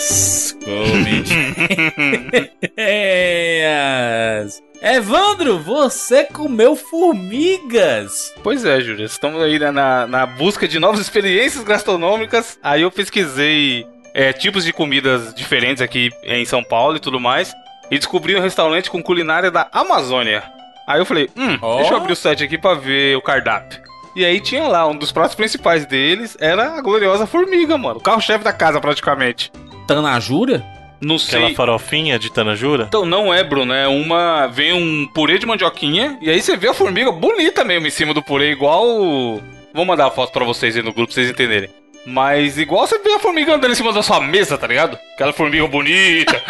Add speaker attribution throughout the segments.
Speaker 1: As comidinhas. Evandro, você comeu formigas!
Speaker 2: Pois é, Júlio, estamos aí né, na, na busca de novas experiências gastronômicas. Aí eu pesquisei é, tipos de comidas diferentes aqui em São Paulo e tudo mais. E descobri um restaurante com culinária da Amazônia. Aí eu falei, hum, oh. deixa eu abrir o site aqui pra ver o cardápio. E aí tinha lá, um dos pratos principais deles era a gloriosa formiga, mano. O carro-chefe da casa, praticamente.
Speaker 1: Tanajura?
Speaker 2: Não sei.
Speaker 3: Aquela farofinha de tanajura?
Speaker 2: Então, não é, Bruno. É uma. Vem um purê de mandioquinha. E aí você vê a formiga bonita mesmo em cima do purê, igual. Vou mandar a foto pra vocês aí no grupo pra vocês entenderem. Mas igual você vê a formiga andando em cima da sua mesa, tá ligado? Aquela formiga bonita.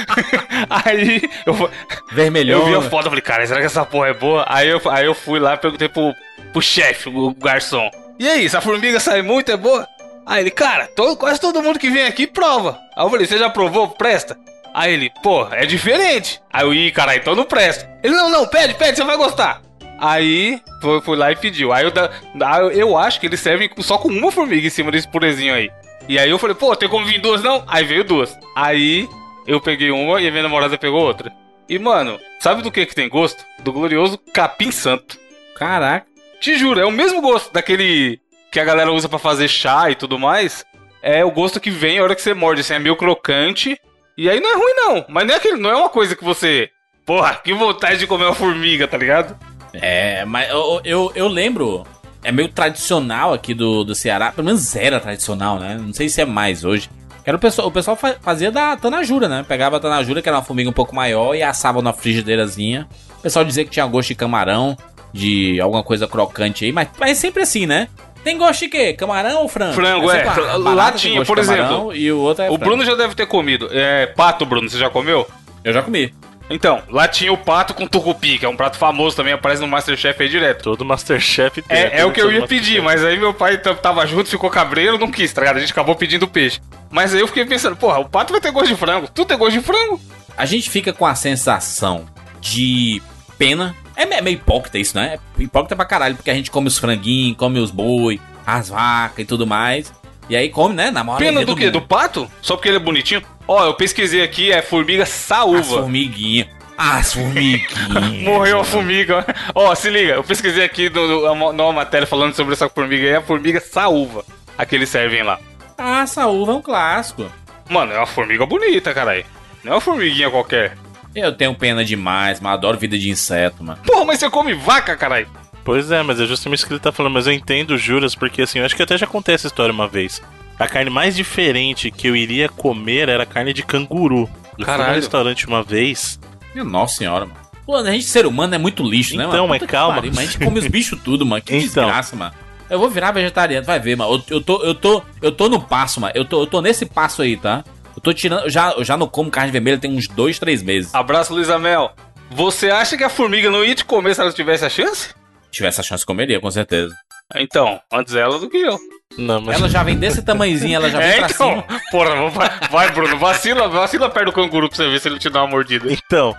Speaker 2: aí eu
Speaker 1: Vermelhão.
Speaker 2: Eu vi a foto e falei, cara, será que essa porra é boa? Aí eu, aí eu fui lá e perguntei pro, pro chefe, o garçom. E aí, essa formiga sai muito, é boa? Aí ele, cara, quase todo mundo que vem aqui prova. Aí eu falei, você já provou? Presta. Aí ele, pô, é diferente. Aí eu, ih, cara, então não presta. Ele, não, não, pede, pede, você vai gostar. Aí foi, fui lá e pediu. Aí eu, eu acho que eles servem só com uma formiga em cima desse purezinho aí. E aí eu falei, pô, tem como vir duas não? Aí veio duas. Aí eu peguei uma e a minha namorada pegou outra. E mano, sabe do que que tem gosto? Do glorioso capim santo.
Speaker 1: Caraca.
Speaker 2: Te juro, é o mesmo gosto daquele que a galera usa para fazer chá e tudo mais. É o gosto que vem a hora que você morde, assim, é meio crocante. E aí não é ruim não, mas não é, aquele, não é uma coisa que você... Porra, que vontade de comer uma formiga, tá ligado?
Speaker 1: É, mas eu, eu, eu lembro. É meio tradicional aqui do, do Ceará. Pelo menos era tradicional, né? Não sei se é mais hoje. Era o pessoal, o pessoal fazia da tanajura, né? Pegava a tanajura, que era uma formiga um pouco maior, e assava na frigideirazinha. O pessoal dizia que tinha gosto de camarão, de alguma coisa crocante aí, mas, mas é sempre assim, né? Tem gosto de quê? Camarão ou frango?
Speaker 2: Frango, é. é. Latinha, por exemplo.
Speaker 1: E o outro é
Speaker 2: O frango. Bruno já deve ter comido. É pato, Bruno, você já comeu?
Speaker 1: Eu já comi.
Speaker 2: Então, lá tinha o pato com tucupi, que é um prato famoso também, aparece no Masterchef aí direto.
Speaker 3: Todo Masterchef
Speaker 2: tem. É, é o que eu ia pedir, mas aí meu pai tava junto, ficou cabreiro, não quis, tá ligado? A gente acabou pedindo peixe. Mas aí eu fiquei pensando, porra, o pato vai ter gosto de frango, tu tem gosto de frango.
Speaker 1: A gente fica com a sensação de pena. É meio hipócrita isso, né? É hipócrita pra caralho, porque a gente come os franguinhos, come os boi, as vacas e tudo mais. E aí come, né? Na
Speaker 2: Pena do, do quê? Do pato? Só porque ele é bonitinho? Ó, oh, eu pesquisei aqui, é formiga saúva. As
Speaker 1: formiguinha. As formiguinhas.
Speaker 2: Morreu a formiga. Ó, oh, se liga, eu pesquisei aqui no, no, numa matéria falando sobre essa formiga aí, a formiga saúva. A que eles servem lá.
Speaker 1: Ah, saúva é um clássico.
Speaker 2: Mano, é uma formiga bonita, caralho. Não é uma formiguinha qualquer.
Speaker 1: Eu tenho pena demais, mas adoro vida de inseto, mano.
Speaker 2: Porra, mas você come vaca, caralho.
Speaker 3: Pois é, mas é justamente isso que ele tá falando, mas eu entendo juras, porque assim, eu acho que até já contei essa história uma vez. A carne mais diferente que eu iria comer era carne de canguru. Eu Caralho. fui no restaurante uma vez.
Speaker 1: Minha nossa senhora, mano. Pô, a gente ser humano é muito lixo,
Speaker 3: então,
Speaker 1: né, mano?
Speaker 3: Então, mas calma.
Speaker 1: Pariu, mas a gente come os bichos tudo, mano. Que então. desgraça, mano. Eu vou virar vegetariano, vai ver, mano. Eu, eu, tô, eu, tô, eu tô no passo, mano. Eu tô, eu tô nesse passo aí, tá? Eu tô tirando. Já, eu já não como carne vermelha tem uns dois, três meses.
Speaker 2: Abraço, Luiz Amel. Você acha que a formiga não ia te comer se ela tivesse a chance?
Speaker 1: tivesse a chance, comeria, com certeza.
Speaker 2: Então, antes ela do que eu.
Speaker 1: Não, mas... Ela já vem desse tamanhozinho, ela já vem é, pra então, cima.
Speaker 2: Porra, vai, vai, Bruno, vacila, vacila perto do canguru pra você ver se ele te dá uma mordida.
Speaker 3: Então.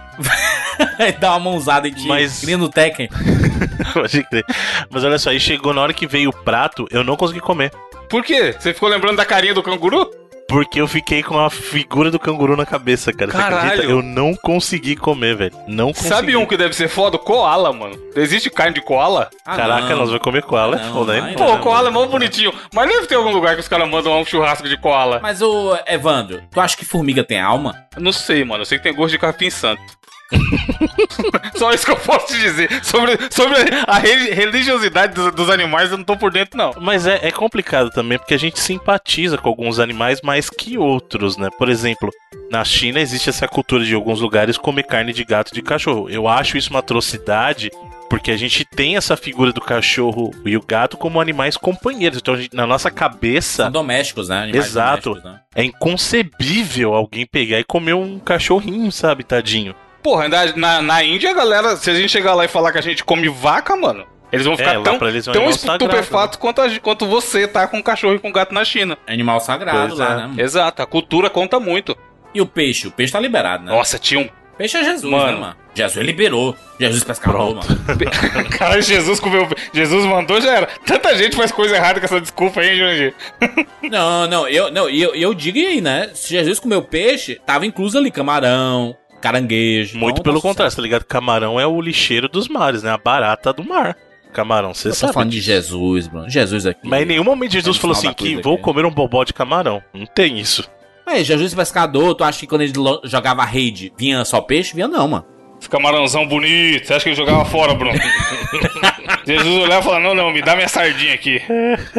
Speaker 1: dá uma mãozada em ti, mas... no Tekken.
Speaker 3: Pode crer. Mas olha só, aí chegou na hora que veio o prato, eu não consegui comer.
Speaker 2: Por quê? Você ficou lembrando da carinha do canguru?
Speaker 3: Porque eu fiquei com a figura do canguru na cabeça, cara.
Speaker 2: Caralho.
Speaker 3: Eu não consegui comer, velho. Não consegui.
Speaker 2: Sabe um que deve ser foda? Koala, mano. Existe carne de koala?
Speaker 3: Ah, Caraca, não. nós vamos comer koala.
Speaker 1: Não,
Speaker 3: foda,
Speaker 1: hein?
Speaker 2: Pô, koala é mó bonitinho. Mas deve ter algum lugar que os caras mandam um churrasco de koala.
Speaker 1: Mas, ô, Evandro, tu acha que formiga tem alma?
Speaker 2: Não sei, mano. Eu sei que tem gosto de capim santo. Só isso que eu posso te dizer. Sobre, sobre a religiosidade dos, dos, animais, eu não tô por dentro, não.
Speaker 3: Mas é, é, complicado também, porque a gente simpatiza com alguns animais mais que outros, né? Por exemplo, na China existe essa cultura de alguns lugares comer carne de gato e de cachorro. Eu acho isso uma atrocidade. Porque a gente tem essa figura do cachorro e o gato como animais companheiros. Então, gente, na nossa cabeça.
Speaker 1: São domésticos, né? Animais
Speaker 3: exato. Né? É inconcebível alguém pegar e comer um cachorrinho, sabe, tadinho.
Speaker 2: Porra, na, na Índia, a galera, se a gente chegar lá e falar que a gente come vaca, mano, eles vão é, ficar é, tão, eles tão estupefatos né? quanto, a, quanto você tá com cachorro e com gato na China.
Speaker 1: Animal sagrado pois lá, é.
Speaker 2: né? Exato, a cultura conta muito.
Speaker 1: E o peixe? O peixe tá liberado, né?
Speaker 2: Nossa, tinha um
Speaker 1: Peixe é Jesus,
Speaker 2: Mano.
Speaker 1: né, mano? Jesus liberou. Jesus pescador,
Speaker 3: Pronto.
Speaker 1: mano.
Speaker 2: Cara, Jesus comeu. Jesus mandou, já era. Tanta gente faz coisa errada com essa desculpa aí, Jurandir.
Speaker 1: Não, não, eu, não, eu, eu digo aí, né? Se Jesus comeu peixe, tava incluso ali camarão, caranguejo.
Speaker 3: Muito
Speaker 1: então,
Speaker 3: pelo
Speaker 1: tá
Speaker 3: contrário, tá ligado? Camarão é o lixeiro dos mares, né? A barata do mar. Camarão, você
Speaker 1: Eu tô
Speaker 3: sabe.
Speaker 1: falando de Jesus, Bruno. Jesus aqui.
Speaker 3: Mas em nenhum momento Jesus falou assim que vou
Speaker 1: aqui.
Speaker 3: comer um bobó de camarão. Não tem isso.
Speaker 1: Mas Jesus pescador, tu acha que quando ele jogava raid vinha só peixe? Vinha não, mano.
Speaker 2: Esse camarãozão bonito. Você acha que ele jogava fora, Bruno? Jesus olhava e falava: Não, não, me dá minha sardinha aqui.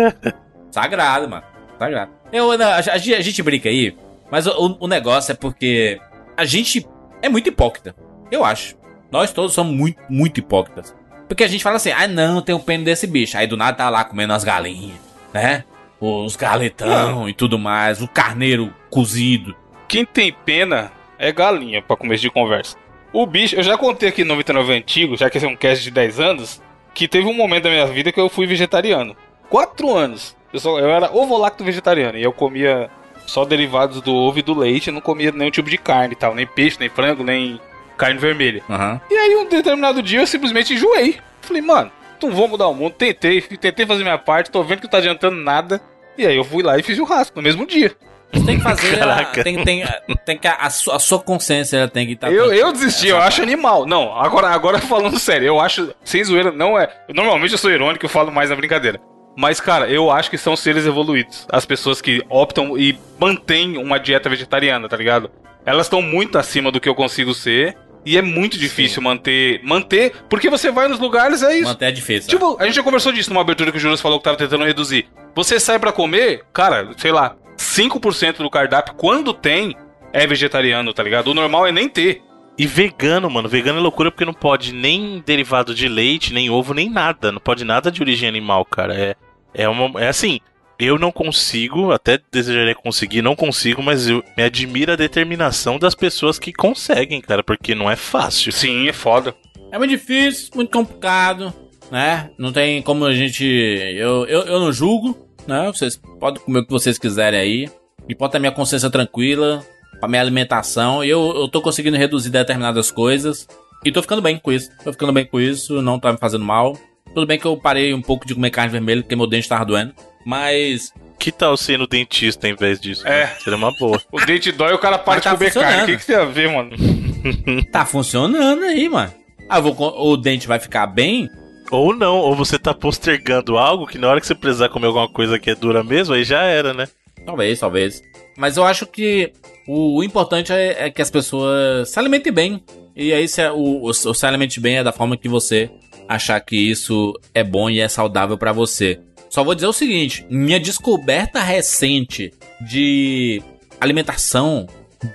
Speaker 1: Sagrado, mano. Sagrado. Eu, não, a, a- a gente brinca aí, mas o, o negócio é porque a gente é muito hipócrita. Eu acho. Nós todos somos muito, muito hipócritas. Porque a gente fala assim, ah não, tem o pênis desse bicho. Aí do nada tá lá comendo as galinhas, né? Os galetão e tudo mais, o carneiro cozido.
Speaker 2: Quem tem pena é galinha, pra começo de conversa. O bicho, eu já contei aqui no 99 Antigo, já que esse é um cast de 10 anos, que teve um momento da minha vida que eu fui vegetariano. Quatro anos. Eu, só, eu era ovo-lacto vegetariano e eu comia só derivados do ovo e do leite, eu não comia nenhum tipo de carne e tal, nem peixe, nem frango, nem carne vermelha.
Speaker 1: Aham.
Speaker 2: E aí, um determinado dia, eu simplesmente enjoei. Falei, mano, não vou mudar o mundo. Tentei, tentei fazer minha parte, tô vendo que não tá adiantando nada. E aí eu fui lá e fiz churrasco no mesmo dia.
Speaker 1: Você tem que fazer. a,
Speaker 3: Caraca.
Speaker 1: tem, tem, tem que. A, sua, a sua consciência ela tem que estar.
Speaker 2: eu, eu desisti, eu acho animal. Não, agora, agora falando sério, eu acho, sem zoeira, não é. Normalmente eu sou irônico, eu falo mais na brincadeira. Mas, cara, eu acho que são seres evoluídos. As pessoas que optam e mantêm uma dieta vegetariana, tá ligado? Elas estão muito acima do que eu consigo ser. E é muito difícil manter. Manter. Porque você vai nos lugares, é isso.
Speaker 1: Manter a difícil.
Speaker 2: Tipo, a gente já conversou disso numa abertura que o Juras falou que tava tentando reduzir. Você sai pra comer, cara, sei lá, 5% do cardápio, quando tem, é vegetariano, tá ligado? O normal é nem ter.
Speaker 3: E vegano, mano. Vegano é loucura porque não pode nem derivado de leite, nem ovo, nem nada. Não pode nada de origem animal, cara. É, é, uma, é assim. Eu não consigo, até desejaria conseguir, não consigo, mas eu me admiro a determinação das pessoas que conseguem, cara, porque não é fácil.
Speaker 2: Sim, é foda.
Speaker 1: É muito difícil, muito complicado, né? Não tem como a gente. Eu, eu, eu não julgo, né? Vocês podem comer o que vocês quiserem aí. E pode ter minha consciência tranquila, pra minha alimentação. E eu, eu tô conseguindo reduzir determinadas coisas. E tô ficando bem com isso. Tô ficando bem com isso, não tá me fazendo mal. Tudo bem que eu parei um pouco de comer carne vermelha porque meu dente tava doendo. Mas.
Speaker 3: Que tal ser no dentista em vez disso?
Speaker 2: É.
Speaker 3: né? Seria uma boa.
Speaker 2: O dente dói e o cara para
Speaker 1: Mas
Speaker 2: de
Speaker 1: tá
Speaker 2: comer carne. O que, que você tem a ver, mano?
Speaker 1: Tá funcionando aí, mano. Ah, vou, o dente vai ficar bem.
Speaker 3: Ou não, ou você tá postergando algo que na hora que você precisar comer alguma coisa que é dura mesmo, aí já era, né?
Speaker 1: Talvez, talvez. Mas eu acho que o, o importante é, é que as pessoas se alimentem bem. E aí, se o, o, se alimente bem é da forma que você achar que isso é bom e é saudável pra você. Só vou dizer o seguinte: minha descoberta recente de alimentação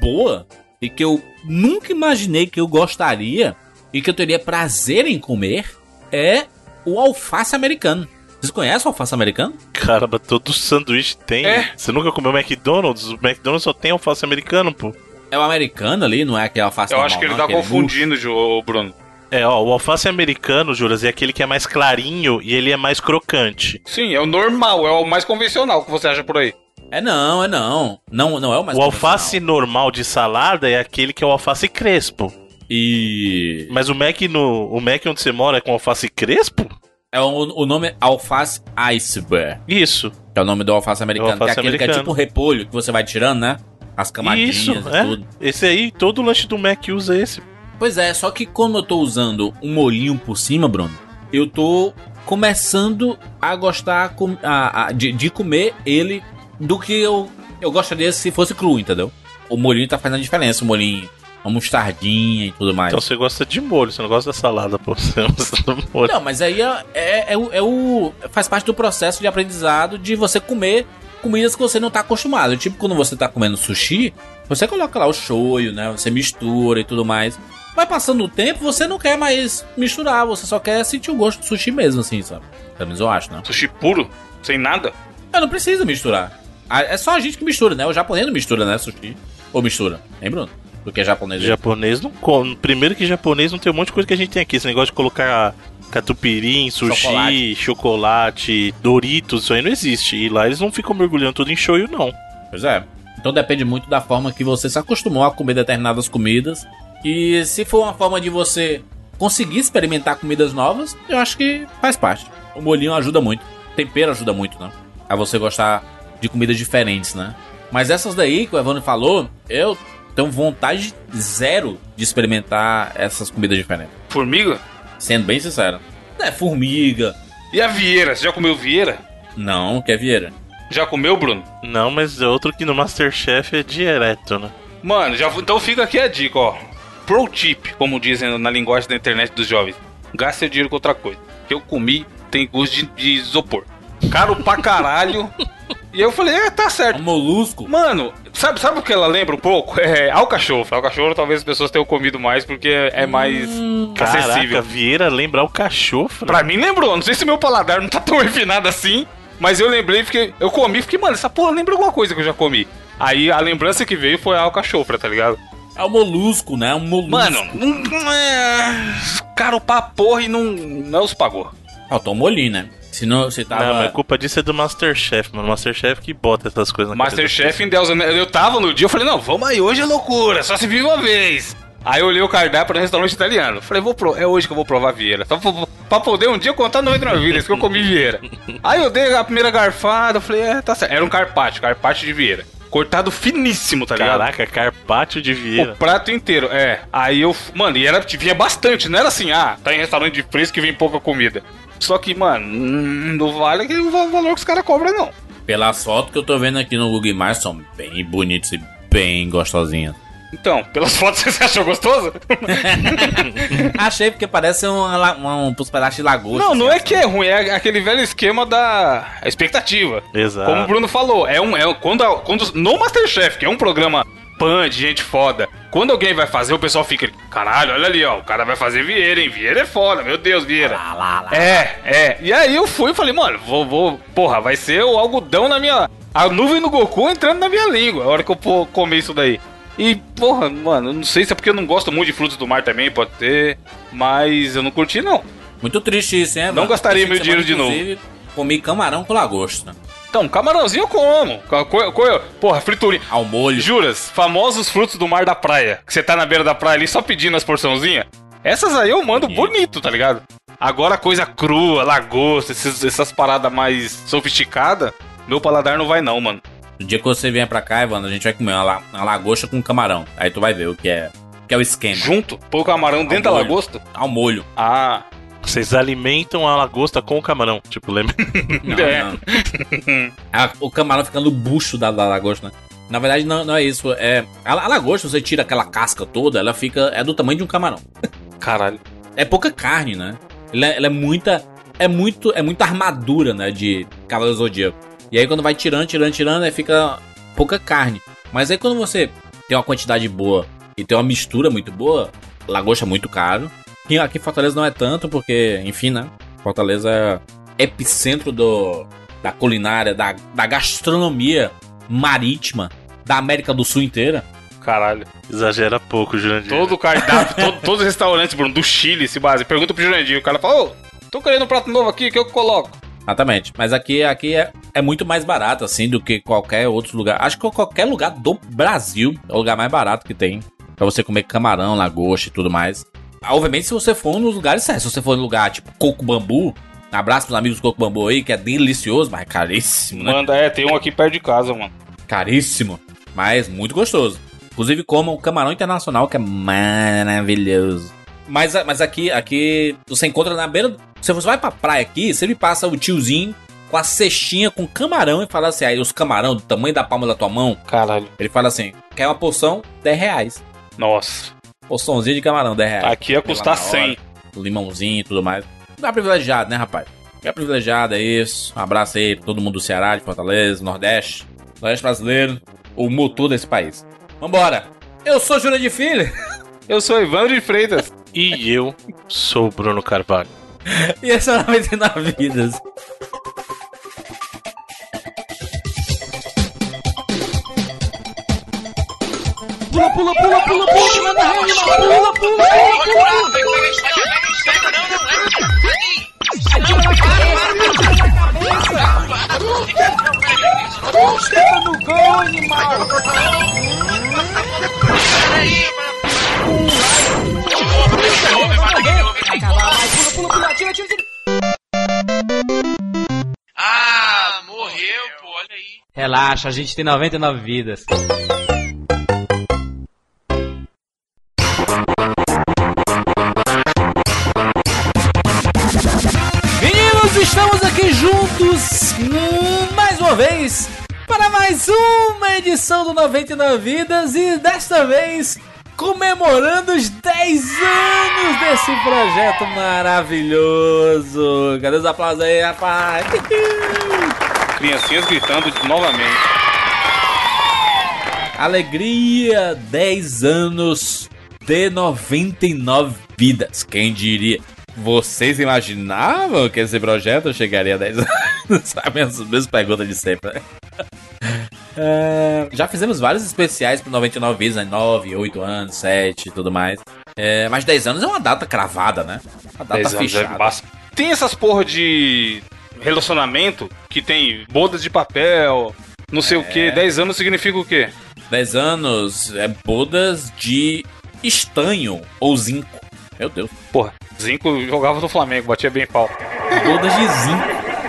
Speaker 1: boa e que eu nunca imaginei que eu gostaria e que eu teria prazer em comer é o alface americano. Vocês conhecem o alface americano?
Speaker 3: Caramba, todo sanduíche tem.
Speaker 2: É.
Speaker 3: Você nunca comeu McDonald's? O McDonald's só tem alface americano, pô.
Speaker 1: É o americano ali, não é aquele alface
Speaker 2: Eu
Speaker 1: normal,
Speaker 2: acho que ele
Speaker 1: não,
Speaker 2: tá confundindo, Ju, Bruno.
Speaker 3: É, ó, o alface americano, Juras, é aquele que é mais clarinho e ele é mais crocante.
Speaker 2: Sim, é o normal, é o mais convencional que você acha por aí.
Speaker 1: É não, é não. Não, não é o mais
Speaker 3: o alface normal de salada é aquele que é o alface crespo.
Speaker 1: E
Speaker 3: Mas o Mac no. O Mac onde você mora é com alface crespo?
Speaker 1: É o, o nome alface iceberg,
Speaker 3: Isso.
Speaker 1: que é o nome do alface americano,
Speaker 3: alface
Speaker 1: que é aquele que é
Speaker 3: americano.
Speaker 1: tipo repolho que você vai tirando, né? As camadinhas
Speaker 3: Isso,
Speaker 1: e
Speaker 3: é.
Speaker 1: tudo.
Speaker 3: Esse aí, todo lanche do Mac usa esse.
Speaker 1: Pois é, só que como eu tô usando um molhinho por cima, Bruno, eu tô começando a gostar a- a- de, de comer ele do que eu, eu gostaria se fosse cru, entendeu? O molhinho tá fazendo a diferença, o molhinho, a mostardinha e tudo mais.
Speaker 3: Então você gosta de molho, você não gosta da salada, pô. Você gosta do molho.
Speaker 1: Não, mas aí é, é, é o, é o- faz parte do processo de aprendizado de você comer comidas que você não tá acostumado. Tipo, quando você tá comendo sushi, você coloca lá o shoyu, né? Você mistura e tudo mais. Vai passando o tempo, você não quer mais misturar, você só quer sentir o gosto do sushi mesmo, assim, sabe? Pelo menos eu acho, né?
Speaker 2: Sushi puro, sem nada.
Speaker 1: Eu não precisa misturar. É só a gente que mistura, né? O japonês não mistura, né? Sushi. Ou mistura, hein, Bruno? Porque é japonês.
Speaker 3: Japonês não come. Primeiro que japonês não tem um monte de coisa que a gente tem aqui. Esse negócio de colocar catupiry, sushi,
Speaker 1: Chocolate.
Speaker 3: chocolate. Doritos, isso aí não existe. E lá eles não ficam mergulhando tudo em shoyu, não.
Speaker 1: Pois é. Então depende muito da forma que você se acostumou a comer determinadas comidas E se for uma forma de você conseguir experimentar comidas novas, eu acho que faz parte. O molinho ajuda muito. O tempero ajuda muito, né? A você gostar de comidas diferentes, né? Mas essas daí que o Evandro falou, eu tenho vontade zero de experimentar essas comidas diferentes.
Speaker 2: Formiga?
Speaker 1: Sendo bem sincero. É formiga.
Speaker 2: E a Vieira? Você já comeu Vieira?
Speaker 1: Não, que é Vieira.
Speaker 2: Já comeu, Bruno?
Speaker 3: Não, mas é outro que no Masterchef é direto, né?
Speaker 2: Mano, já, então fica aqui a dica, ó. Pro tip, como dizem na linguagem da internet dos jovens. Gaste seu dinheiro com outra coisa. Que eu comi tem gosto de, de isopor. Caro pra caralho. e eu falei, é, tá
Speaker 1: É um
Speaker 2: certo.
Speaker 1: molusco.
Speaker 2: Mano, sabe, sabe o que ela lembra um pouco? É alcachofra. Alcachofra talvez as pessoas tenham comido mais porque é mais
Speaker 3: Caraca,
Speaker 2: acessível.
Speaker 3: Vieira lembrar o cachofra.
Speaker 2: Pra mim lembrou, não sei se meu paladar não tá tão refinado assim, mas eu lembrei porque eu comi, fiquei, mano, essa porra lembra alguma coisa que eu já comi. Aí a lembrança que veio foi a alcachofra, tá ligado?
Speaker 1: É um molusco, né? É um molusco.
Speaker 2: Mano, não, não é. Caro pra porra e não, não os pagou.
Speaker 1: Faltou um molinho, né? Se não, você tava...
Speaker 3: Não, mas a culpa disso é do Masterchef, mano. Masterchef que bota essas coisas na
Speaker 2: Masterchef em Deus, eu tava no dia, eu falei, não, vamos aí, hoje é loucura, só se vive uma vez. Aí eu olhei o cardápio no restaurante italiano. Falei, vou pro... é hoje que eu vou provar Vieira. Só pra, pra poder um dia contar 99 vidas que eu comi Vieira. Aí eu dei a primeira garfada, eu falei, é, tá certo. Era um carpaccio, carpaccio de Vieira. Cortado finíssimo, tá ligado?
Speaker 3: Caraca, carpaccio de Vieira.
Speaker 2: O prato inteiro, é. Aí eu. Mano, e era, vinha bastante, não era assim, ah, tá em restaurante de preço que vem pouca comida. Só que, mano, não vale aquele va- valor que os caras cobram, não.
Speaker 1: Pelas fotos que eu tô vendo aqui no Google Maps, são bem bonitas e bem gostosinhas.
Speaker 2: Então, pelas fotos você achou gostoso?
Speaker 1: Achei porque parece um, um, um pedaço de lagosta.
Speaker 2: Não, não
Speaker 1: assim,
Speaker 2: é que é ruim, é aquele velho esquema da expectativa.
Speaker 3: Exato.
Speaker 2: Como o Bruno falou, é um. É, um- quando, quando no Masterchef, que é um programa pan de gente foda, quando alguém vai fazer, o pessoal fica. Caralho, olha ali, ó. O cara vai fazer Vieira, hein? Vieira é foda, meu Deus, Vieira.
Speaker 1: Lá, lá, lá.
Speaker 2: É, é. E aí eu fui e falei, mano, vou, vou. Porra, vai ser o algodão na minha. A nuvem do Goku entrando na minha língua, a hora que eu comer isso daí. E, porra, mano, não sei se é porque eu não gosto muito de frutos do mar também, pode ter. Mas eu não curti, não.
Speaker 1: Muito triste isso, hein?
Speaker 2: Não
Speaker 1: mano?
Speaker 2: gastaria meu dinheiro de novo.
Speaker 1: Comi camarão com lagosta.
Speaker 2: Então, camarãozinho eu como. Co- co- porra, friturinha.
Speaker 1: Ao molho.
Speaker 2: Juras, famosos frutos do mar da praia. Que você tá na beira da praia ali só pedindo as porçãozinhas. Essas aí eu mando
Speaker 1: Bonito.
Speaker 2: tá ligado? Agora coisa crua, lagosta, esses- essas paradas mais sofisticadas, meu paladar não vai não, mano.
Speaker 1: No dia que você vier pra cá, Evandro, a gente vai comer uma, uma lagosta com camarão. Aí tu vai ver o que é, o que é o esquema.
Speaker 2: Junto, pôr o camarão dentro da
Speaker 1: molho.
Speaker 2: lagosta.
Speaker 1: Ao molho.
Speaker 2: Ah,
Speaker 3: Vocês alimentam a lagosta com o camarão. Tipo, lembra?
Speaker 1: Não,
Speaker 2: É.
Speaker 1: não. Ah, o camarão fica no bucho da, da lagosta, né? Na verdade, não, não é isso. É, a, a lagosta, você tira aquela casca toda, ela fica. É do tamanho de um camarão.
Speaker 2: caralho.
Speaker 1: É pouca carne, né? Ela, é- ela é muita. É muito. É muita armadura, né? De Cavaleiro Zodíaco. E aí quando vai tirando, tirando, tirando, aí fica pouca carne. Mas aí quando você tem uma quantidade boa e tem uma mistura muito boa, lagosta é muito caro. E aqui em Fortaleza não é tanto, porque, enfim, né? Fortaleza é epicentro do, da culinária, da, da gastronomia marítima da América do Sul inteira.
Speaker 2: Caralho.
Speaker 3: Exagera pouco, Jurandir.
Speaker 2: Todo o cardápio, todo- todos os restaurantes, Bruno, do Chile se base. Pergunta pro Jurandir, o cara fala, ô, tô querendo um prato novo aqui, que eu coloco?
Speaker 1: Exatamente. Mas aqui, aqui é, é muito mais barato, assim, do que qualquer outro lugar. Acho que qualquer lugar do Brasil é o lugar mais barato que tem. Pra você comer camarão, lagosta e tudo mais. Obviamente, se você for nos lugares certos. Se você for no lugar tipo Coco Bambu, abraço pros amigos do Coco Bambu aí, que é delicioso, mas é caríssimo, né?
Speaker 2: Manda, é, tem um aqui perto de casa, mano.
Speaker 1: Caríssimo, mas muito gostoso. Inclusive, comam o camarão internacional, que é maravilhoso. Mas, mas aqui, aqui você encontra na beira. Se você vai pra praia aqui, você me passa o tiozinho com a cestinha com camarão e fala assim: aí os camarão do tamanho da palma da tua mão.
Speaker 2: Caralho.
Speaker 1: Ele fala assim: quer uma porção? 10 reais.
Speaker 2: Nossa.
Speaker 1: Porçãozinha de camarão, 10 reais.
Speaker 2: Aqui ia custar
Speaker 1: na
Speaker 2: 100.
Speaker 1: hora, Limãozinho e tudo mais. Não é privilegiado, né, rapaz? É privilegiado, é isso. Um abraço aí pra todo mundo do Ceará, de Fortaleza, Nordeste. Nordeste brasileiro, o motor desse país. Vambora! Eu sou Júlia de Filho
Speaker 2: Eu sou Evandro de Freitas.
Speaker 3: E eu sou Bruno Carvalho.
Speaker 1: e esse é o 99 Vidas.
Speaker 4: pula, pula, pula, pula, pula, pula, pula, pula, pula, pula, pula, pula. pula, no pula, animal! Pula, pula, pula. Relaxa, a gente tem 99 vidas.
Speaker 1: Estamos aqui juntos mais uma vez para mais uma edição do 99 Vidas e desta vez comemorando os 10 anos desse projeto maravilhoso. Cadê os aplausos aí, rapaz?
Speaker 2: Criancinhas gritando novamente.
Speaker 1: Alegria, 10 anos de 99 vidas. Quem diria? Vocês imaginavam que esse projeto chegaria a 10 anos? Sabe as mesmas perguntas de sempre, né? É, já fizemos vários especiais pro 99 vidas, né? 9, 8 anos, 7 e tudo mais. É, mas 10 anos é uma data cravada, né? Uma data
Speaker 2: 10 anos é
Speaker 1: fechada.
Speaker 2: basta. Tem essas porra de relacionamento que tem bodas de papel, não sei o que. 10 anos significa o quê?
Speaker 1: 10 anos é bodas de estanho ou zinco. Meu Deus.
Speaker 2: Porra, Zinco jogava no Flamengo, batia bem pau.
Speaker 1: Bodas de zinco.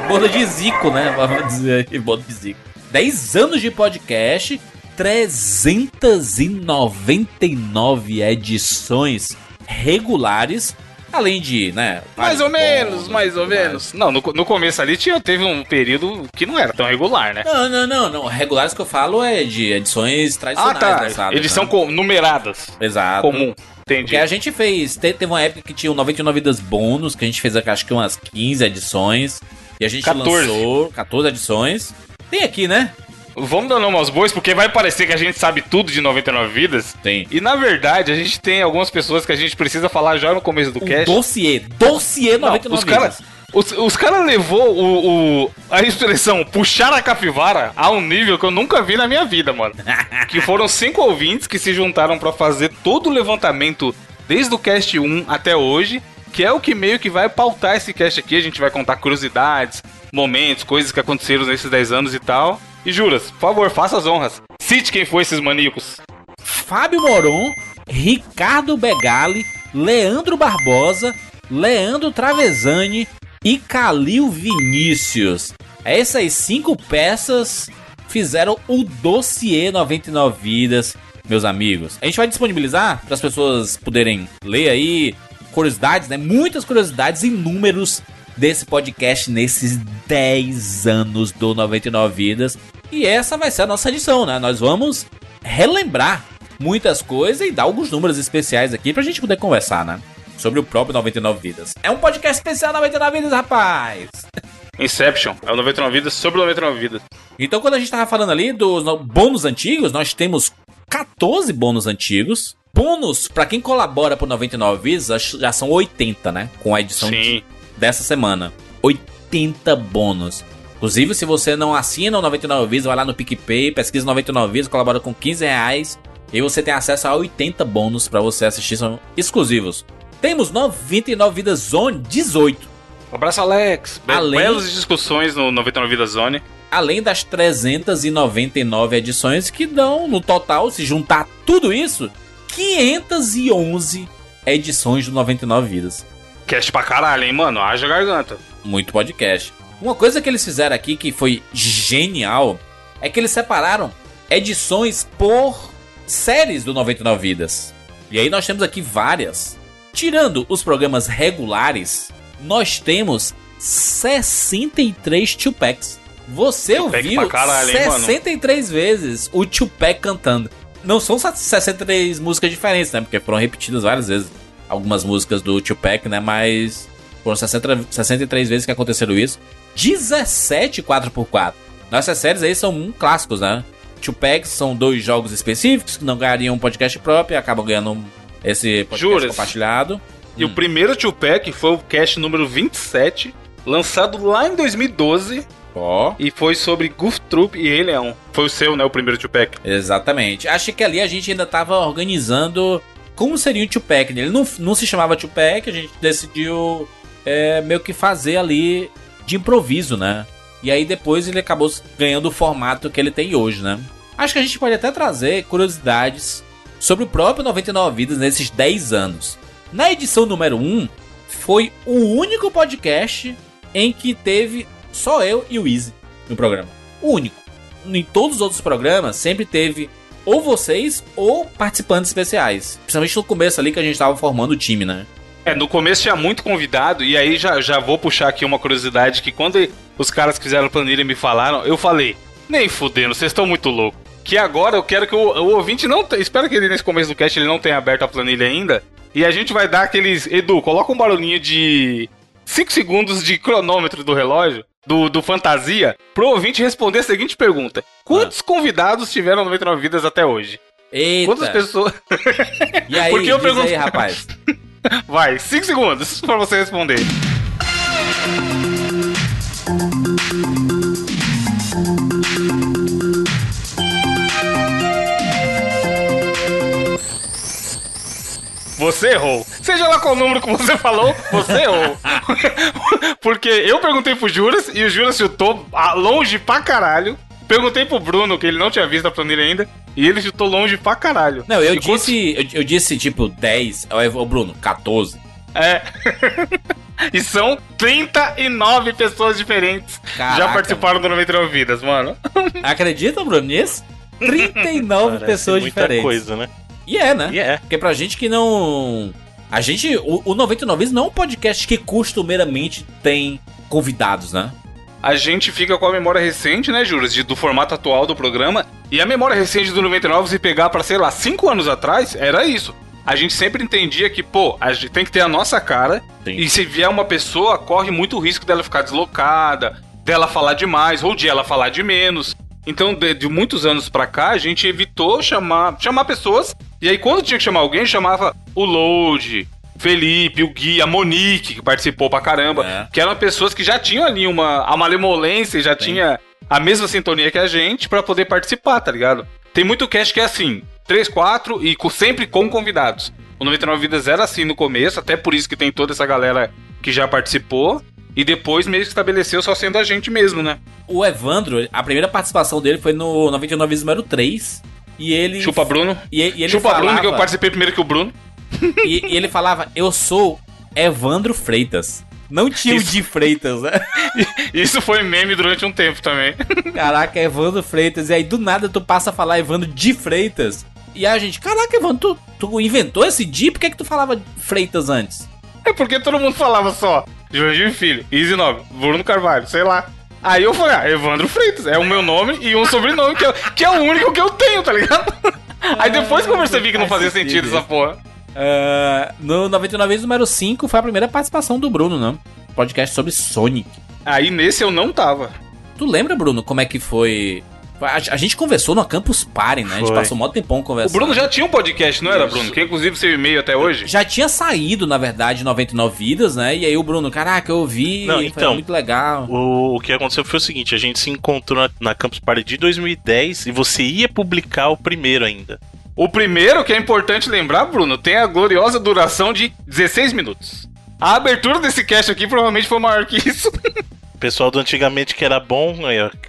Speaker 1: Boda de zico, né? Vamos dizer aqui, boda de zico. 10 anos de podcast, 399 edições regulares, além de, né?
Speaker 2: Mais ou menos, mais ou
Speaker 1: mais.
Speaker 2: menos. Não, no, no começo ali tinha, teve um período que não era tão regular, né?
Speaker 1: Não, não, não, não. Regulares que eu falo é de edições
Speaker 2: Ah,
Speaker 1: tradicionais
Speaker 2: tá.
Speaker 1: lançadas,
Speaker 2: Edição
Speaker 1: né?
Speaker 2: com, numeradas.
Speaker 1: Exato.
Speaker 2: Comum. Entendi.
Speaker 1: Porque a gente fez. te- Teve uma época que tinha o 99 vidas bônus, que a gente fez acho que umas 15 edições. E a gente
Speaker 2: 14.
Speaker 1: lançou 14 edições. Tem aqui, né?
Speaker 2: Vamos dar nome aos bois, porque vai parecer que a gente sabe tudo de 99 vidas.
Speaker 1: Tem.
Speaker 2: E na verdade, a gente tem algumas pessoas que a gente precisa falar já no começo do
Speaker 1: O
Speaker 2: cast.
Speaker 1: dossiê. Dossiê
Speaker 2: Não,
Speaker 1: 99
Speaker 2: os caras.
Speaker 1: vidas.
Speaker 2: Os, os caras levou o, o- a expressão puxar a capivara a um nível que eu nunca vi na minha vida, mano. que foram cinco ouvintes que se juntaram pra fazer todo o levantamento desde o cast 1 até hoje, que é o que meio que vai pautar esse cast aqui. A gente vai contar curiosidades, momentos, coisas que aconteceram nesses 10 anos e tal. E juras, por favor, faça as honras. Cite quem foi esses maníacos.
Speaker 1: Fábio Moron, Ricardo Begali, Leandro Barbosa, Leandro Travesani e Calil Vinícius. Essas cinco peças fizeram o dossiê 99 vidas, meus amigos. A gente vai disponibilizar para as pessoas poderem ler aí curiosidades, né? Muitas curiosidades e números desse podcast nesses 10 anos do 99 vidas. E essa vai ser a nossa edição, né? Nós vamos relembrar muitas coisas e dar alguns números especiais aqui pra gente poder conversar, né? Sobre o próprio 99 Vidas. É um podcast especial 99 Vidas, rapaz!
Speaker 2: Inception, é o 99 vidas sobre o 99 vidas.
Speaker 1: Então, quando a gente tava falando ali dos bônus antigos, nós temos 14 bônus antigos. Bônus, pra quem colabora por 99 Vidas, já são 80, né? Com a edição de-
Speaker 2: Sim.
Speaker 1: Dessa semana. 80 bônus. Inclusive, se você não assina o 99 Vidas, vai lá no PicPay, pesquisa 99 Vidas, colabora com 15 reais. E você tem acesso a 80 bônus pra você assistir, são exclusivos. Temos 99 Vidas Zone 18.
Speaker 2: Abraço, Alex. Be
Speaker 1: Além-
Speaker 2: Belas discussões no 99 Vidas Zone.
Speaker 1: Além das 399 edições que dão, no total, se juntar tudo isso, 511 edições do 99 Vidas.
Speaker 2: Cast pra caralho, hein, mano? Haja garganta.
Speaker 1: muito podcast. Uma coisa que eles fizeram aqui que foi genial é que eles separaram edições por séries do 99 Vidas. E aí nós temos aqui várias. Tirando os programas regulares, nós temos 63 Tupacs. Você
Speaker 2: Tupac
Speaker 1: ouviu
Speaker 2: caralho, hein, mano?
Speaker 1: 63 vezes o Tupac cantando. Não são 63 músicas diferentes, né? Porque foram repetidas várias vezes algumas músicas do Tupac, né? Mas foram 60, 63 vezes que aconteceram isso. 17 4x4. Nossas séries aí são um clássicos, né? Tupac são dois jogos específicos que não ganhariam um podcast próprio e acabam ganhando esse podcast
Speaker 2: Juras?
Speaker 1: compartilhado.
Speaker 2: E o primeiro Tupac foi o cast número 27, lançado lá em 2012,
Speaker 1: Ó,
Speaker 2: e foi sobre Goof Troop e Rei Leão. Foi o seu, né, o primeiro Tupac.
Speaker 1: exatamente. Acho que ali a gente ainda tava organizando como seria o Tupac. né? Ele não, não se chamava Tupac, a gente decidiu é, meio que fazer ali de improviso, né? E aí depois ele acabou ganhando o formato que ele tem hoje, né? Acho que a gente pode até trazer curiosidades sobre o próprio 99 Vidas nesses 10 anos. Na edição número 1, foi o único podcast em que teve só eu e o Easy no programa. O único. em todos os outros programas, sempre teve ou vocês ou participantes especiais. Principalmente no começo ali que a gente tava formando o time, né?
Speaker 2: É, no começo tinha muito convidado, e aí já, já vou puxar aqui uma curiosidade que quando os caras fizeram a planilha me falaram, eu falei, nem fudendo, vocês estão muito loucos. Que agora eu quero que o, o ouvinte não. Espero que ele nesse começo do cast ele não tenha aberto a planilha ainda. E a gente vai dar aqueles. Edu, coloca um barulhinho de 5 segundos de cronômetro do relógio, do, do Fantasia, pro ouvinte responder a seguinte pergunta: Quantos convidados tiveram 99 vidas até hoje?
Speaker 1: Eita!
Speaker 2: Quantas pessoas.
Speaker 1: E aí,
Speaker 2: Porque eu pergunto-
Speaker 1: aí, rapaz?
Speaker 2: Vai, 5 segundos pra você responder. Você errou. Seja lá qual número que você falou, você errou. Porque eu perguntei pro Juras e o Juras chutou a- longe pra caralho. Perguntei pro Bruno, que ele não tinha visto a planilha ainda, e ele chutou longe pra caralho.
Speaker 1: Não, eu
Speaker 2: E quantos-
Speaker 1: disse, eu, eu disse tipo 10, ô Bruno, 14.
Speaker 2: É. e são 39 pessoas diferentes já
Speaker 1: Caraca,
Speaker 2: participaram do 99 Vidas, mano.
Speaker 1: Acredita, Bruno, nisso? 39
Speaker 3: Parece
Speaker 1: pessoas
Speaker 3: muita
Speaker 1: diferentes.
Speaker 3: coisa, né?
Speaker 1: E é, né?
Speaker 3: E é.
Speaker 1: Porque pra gente que não. A gente. O, o 99 vezes não é um podcast que costumeiramente tem convidados, né?
Speaker 2: A gente fica com a memória recente, né, Juras, de- do formato atual do programa. E a memória recente do 99, se pegar pra, sei lá, 5 anos atrás, era isso. A gente sempre entendia que, pô, a gente tem que ter a nossa cara.
Speaker 1: Sim.
Speaker 2: E se vier uma pessoa, corre muito risco dela ficar deslocada, dela falar demais, ou de ela falar de menos. Então, de, de muitos anos pra cá, a gente evitou chamar, chamar pessoas. E aí, quando tinha que chamar alguém, chamava o Load, Felipe, o Gui, a Monique, que participou pra caramba.
Speaker 1: É.
Speaker 2: Que eram pessoas que já tinham ali uma a malemolência, já tinha a mesma sintonia que a gente pra poder participar, tá ligado? Tem muito cast que é assim, 3, 4 e sempre com convidados. O 99 Vidas era assim no começo, até por isso que tem toda essa galera que já participou. E depois meio que estabeleceu só sendo a gente mesmo, né?
Speaker 1: O Evandro, a primeira participação dele foi no 99 vezes número 3. E ele.
Speaker 2: Chupa Bruno.
Speaker 1: E, e ele
Speaker 2: Chupa
Speaker 1: falava,
Speaker 2: Bruno, que eu participei primeiro que o Bruno.
Speaker 1: E, e ele falava, eu sou Evandro Freitas. Não tinha o de Freitas, né?
Speaker 2: Isso foi meme durante um tempo também.
Speaker 1: Caraca, Evandro Freitas. E aí do nada tu passa a falar Evandro de Freitas. E a gente, caraca, Evandro, tu, tu inventou esse de? Por que, que tu falava Freitas antes?
Speaker 2: É porque todo mundo falava só Joãozinho Filho, Easy 9, Bruno Carvalho, sei lá. Aí eu falei, ah, Evandro Freitas, é o meu nome e um sobrenome que, é- que é o único que eu tenho, tá ligado? Aí depois que eu percebi que não
Speaker 1: Faz
Speaker 2: fazia
Speaker 1: sentido
Speaker 2: essa porra.
Speaker 1: Ah, no 99 vezes número 5 foi a primeira participação do Bruno, né? Podcast sobre Sonic.
Speaker 2: Aí nesse eu não tava.
Speaker 1: Tu lembra, Bruno, como é que foi? A, a gente conversou no Campus Party, né? A gente
Speaker 3: Foi.
Speaker 1: passou um mó tempão
Speaker 2: O
Speaker 1: conversando.
Speaker 2: Bruno já tinha um podcast, não era,
Speaker 1: Isso.
Speaker 2: Bruno? Que inclusive seu e-mail até hoje.
Speaker 1: Já tinha saído, na verdade, 99 Vidas, né? E aí o Bruno, caraca, eu ouvi,
Speaker 3: Não,
Speaker 1: foi
Speaker 3: então,
Speaker 1: muito legal.
Speaker 3: O, o que aconteceu foi o seguinte: a gente se encontrou na, na Campus Party de 2010 e você ia publicar o primeiro ainda.
Speaker 2: O primeiro, que é importante lembrar, Bruno, tem a gloriosa duração de 16 minutos. A abertura desse cast aqui provavelmente foi maior que isso.
Speaker 3: Pessoal do antigamente que era bom,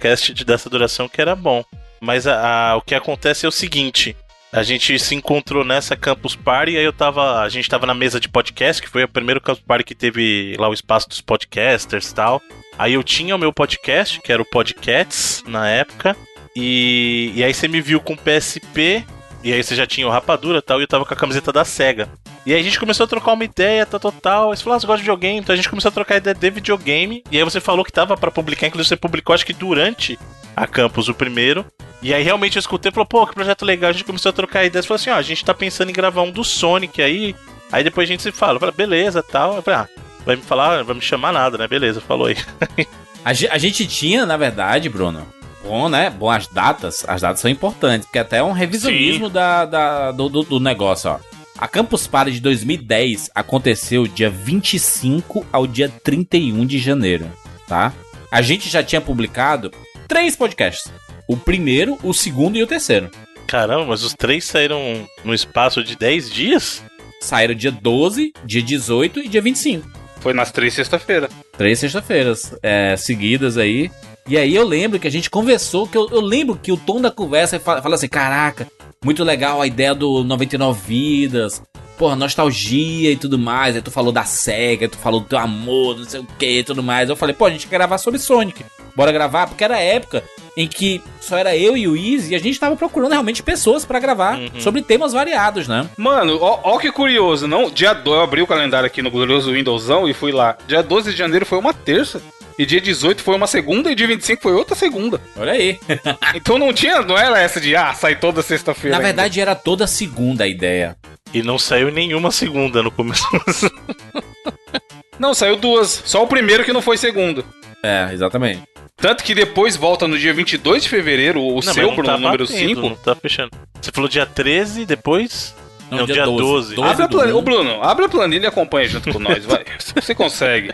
Speaker 3: cast de- dessa duração que era bom. Mas a- a- o que acontece é o seguinte: a gente se encontrou nessa Campus Party, aí eu tava. A gente tava na mesa de podcast, que foi o primeiro Campus Party que teve lá o espaço dos podcasters e tal. Aí eu tinha o meu podcast, que era o Podcats na época. E, e aí você me viu com PSP, e aí você já tinha o Rapadura tal, e eu tava com a camiseta da SEGA. E aí a gente começou a trocar uma ideia, tal, tal, tal. Você falou, ah, você gosta de videogame? Então a gente começou a trocar ideia de videogame. E aí você falou que tava pra publicar, inclusive você publicou, acho que durante a Campus, o primeiro. E aí realmente eu escutei e falou, pô, que projeto legal. A gente começou a trocar ideias. Falou assim, ó, a gente tá pensando em gravar um do Sonic aí. Aí depois a gente se fala. Falei, beleza, tal. Eu falei, ah, vai me falar, vai me chamar nada, né? Beleza, falou aí.
Speaker 1: A gente tinha, na verdade, Bruno. Bom, né? Bom, as datas. As datas são importantes, porque até é um revisionismo da, da- do, do- do negócio, ó. A Campus Party de 2010 aconteceu dia 25 ao dia 31 de janeiro, tá? A gente já tinha publicado três podcasts. O primeiro, o segundo e o terceiro.
Speaker 3: Caramba, mas os três saíram no espaço de 10 dias?
Speaker 1: Saíram dia 12, dia 18 e dia 25.
Speaker 2: Foi nas três sexta-feira.
Speaker 1: Três sexta-feiras é, seguidas aí. E aí eu lembro que a gente conversou, que eu, eu lembro que o tom da conversa fala, fala assim, caraca, muito legal a ideia do 99 vidas, porra, nostalgia e tudo mais. Aí tu falou da SEGA, tu falou do teu amor, não sei o que e tudo mais. Eu falei, pô, a gente quer gravar sobre Sonic. bora gravar, porque era a época em que só era eu e o Easy e a gente tava procurando realmente pessoas pra gravar
Speaker 3: Uhum.
Speaker 1: sobre temas variados, né?
Speaker 2: Mano, ó, ó que curioso, não? Dia 2, eu abri o calendário aqui no glorioso Windowsão e fui lá. Dia 12 de janeiro foi uma terça. E dia 18 foi uma segunda e dia 25 foi outra segunda.
Speaker 1: Olha aí.
Speaker 2: Então não tinha, não era essa de ah, sai toda sexta-feira.
Speaker 1: Na
Speaker 2: ainda.
Speaker 1: verdade, era toda segunda a ideia.
Speaker 3: E não saiu nenhuma segunda no começo.
Speaker 2: Não, saiu duas. Só o primeiro que não foi segundo.
Speaker 1: É, exatamente.
Speaker 2: Tanto que depois volta no dia 22 de fevereiro, o
Speaker 3: não,
Speaker 2: seu,
Speaker 3: não
Speaker 2: Bruno,
Speaker 3: tá
Speaker 2: número
Speaker 3: batendo,
Speaker 2: 5.
Speaker 3: Não tá fechando. Você falou dia 13, depois. Não, dia, 12.
Speaker 1: 12
Speaker 2: Abre a planilha. Ô, Bruno, abre a planilha e acompanha junto com nós, vai. Você consegue.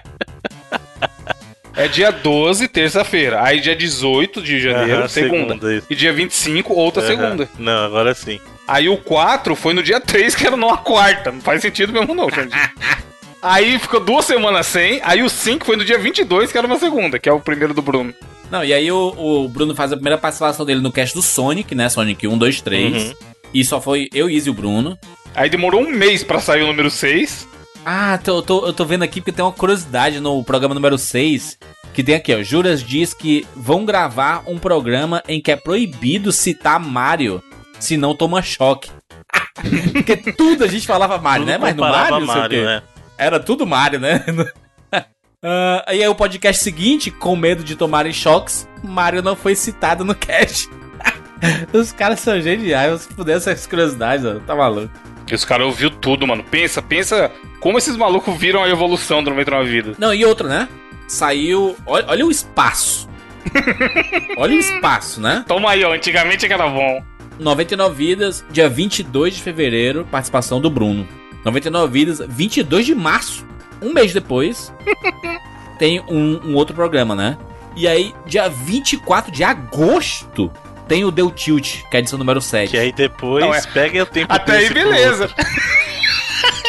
Speaker 2: É dia 12, terça-feira. Aí dia 18 de janeiro,
Speaker 3: Aham,
Speaker 2: segunda.
Speaker 3: segunda.
Speaker 2: E dia 25, outra
Speaker 3: Aham.
Speaker 2: segunda.
Speaker 3: Não, agora sim.
Speaker 2: Aí o 4 foi no dia 3, que era numa quarta. Não faz sentido mesmo, não, gente. Aí ficou duas semanas sem. Aí o 5 foi no dia 22, que era uma segunda, que é o primeiro do Bruno.
Speaker 1: Não, e aí o, o Bruno faz a primeira participação dele no cast do Sonic, né? Sonic 1, 2, 3.
Speaker 3: Uhum.
Speaker 1: E só foi eu, Easy e o Bruno.
Speaker 2: Aí demorou um mês pra sair o número 6.
Speaker 1: Ah, tô, tô- eu tô vendo aqui porque tem uma curiosidade no programa número 6. Que tem aqui, ó. Juras diz que vão gravar um programa em que é proibido citar Mario, senão toma choque. porque tudo a gente falava Mario,
Speaker 3: Tudo
Speaker 1: né? Mas no Mario, não
Speaker 3: Mario, né?
Speaker 1: Era tudo Mario, né? Ah, e aí o podcast seguinte, com medo de tomarem choques, Mario não foi citado no cast. Os caras são geniais, se puder essas curiosidades, ó, tá maluco.
Speaker 2: E os caras ouviu tudo, mano. Pensa, pensa como esses malucos viram a evolução do 99 Vidas.
Speaker 1: Não, e outra, né? Saiu. Olha, olha o espaço. olha o espaço, né?
Speaker 2: Toma aí, ó. Antigamente era bom.
Speaker 1: 99 Vidas, dia 22 de fevereiro, participação do Bruno. 99 Vidas, 22 de março, um mês depois, tem um, um outro programa, né? E aí, dia 24 de agosto, tem o Deu Tilt, que é a edição número 7.
Speaker 3: Que aí depois
Speaker 2: Não, é-
Speaker 3: pega o tempo
Speaker 2: Até aí, beleza.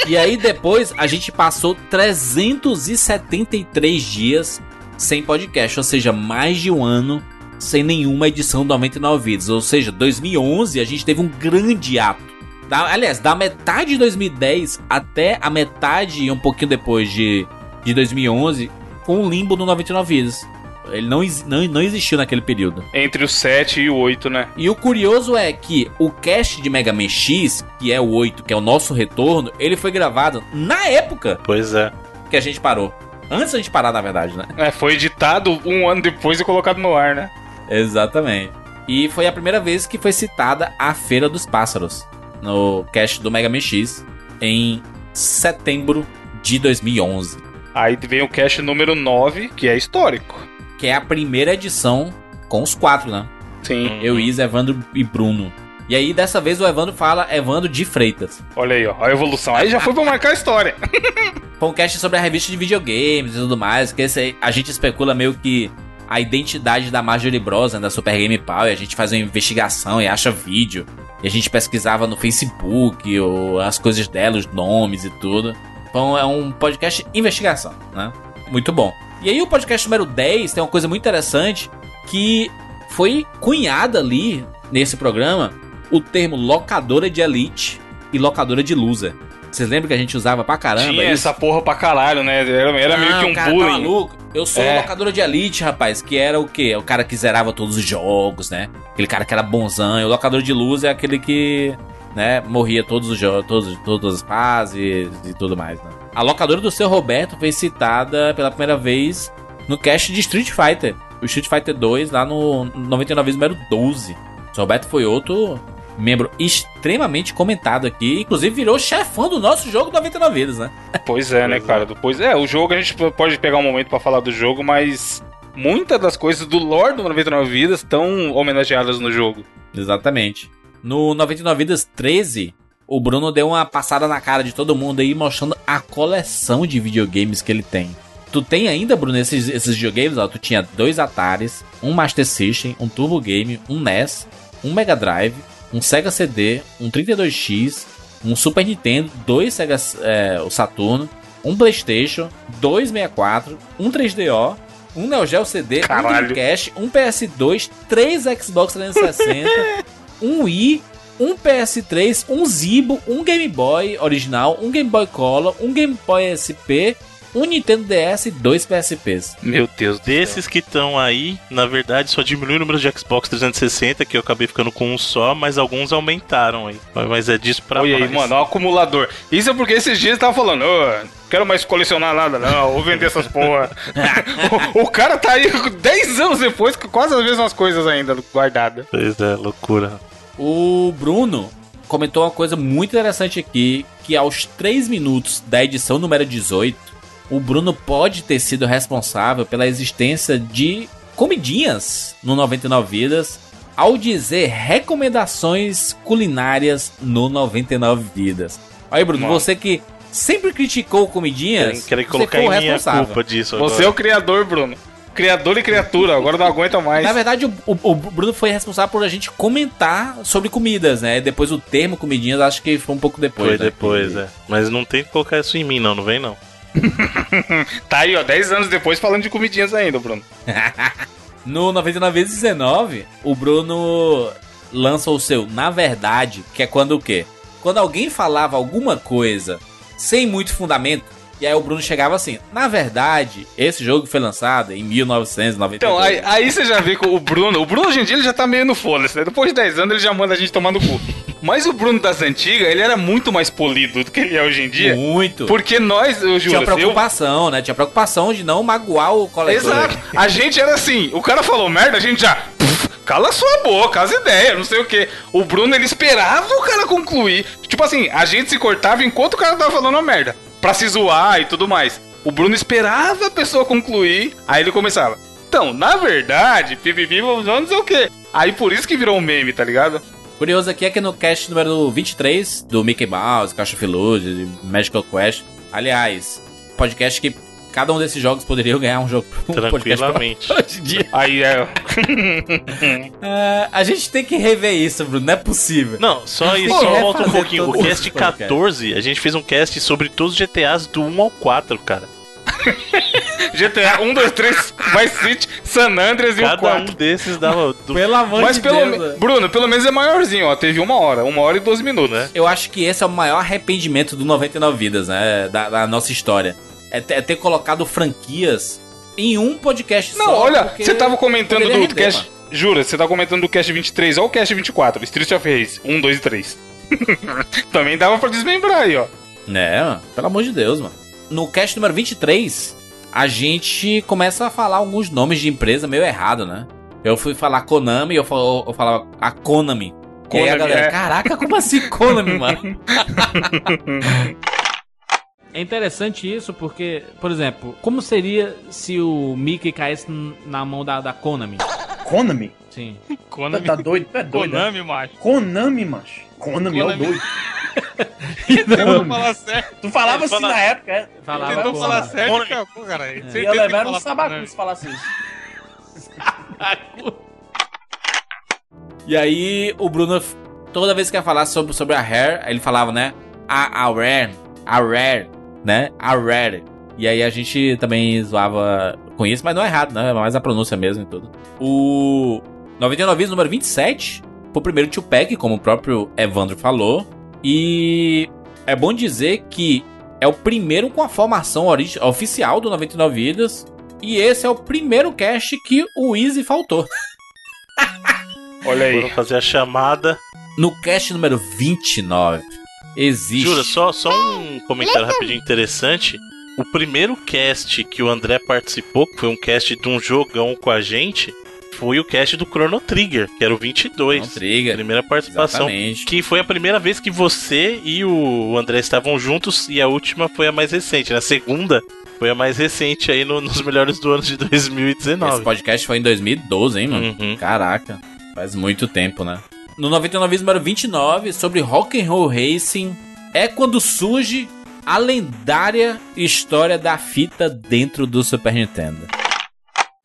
Speaker 1: E aí depois a gente passou 373 dias sem podcast, ou seja, mais de um ano sem nenhuma edição do 99 Vidas. Ou seja, 2011 a gente teve um grande ato. Da- aliás, da metade de 2010 até a metade e um pouquinho depois de, de 2011, foi um limbo do 99 Vidas. Ele não, não, não existiu naquele período.
Speaker 2: Entre o 7 e o 8, né?
Speaker 1: E o curioso é que o cast de Mega Man X, que é o 8, que é o nosso retorno, ele foi gravado na época
Speaker 3: Pois é.
Speaker 1: que a gente parou. Antes da gente parar, na verdade, né?
Speaker 2: É, foi editado um ano depois e colocado no ar, né?
Speaker 1: Exatamente. E foi a primeira vez que foi citada a Feira dos Pássaros no cast do Mega Man X em setembro de 2011,
Speaker 2: Aí vem o cast número 9, que é histórico.
Speaker 1: Que é a primeira edição com os quatro, né?
Speaker 2: Sim.
Speaker 1: Eu, Isa, Evandro e Bruno. E aí, dessa vez, o Evandro fala Evandro de Freitas.
Speaker 2: Olha aí, ó. A evolução. Aí já foi pra marcar a história.
Speaker 1: Foi um cast sobre a revista de videogames e tudo mais, que esse a gente especula meio que a identidade da Marjorie Bros, né, da Super Game Power, a gente faz uma investigação e acha vídeo, e a gente pesquisava no Facebook ou as coisas dela, os nomes e tudo. Então é um podcast investigação, né? Muito bom. E aí o podcast número 10 tem uma coisa muito interessante que foi cunhada ali nesse programa o termo locadora de elite e locadora de loser. Vocês lembram que a gente usava pra caramba
Speaker 2: Tinha
Speaker 1: isso?
Speaker 2: essa porra pra caralho, né? Era, era meio que um
Speaker 1: cara, Tá
Speaker 2: bullying.
Speaker 1: maluco? Eu sou
Speaker 2: É.
Speaker 1: locadora de elite, rapaz, que era o quê? O cara que zerava todos os jogos, né? Aquele cara que era bonzão. E o locador de luz é aquele que, né, morria todos os jogos, todos, todas as fases e tudo mais, né? A locadora do seu Roberto foi citada pela primeira vez no cast de Street Fighter. O Street Fighter 2 lá no 99 número 12. O seu Roberto foi outro membro extremamente comentado aqui, inclusive virou chefão do nosso jogo 99 vidas, né?
Speaker 2: Pois é, né,
Speaker 3: Pois é.
Speaker 2: cara? Depois é, o jogo a gente pode pegar um momento pra falar do jogo, mas muitas das coisas do lore do 99 Vidas estão homenageadas no jogo.
Speaker 1: Exatamente. No 99 Vidas 13, o Bruno deu uma passada na cara de todo mundo aí, mostrando a coleção de videogames que ele tem. Tu tem ainda, Bruno, esses, esses videogames? Ó, tu tinha dois Ataris, um Master System, um Turbo Game, um NES, um Mega Drive, um Sega CD, um 32X, um Super Nintendo, dois Sega é, o Saturno, um PlayStation, dois 64, um 3DO, um Neo Geo CD, um
Speaker 2: Caralho.
Speaker 1: Dreamcast, um PS2, três Xbox 360, um Wii, um PS3, um Zibo, um Game Boy original, um Game Boy Color, um Game Boy SP um Nintendo DS e dois PSPs.
Speaker 2: Meu Deus do céu.
Speaker 3: Desses que estão aí, na verdade, só diminui o número de Xbox 360, que eu acabei ficando com um só, mas alguns aumentaram aí. Mas é disso pra
Speaker 2: Olha aí,
Speaker 3: mais.
Speaker 2: mano, ó, o acumulador. Isso é porque esses dias tava falando, ô, quero mais colecionar nada, não, vou vender essas porra. o, o cara tá aí 10 anos depois com quase as mesmas coisas ainda guardadas.
Speaker 3: Pois é, loucura.
Speaker 1: O Bruno comentou uma coisa muito interessante aqui, que aos 3 minutos da edição número 18, o Bruno pode ter sido responsável pela existência de comidinhas no 99 Vidas, ao dizer recomendações culinárias no 99 Vidas. Aí, Bruno,
Speaker 2: Mano.
Speaker 1: você que sempre criticou comidinhas,
Speaker 3: Querem, querem
Speaker 1: você
Speaker 3: colocar
Speaker 1: foi o responsável.
Speaker 3: culpa disso
Speaker 2: Você é
Speaker 3: agora.
Speaker 2: o criador, Bruno. Criador e criatura, agora não aguenta mais.
Speaker 1: Na verdade, o, o- o Bruno foi responsável por a gente comentar sobre comidas, né? Depois o termo comidinhas, acho que foi um pouco depois.
Speaker 3: Foi
Speaker 1: né?
Speaker 3: depois, é. Mas não tem que colocar isso em mim, não, não vem não.
Speaker 2: Tá aí, ó, 10 anos depois falando de comidinhas ainda, Bruno.
Speaker 1: No 99 vezes 19, o Bruno lança o seu Na Verdade, que é quando o quê? Quando alguém falava alguma coisa sem muito fundamento, e aí o Bruno chegava assim, na verdade, esse jogo foi lançado em 1992.
Speaker 2: Então, aí, aí você já vê que o Bruno, o Bruno hoje em dia ele já tá meio no foda-se, né? Depois de 10 anos ele já manda a gente tomar no cu. Mas o Bruno das antigas, ele era muito mais polido do que ele é hoje em dia.
Speaker 1: Muito.
Speaker 2: Porque nós, eu juro,
Speaker 1: Tinha
Speaker 2: eu,
Speaker 1: preocupação, né? Tinha preocupação de não magoar o coletor.
Speaker 2: Exato. A gente era assim, o cara falou merda, a gente já. "Pff, Cala sua boca, as ideias, não sei o que. O Bruno, ele esperava o cara concluir. Tipo assim, a gente se cortava enquanto o cara tava falando a merda. Pra se zoar e tudo mais. O Bruno esperava a pessoa concluir, aí ele começava. Então, na verdade, pipipi, não sei o que. Aí por isso que virou um meme, tá ligado?
Speaker 1: Curioso aqui é que no cast número 23 do Mickey Mouse, Caixa Filude, Magical Quest, aliás, podcast que cada um desses jogos poderia ganhar um jogo um
Speaker 3: Tranquilamente.
Speaker 1: hoje em dia.
Speaker 2: Aí é.
Speaker 1: Ah, a gente tem que rever isso, Bruno, não é possível.
Speaker 3: Não, só isso, só volta um pouquinho. O cast
Speaker 1: esses podcasts.
Speaker 3: 14, a gente fez um cast sobre todos os GTAs do 1 ao 4, cara.
Speaker 2: GTA 1, 2, 3, Vice City, San Andreas e o
Speaker 3: Cada
Speaker 2: 4.
Speaker 3: um desses dava. Do...
Speaker 1: Pelo amor
Speaker 2: Mas
Speaker 1: de
Speaker 2: pelo
Speaker 1: Deus.
Speaker 2: me-
Speaker 1: né?
Speaker 2: Bruno, pelo menos é maiorzinho, ó. Teve uma hora, uma hora e 12 minutos.
Speaker 3: Né?
Speaker 1: Eu acho que esse é o maior arrependimento do 99 Vidas, né? Da, da nossa história. É ter, é ter colocado franquias em um podcast
Speaker 2: Não,
Speaker 1: só.
Speaker 2: olha,
Speaker 1: porque
Speaker 2: você tava comentando
Speaker 1: poderia
Speaker 2: do
Speaker 1: render,
Speaker 2: cast.
Speaker 1: mano.
Speaker 2: Jura, você tá comentando do cast 23 ou o cast 24, Street of Rage 1, 2 e 3. Também dava pra desmembrar aí, ó.
Speaker 1: É, mano, pelo amor de Deus, mano. No cast número 23, a gente começa a falar alguns nomes de empresa meio errado, né? Eu fui falar Konami eu, fal- eu falava a Konami. e aí a
Speaker 2: Konami,
Speaker 1: galera,
Speaker 2: é.
Speaker 1: caraca, como assim Konami, mano?
Speaker 4: É interessante isso porque, por exemplo, como seria se o Mickey caísse na mão da, da Konami?
Speaker 5: Konami?
Speaker 4: Sim.
Speaker 6: Konami.
Speaker 5: tá doido? Tu é doido? né?
Speaker 6: Konami, macho.
Speaker 5: Konami, macho. Konami, é o
Speaker 6: Konami.
Speaker 5: doido.
Speaker 6: Falar certo.
Speaker 5: Tu falava assim
Speaker 3: Fala-
Speaker 5: na época, é?
Speaker 4: Falava
Speaker 6: Tentou
Speaker 4: Konami.
Speaker 6: falar certo
Speaker 3: Konami.
Speaker 6: acabou, cara. Certeza
Speaker 5: Ia levar no sabacu
Speaker 6: Konami.
Speaker 5: se falasse isso.
Speaker 1: E aí o Bruno, toda vez que ia falar sobre, sobre a Rare, ele falava, né? A, a Rare, a Rare, né? A Rare. E aí a gente também zoava com isso, mas não é errado, né? É mais a pronúncia mesmo e tudo. O 99 Vidas número 27 foi o primeiro Tupac, como o próprio Evandro falou. E é bom dizer que é o primeiro com a formação oficial do 99 Vidas. E esse é o primeiro cast que o Easy faltou.
Speaker 2: Olha aí.
Speaker 3: Foram fazer a chamada.
Speaker 1: No cast número 29, existe.
Speaker 3: Jura, só, só um comentário rapidinho interessante. O primeiro cast que o André participou, que foi um cast de um jogão com a gente, foi o cast do Chrono Trigger, que era o 22.
Speaker 1: Não Trigger.
Speaker 3: Primeira participação.
Speaker 1: Exatamente.
Speaker 3: Que foi a primeira vez que você e o André estavam juntos e a última foi a mais recente. Na segunda foi a mais recente aí no- nos melhores do ano de
Speaker 1: Esse
Speaker 3: 2019.
Speaker 1: podcast foi em 2012, hein, mano?
Speaker 3: Uhum.
Speaker 1: Caraca, faz muito tempo, né? No 99 número 29, sobre Rock and Roll Racing, é quando surge a lendária história da fita dentro do Super Nintendo.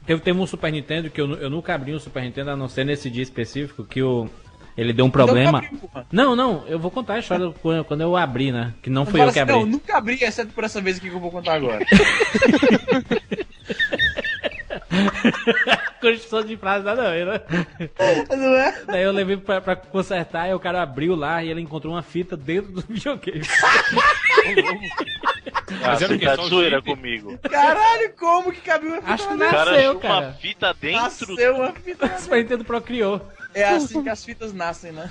Speaker 4: Teve, teve um Super Nintendo que eu, eu nunca abri um Super Nintendo, a não ser nesse dia específico, que o, ele deu um problema.
Speaker 5: Então, abri, porra.
Speaker 4: Não, não, eu vou contar a história quando, quando eu abri, né? Que não
Speaker 5: Não
Speaker 4: fui eu que
Speaker 5: assim,
Speaker 4: abri.
Speaker 5: Não, nunca abri, exceto por essa vez aqui que eu vou contar agora.
Speaker 4: Construção de frase nada a ver, né?
Speaker 5: não é?
Speaker 4: Daí eu levei pra, pra consertar e o cara abriu lá e ele encontrou uma fita dentro do videogame.
Speaker 6: Mas era o quê?
Speaker 3: tá de zoeira comigo.
Speaker 5: Caralho, como que cabia uma fita
Speaker 4: Acho que
Speaker 3: O cara
Speaker 4: nasceu, cara.
Speaker 3: uma fita dentro.
Speaker 5: Nasceu uma fita.
Speaker 4: Super Nintendo procriou.
Speaker 5: É assim que as fitas nascem, né?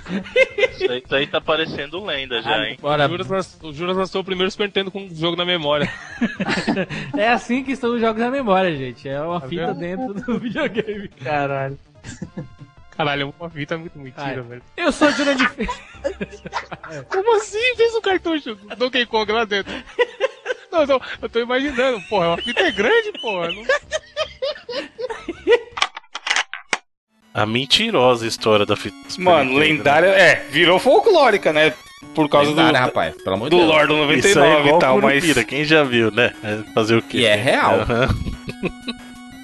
Speaker 3: Isso aí, isso aí tá parecendo lenda já, hein?
Speaker 4: Bora.
Speaker 6: O Juras, o lançou o primeiro Super Nintendo com um jogo na memória.
Speaker 4: É assim que estão os jogos na memória, gente. É uma
Speaker 6: Tá
Speaker 4: fita
Speaker 6: vendo?
Speaker 4: dentro do videogame.
Speaker 5: Caralho.
Speaker 6: Caralho, uma fita é muito mentira,
Speaker 4: Ai.
Speaker 6: velho.
Speaker 4: Eu sou Jurandir
Speaker 6: Como assim? Fez um cartucho do Donkey Kong lá dentro. Não, eu tô, eu tô imaginando, porra, uma fita é grande, porra. Não...
Speaker 3: A mentirosa história da fita.
Speaker 2: Mano,
Speaker 3: né?
Speaker 2: lendária. É, virou folclórica, né? Por causa
Speaker 1: Lendária,
Speaker 2: do,
Speaker 1: rapaz, pelo amor de
Speaker 2: do
Speaker 1: Deus.
Speaker 2: Lord do
Speaker 3: Isso é
Speaker 2: 99
Speaker 3: igual
Speaker 2: e tal, mas.
Speaker 3: Quem já viu, né? É Fazer o quê?
Speaker 1: E é real.
Speaker 3: Aham.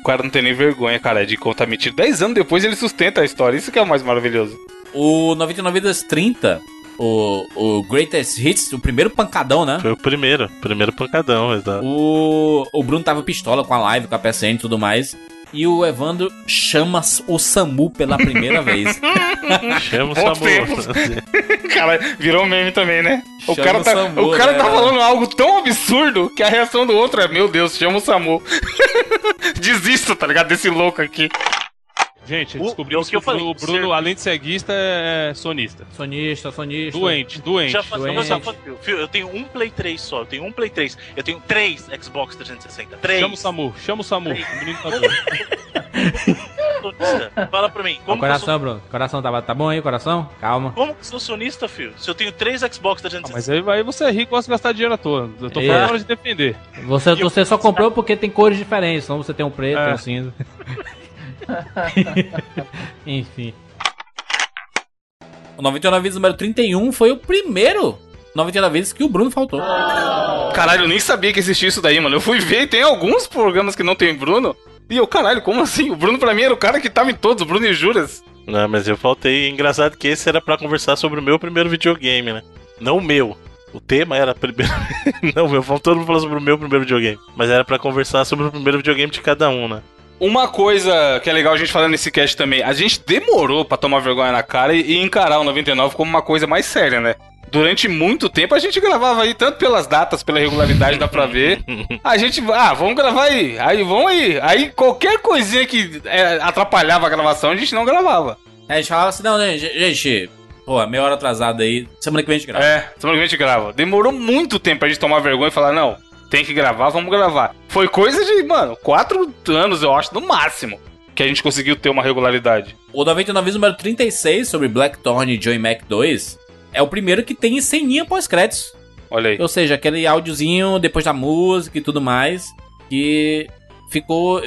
Speaker 2: O cara não tem nem vergonha, cara, de contar mentira. 10 anos depois ele sustenta a história. Isso que é o mais maravilhoso.
Speaker 1: O 99 Vidas 30, o, o Greatest Hits, o primeiro pancadão, né?
Speaker 3: Foi o primeiro, primeiro pancadão, exato.
Speaker 1: O, o Bruno tava pistola com a live, com a PSN e tudo mais. E o Evandro chama o Samu pela primeira vez.
Speaker 3: Chama o Samu.
Speaker 2: Cara, virou meme também, né? O
Speaker 1: Chama
Speaker 2: cara,
Speaker 1: o
Speaker 2: tá,
Speaker 1: Samu,
Speaker 2: o cara
Speaker 1: né?
Speaker 2: tá falando algo tão absurdo que a reação do outro é: Meu Deus, chama o Samu. Desisto, tá ligado? Desse louco aqui.
Speaker 6: Gente,
Speaker 3: O-
Speaker 6: descobrimos
Speaker 3: o que
Speaker 6: que,
Speaker 3: eu
Speaker 6: o Bruno,
Speaker 3: falei,
Speaker 6: o Bruno,
Speaker 3: ser-
Speaker 6: além de ceguista, é sonista.
Speaker 4: Sonista, sonista.
Speaker 6: Doente, doente.
Speaker 3: Já faz,
Speaker 4: doente.
Speaker 3: já faz- eu tenho um Play 3 só, eu tenho um Play 3, eu tenho três Xbox 360. Três.
Speaker 6: Chama o Samu, chama o Samu. O tá.
Speaker 3: Fala pra mim, como que eu sou,
Speaker 4: coração, Bruno. Coração, tá, tá bom aí, coração? Calma.
Speaker 3: como que eu sou sonista, filho? Se eu tenho três Xbox
Speaker 6: Ah,
Speaker 3: 360.
Speaker 6: mas aí, aí você é rico e gosta de gastar dinheiro à toa. Eu tô
Speaker 4: É.
Speaker 6: falando hora de defender.
Speaker 4: Você, você só comprou porque tem cores diferentes, senão você tem um preto,
Speaker 6: É.
Speaker 4: um cinza. Enfim.
Speaker 1: O 99 Vidas número 31 foi o primeiro 99 vezes que o Bruno faltou.
Speaker 2: Caralho, eu nem sabia que existia isso daí, mano. Eu fui ver e tem alguns programas que não tem Bruno. E eu, caralho, como assim? O Bruno pra mim era o cara que tava em todos, o Bruno e Juras.
Speaker 3: Não, mas eu faltei. Engraçado que esse era pra conversar sobre o meu primeiro videogame, né? Não o meu. O tema era primeiro. não, meu, todo mundo falando sobre o meu primeiro videogame. Mas era pra conversar sobre o primeiro videogame de cada um, né?
Speaker 2: Uma coisa que é legal a gente falar nesse cast também, a gente demorou pra tomar vergonha na cara e, e encarar o 99 como uma coisa mais séria, né? Durante muito tempo a gente gravava aí, tanto pelas datas, pela regularidade, dá pra ver. A gente, ah, vamos gravar aí, aí vamos aí. Aí qualquer coisinha que é, atrapalhava a gravação, a gente não gravava.
Speaker 1: Aí a gente falava assim, não, né, gente, pô, meia hora atrasada aí, semana que vem a gente grava.
Speaker 2: É, semana que vem a gente grava. Demorou muito tempo pra gente tomar vergonha e falar, não, tem que gravar, vamos gravar. Foi coisa de, mano, quatro anos, eu acho, no máximo, que a gente conseguiu ter uma regularidade.
Speaker 1: O 99 número 36 sobre Blackthorn e Joy Mac 2 é o primeiro que tem ceninha pós-créditos.
Speaker 2: Olha aí.
Speaker 1: Ou seja, aquele áudiozinho depois da música e tudo mais, que ficou.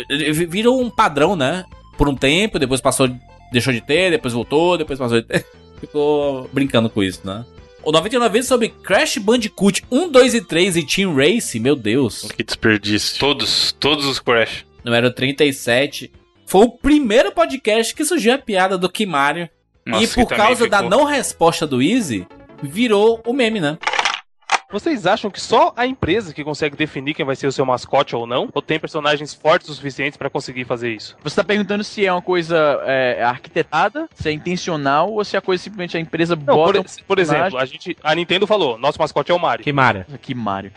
Speaker 1: virou um padrão, né? Por um tempo, depois passou. deixou de ter, depois voltou, depois passou de ter. Ficou brincando com isso, né? O 99 vezes sobre Crash Bandicoot 1, 2 e 3 e Team Race, meu Deus.
Speaker 3: Que desperdício.
Speaker 2: Todos, todos os Crash.
Speaker 1: Número 37. Foi o primeiro podcast que surgiu a piada do Kimario.
Speaker 2: Nossa,
Speaker 1: e por causa da
Speaker 2: ficou-
Speaker 1: não resposta do Easy, virou o meme, né?
Speaker 6: Vocês acham que só a empresa que consegue definir quem vai ser o seu mascote ou não? Ou tem personagens fortes o suficientes pra conseguir fazer isso?
Speaker 5: Você tá perguntando se é uma coisa é, arquitetada, se é intencional ou se a coisa simplesmente a empresa
Speaker 6: Não,
Speaker 5: bota.
Speaker 6: por, por exemplo, a gente, a Nintendo falou, nosso mascote é o Mario.
Speaker 4: Que Mario.
Speaker 5: Que Mario.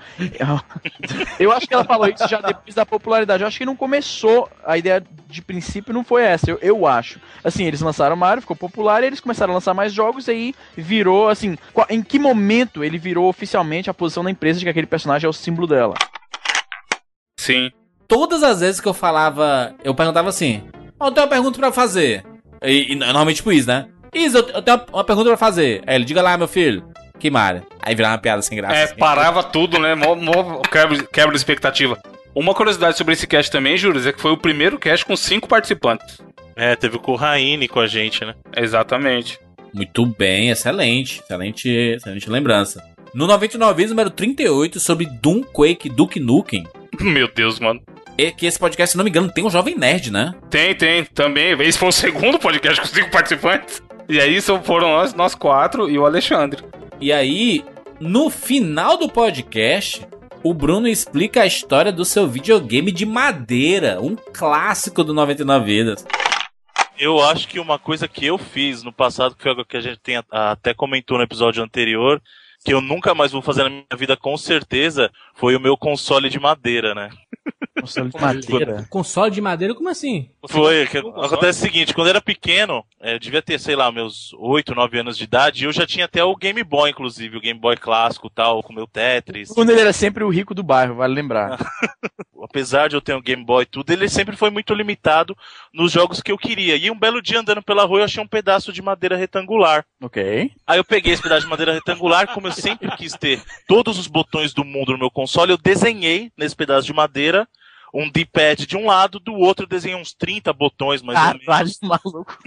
Speaker 5: Eu acho que ela falou isso já depois da popularidade. Eu acho que não começou. A ideia de princípio não foi essa, eu, eu acho. Assim, eles lançaram Mario, ficou popular, e eles começaram a lançar mais jogos, e aí virou, assim. em que momento ele virou oficialmente a posição da empresa de que aquele personagem é o símbolo dela?
Speaker 2: Sim.
Speaker 1: Todas as vezes que eu falava, eu perguntava assim: "Ó, Eu tenho uma pergunta pra fazer. E, e normalmente tipo isso, né? Isso, eu, eu tenho uma, uma pergunta pra fazer. Aí ele, diga lá, meu filho. Que Mario. Aí virava uma piada sem graça.
Speaker 2: É,
Speaker 1: assim.
Speaker 2: parava tudo, né? Mó, mó quebra, quebra de expectativa. Uma curiosidade sobre esse cast também, Juras, é que foi o primeiro cast com cinco participantes.
Speaker 3: É, teve o Corraine com a gente, né?
Speaker 2: Exatamente.
Speaker 1: Muito bem, excelente. Excelente, excelente lembrança. No 99 vezes número 38 sobre Doom Quake Duke Nukem.
Speaker 2: Meu Deus, mano.
Speaker 1: E que esse podcast, se não me engano, tem um jovem nerd, né?
Speaker 2: Tem, tem, também. Esse foi o segundo podcast com cinco participantes. E aí foram nós, nós quatro e o Alexandre.
Speaker 1: E aí, no final do podcast, o Bruno explica a história do seu videogame de madeira, um clássico do 99 Vidas.
Speaker 3: Eu acho que uma coisa que eu fiz no passado, que foi algo que a gente tem, até comentou no episódio anterior, que eu nunca mais vou fazer na minha vida com certeza foi o meu console de madeira, né?
Speaker 5: Console de madeira.
Speaker 4: Console de madeira, como assim?
Speaker 3: Foi, que acontece o seguinte, quando eu era pequeno, é, eu devia ter, sei lá, meus 8, 9 anos de idade, e eu já tinha até o Game Boy, inclusive, o Game Boy clássico tal, com o meu Tetris.
Speaker 5: Quando ele era sempre o rico do bairro, vale lembrar.
Speaker 3: Apesar de eu ter um Game Boy e tudo, ele sempre foi muito limitado nos jogos que eu queria. E um belo dia andando pela rua eu achei um pedaço de madeira retangular.
Speaker 5: ok.
Speaker 3: Aí eu peguei esse pedaço de madeira retangular, como eu sempre quis ter todos os botões do mundo no meu console, eu desenhei nesse pedaço de madeira um D-pad de um lado, do outro eu desenhei uns 30 botões mais ou menos.
Speaker 5: Maluco.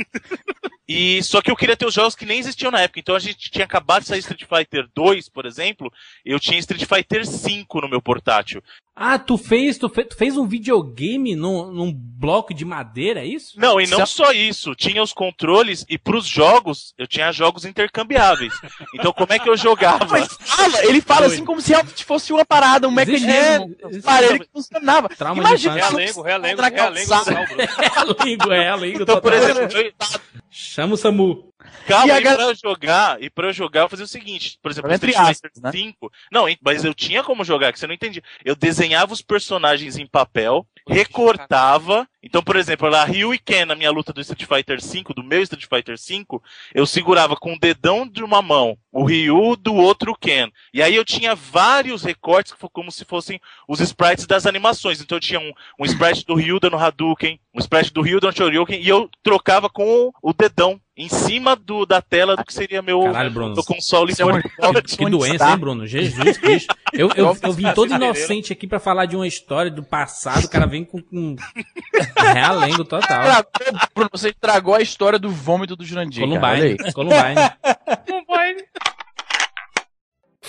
Speaker 3: E só que eu queria ter os jogos que nem existiam na época. Então a gente tinha acabado de sair Street Fighter 2, por exemplo, eu tinha Street Fighter 5 no meu portátil.
Speaker 4: Ah, tu fez, tu, fe- tu fez um videogame num, num bloco de madeira, é isso?
Speaker 3: Não, e não só isso, tinha os controles e pros jogos, eu tinha jogos intercambiáveis. Então como é que eu jogava?
Speaker 5: Mas fala, ele fala assim como se realmente fosse uma parada, um
Speaker 4: Existe-
Speaker 5: mecanismo,
Speaker 4: é,
Speaker 5: um aparelho que funcionava.
Speaker 4: Trauma de
Speaker 5: Imagina isso
Speaker 6: Realengo, realengo, realengo total, Bruno.
Speaker 4: É a língua, é a língua.
Speaker 3: Então, por
Speaker 4: total.
Speaker 3: exemplo, eu,
Speaker 4: Chama o Samu.
Speaker 3: Calma,
Speaker 5: E a
Speaker 3: e
Speaker 5: gal-
Speaker 3: pra eu jogar, e pra eu jogar, eu fazia o seguinte, por exemplo,
Speaker 5: Entre
Speaker 3: Street
Speaker 5: aspas,
Speaker 3: Fighter
Speaker 5: né?
Speaker 3: 5. Não, mas eu tinha como jogar, que você não entendia. Eu desenhava os personagens em papel, recortava. Então, por exemplo, lá Ryu e Ken na minha luta do Street Fighter 5, do meu Street Fighter 5, eu segurava com o dedão de uma mão o Ryu do outro Ken. E aí eu tinha vários recortes como se fossem os sprites das animações. Então eu tinha um, um sprite do Ryu dando Hadouken, um sprite do Ryu dando Shoryuken, e eu trocava com o dedão em cima do, da tela do que seria meu,
Speaker 4: Caralho, Bruno.
Speaker 3: meu console
Speaker 5: é uma-
Speaker 3: portátil.
Speaker 4: Que doença, hein, Bruno? Jesus Cristo. Eu, eu, eu vim todo inocente aqui pra falar de uma história do passado, o cara vem com, com realengo total.
Speaker 5: Bruno, você estragou a história do vômito do Jurandir. cara.
Speaker 4: Columbine. Columbine.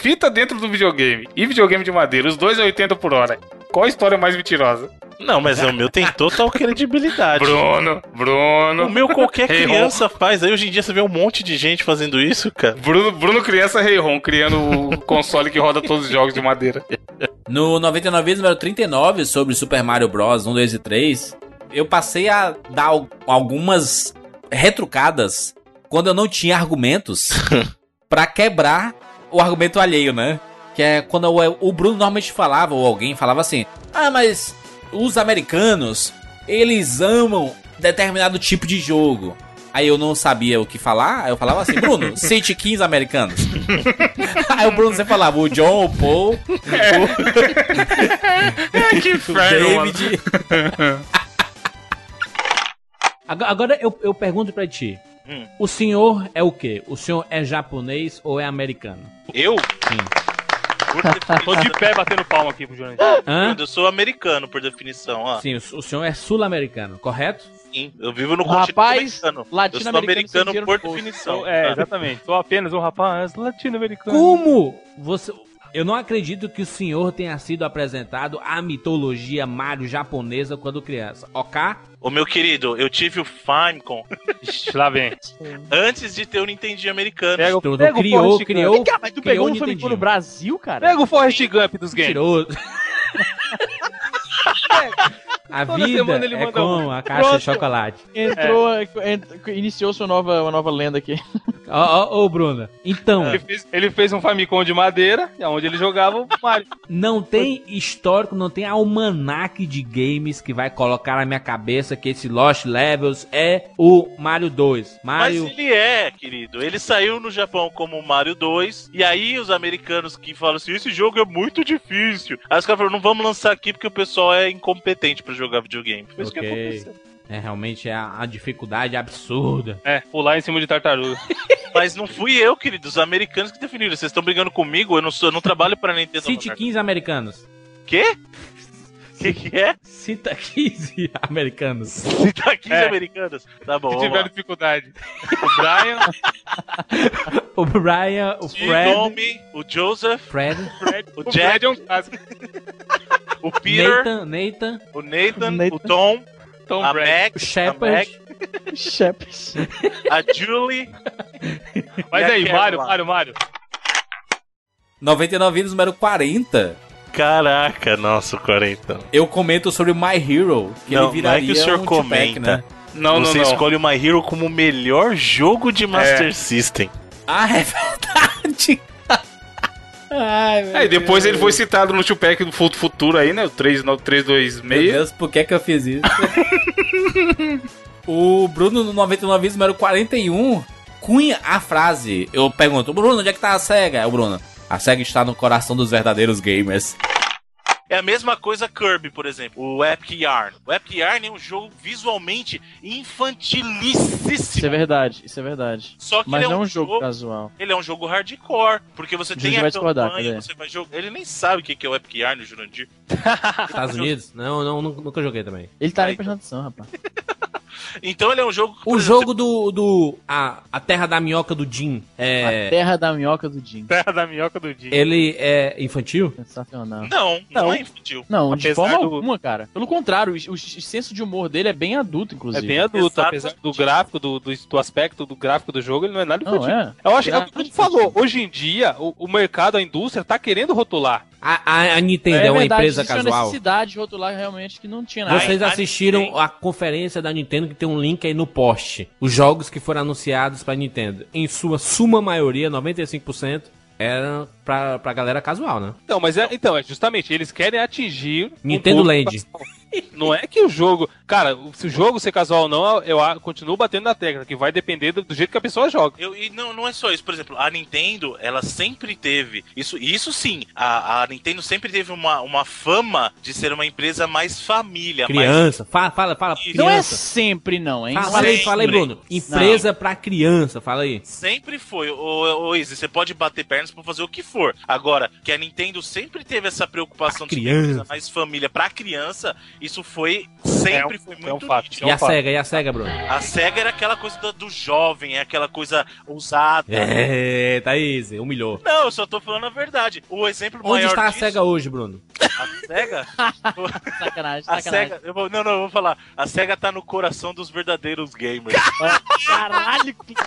Speaker 6: Fita dentro do videogame e videogame de madeira, os dois a 80 por hora. Qual a história mais mentirosa?
Speaker 3: Não, mas o meu tem total credibilidade.
Speaker 6: Bruno,
Speaker 3: O
Speaker 6: Bruno.
Speaker 3: meu qualquer
Speaker 6: Hey,
Speaker 3: criança faz. Aí hoje em dia você vê um monte de gente fazendo isso, cara.
Speaker 6: Bruno, Bruno criança Rei Ron, criando o console que roda todos os jogos de madeira.
Speaker 1: No 99 vezes número 39, sobre Super Mario Bros. 1, 2 e 3, eu passei a dar al- algumas retrucadas quando eu não tinha argumentos pra quebrar o argumento alheio, né? Que é quando o, o Bruno normalmente falava, ou alguém falava assim: Ah, mas os americanos, eles amam determinado tipo de jogo. Aí eu não sabia o que falar, aí eu falava assim, Bruno, cite 15 americanos. aí o Bruno sempre falava, o John, o Paul,
Speaker 6: que
Speaker 1: o. David.
Speaker 4: Agora, agora eu, eu pergunto pra ti.
Speaker 3: Hum.
Speaker 4: O senhor é o quê? O senhor é japonês ou é americano?
Speaker 3: Eu?
Speaker 4: Sim.
Speaker 3: Por definição,
Speaker 6: Tô de pé batendo palma aqui pro Jurandir.
Speaker 4: Hã?
Speaker 3: Eu sou americano, por definição. Ó.
Speaker 4: Sim, o, senhor é sul-americano, correto?
Speaker 3: Sim, eu vivo no
Speaker 5: rapaz
Speaker 3: americano. Eu sou
Speaker 5: latino-americano
Speaker 3: americano
Speaker 5: dinheiro
Speaker 3: por definição.
Speaker 6: É, exatamente. Sou apenas um rapaz latino-americano.
Speaker 4: Como você. Eu não acredito que o senhor tenha sido apresentado à mitologia Mario japonesa quando criança. Ok?
Speaker 3: Ô meu querido, eu tive o Famicom
Speaker 6: Lá vem.
Speaker 3: antes de ter o Nintendo americano.
Speaker 6: Pega, pega o
Speaker 4: criou,
Speaker 6: Gump.
Speaker 4: criou.
Speaker 5: Cá, mas tu
Speaker 4: criou
Speaker 5: pegou
Speaker 4: o
Speaker 5: um Famicom
Speaker 4: Nintendinho.
Speaker 5: no Brasil, cara?
Speaker 6: Pega o Forrest Gump dos games.
Speaker 4: Tirou. A
Speaker 6: Toda
Speaker 4: vida
Speaker 6: ele
Speaker 4: é como
Speaker 6: um.
Speaker 4: a caixa
Speaker 5: Pronto.
Speaker 4: de chocolate.
Speaker 5: Entrou, ent- iniciou sua nova, uma nova lenda aqui.
Speaker 4: Ó, ó, ô, Bruna. Então,
Speaker 6: Ele fez, ele fez um Famicom de madeira, onde ele jogava o Mario.
Speaker 4: não tem histórico, não tem almanac de games que vai colocar na minha cabeça que esse Lost Levels é o Mario 2.
Speaker 3: Mas
Speaker 4: Mario.
Speaker 3: ele é, querido. Ele saiu no Japão como Mario 2. E aí os americanos que falam assim: esse jogo é muito difícil. Aí os caras falaram: não vamos lançar aqui porque o pessoal é incompetente pra jogar videogame. Foi isso que aconteceu.
Speaker 4: É realmente a, a dificuldade absurda.
Speaker 6: É, pular em cima de tartaruga.
Speaker 3: Mas não fui eu, querido. Os americanos que definiram. Vocês estão brigando comigo? Eu não, sou, eu não trabalho pra Nintendo.
Speaker 4: Cite 15 americanos.
Speaker 3: Quê? Que que é?
Speaker 4: Cita 15 americanos.
Speaker 3: Tá 15
Speaker 6: É.
Speaker 3: americanos. Tá bom.
Speaker 6: Se
Speaker 3: vamos
Speaker 6: tiver
Speaker 3: lá.
Speaker 6: dificuldade. O Brian,
Speaker 4: O Brian, o
Speaker 3: O
Speaker 4: Fred.
Speaker 3: Tommy, o Joseph,
Speaker 4: Fred.
Speaker 3: o
Speaker 6: o
Speaker 3: Jack,
Speaker 6: Fred é um
Speaker 3: o Peter,
Speaker 4: Nathan, Nathan,
Speaker 3: o Nathan,
Speaker 5: Nathan.
Speaker 3: o Tom,
Speaker 6: Tom
Speaker 3: a
Speaker 6: Brady.
Speaker 3: Mac,
Speaker 4: o
Speaker 3: a,
Speaker 4: Shepard.
Speaker 3: Mac,
Speaker 5: Cheps.
Speaker 3: a Julie.
Speaker 6: Mas
Speaker 3: a
Speaker 6: aí, Mário. Mário, Mário.
Speaker 1: 99 vidas número 40,
Speaker 3: Caraca, nossa, o 40.
Speaker 1: eu comento sobre My Hero, que
Speaker 3: Não,
Speaker 1: ele viraria
Speaker 3: não é que o senhor
Speaker 1: um
Speaker 3: comenta.
Speaker 1: né?
Speaker 6: Não,
Speaker 3: Você
Speaker 6: não, não.
Speaker 3: escolhe o My Hero como o melhor jogo de Master System.
Speaker 1: Ah, é verdade. Ai, meu
Speaker 2: Aí depois ele foi citado no Tupac do Fu- Futuro aí, né? O 3, no-
Speaker 1: Meu
Speaker 2: 326.
Speaker 1: Deus, por que que eu fiz isso? o Bruno no 99 número 41 cunha a frase. Eu pergunto, Bruno, onde é que tá a SEGA? É o Bruno. A SEGA está no coração dos verdadeiros gamers.
Speaker 3: É a mesma coisa Kirby, por exemplo. O Epic Yarn. O Epic Yarn é um jogo visualmente infantilicíssimo.
Speaker 5: Isso é verdade, isso é verdade.
Speaker 3: Só que
Speaker 5: Mas
Speaker 3: ele
Speaker 5: não
Speaker 3: é
Speaker 5: é
Speaker 3: um
Speaker 5: um jogo casual.
Speaker 3: Ele é um jogo hardcore, porque você
Speaker 5: O
Speaker 3: tem
Speaker 5: discordar,
Speaker 3: campanha,
Speaker 5: cadê?
Speaker 3: você vai jogar. Ele nem sabe o que é o Epic Yarn, o Jurandir.
Speaker 4: Estados Unidos? Não, não, nu- nunca joguei também.
Speaker 5: Ele tá
Speaker 3: Aí,
Speaker 5: prestando atenção, rapaz.
Speaker 3: Então ele é um jogo. que,
Speaker 4: O
Speaker 3: exemplo,
Speaker 4: jogo do. do a, a Terra da Minhoca do Jim.
Speaker 5: A
Speaker 4: É.
Speaker 5: terra da minhoca do Jim.
Speaker 6: Terra da minhoca do dia.
Speaker 4: Ele é infantil?
Speaker 5: Sensacional.
Speaker 3: Não, não,
Speaker 6: Não.
Speaker 3: é infantil.
Speaker 5: Não, de
Speaker 6: Apesar
Speaker 5: forma
Speaker 6: do-
Speaker 5: alguma, cara. Pelo contrário, o, o- o senso de humor dele é bem adulto,
Speaker 6: É
Speaker 5: inclusive.
Speaker 6: bem adulto, apesar do gráfico, do, do, do aspecto do gráfico do jogo, ele não é nada
Speaker 5: Não,
Speaker 6: infantil.
Speaker 5: é.
Speaker 6: Eu acho que é o que falou. Hoje em dia, o, o mercado, a indústria, tá querendo rotular.
Speaker 4: A, a, a Nintendo é, uma
Speaker 5: verdade,
Speaker 4: empresa casual.
Speaker 5: necessidade de rotular realmente que não tinha nada.
Speaker 4: Vocês
Speaker 3: a
Speaker 4: assistiram
Speaker 3: Nintendo-
Speaker 4: a conferência da Nintendo que tem um link aí no post. Os jogos que foram anunciados pra Nintendo, em sua suma maioria, 95%, eram pra, pra galera casual, né?
Speaker 6: Então, mas é, então, é justamente, eles querem atingir. um
Speaker 4: Nintendo
Speaker 6: público
Speaker 4: Land.
Speaker 6: Não é que o jogo. Cara, se o jogo ser casual ou não, eu, continuo batendo na tecla, que vai depender do, jeito que a pessoa joga.
Speaker 3: Eu, e não, não é só isso, por exemplo, a Nintendo, ela sempre teve, isso, isso sim, a, a Nintendo sempre teve uma, uma fama de ser uma empresa mais família, mais
Speaker 4: Criança, fala, fala, fala.
Speaker 3: Isso.
Speaker 5: Não é
Speaker 4: Criança.
Speaker 5: sempre, não, hein?
Speaker 4: Fala, fala aí, fala aí, Bruno. Empresa pra criança, fala aí.
Speaker 3: Sempre foi. Ô, ô, Izzy, você pode bater pernas pra fazer o que for. Agora, que a Nintendo sempre teve essa preocupação
Speaker 4: Pra
Speaker 3: de ser uma
Speaker 4: criança.
Speaker 3: empresa mais família pra criança, isso foi. Sempre
Speaker 6: É um-
Speaker 3: foi
Speaker 6: é
Speaker 3: muito
Speaker 6: um fato.
Speaker 3: nítido.
Speaker 4: E
Speaker 6: um
Speaker 4: a
Speaker 6: fato.
Speaker 4: SEGA, e a SEGA, Bruno?
Speaker 3: A SEGA era aquela coisa do, do jovem, é aquela coisa ousada.
Speaker 4: É, Thaís, humilhou.
Speaker 3: Não, eu só tô falando a verdade. O exemplo
Speaker 4: Onde
Speaker 3: maior
Speaker 4: está a
Speaker 3: disso-
Speaker 4: SEGA hoje, Bruno?
Speaker 3: A SEGA?
Speaker 5: Sacanagem,
Speaker 3: A
Speaker 5: sacanagem.
Speaker 3: SEGA, eu vou, não, não, eu vou falar. A SEGA tá no coração dos verdadeiros gamers.
Speaker 5: Caralho, que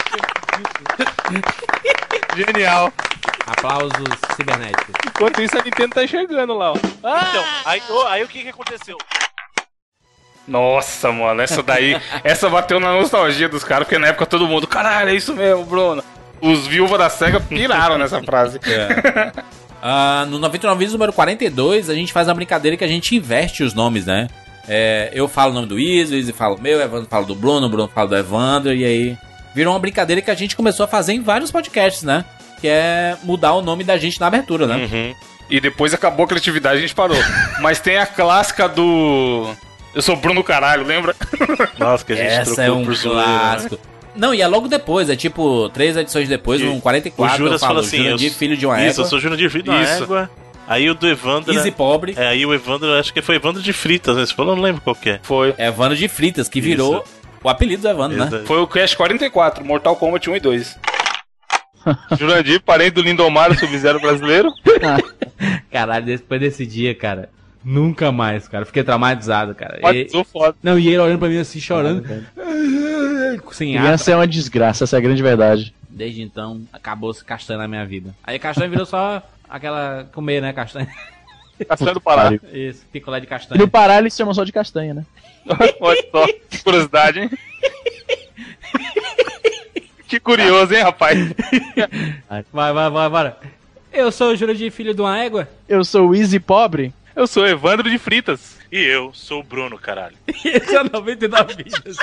Speaker 6: Genial.
Speaker 4: Aplausos cibernéticos.
Speaker 6: Enquanto isso, a Nintendo tá enxergando lá, ó.
Speaker 3: Então, aí, aí o que que aconteceu?
Speaker 2: Nossa, mano, essa daí, essa bateu na nostalgia dos caras, porque na época todo mundo, caralho, é isso mesmo, Bruno. Os viúvas da SEGA piraram nessa frase.
Speaker 1: Ah, no 99 Vídeos número 42, a gente faz uma brincadeira que a gente inverte os nomes, né? É, eu falo o nome do Izzy, o Izzy fala o meu, o Evandro fala do Bruno, o Bruno fala do Evandro, e aí virou uma brincadeira que a gente começou a fazer em vários podcasts, né? Que é mudar o nome da gente na abertura, né?
Speaker 3: Uhum.
Speaker 2: E depois acabou a criatividade e a gente parou. Mas tem a clássica do. Eu sou Bruno Caralho, lembra?
Speaker 3: Nossa, que a gente
Speaker 1: Essa
Speaker 3: trocou
Speaker 1: é um
Speaker 3: por zoeira, né?
Speaker 1: clássico. Não, e é logo depois, é tipo três edições depois,
Speaker 3: E O
Speaker 1: 44, eu
Speaker 3: Juras
Speaker 1: falo
Speaker 3: fala assim:
Speaker 1: Jurandir,
Speaker 3: eu,
Speaker 1: filho de uma
Speaker 3: Isso,
Speaker 1: égua,
Speaker 3: eu sou Jurandir, filho de uma
Speaker 2: Isso.
Speaker 3: égua. Aí o do Evandro.
Speaker 1: Easy pobre,
Speaker 3: É, aí o Evandro, acho que foi Evandro de Fritas, né? Você falou, eu não lembro qual que é.
Speaker 2: Foi.
Speaker 1: é Evandro de Fritas, que virou
Speaker 3: Isso.
Speaker 1: o apelido do Evandro, né?
Speaker 2: Foi o Crash 44, Mortal Kombat 1 e 2.
Speaker 6: Jurandir, parente do Lindomar, o Sub-Zero brasileiro.
Speaker 4: Caralho, depois desse dia, cara. Nunca mais, cara. Fiquei traumatizado, cara. E-
Speaker 6: Batizou foda.
Speaker 4: não, e ele olhando pra mim assim, chorando. Sem ar.
Speaker 5: Criança é uma desgraça, essa é a grande verdade.
Speaker 4: Desde então, acabou-se castanha na minha vida. Aí castanha virou só aquela. comer, né? Castanha.
Speaker 6: Castanha do Pará.
Speaker 4: Isso, picolé de
Speaker 5: E
Speaker 4: castanha.
Speaker 5: no Pará eles chamam só de castanha, né?
Speaker 6: Olha só, que curiosidade, hein? que curioso, hein, rapaz?
Speaker 4: Vai, vai, vai, vai. Eu sou o Jurandir, filho de uma égua.
Speaker 5: Eu sou o Easy Pobre.
Speaker 6: Eu sou Evandro de Fritas.
Speaker 3: E eu sou o Bruno, caralho.
Speaker 4: E esse é o 99 vidas.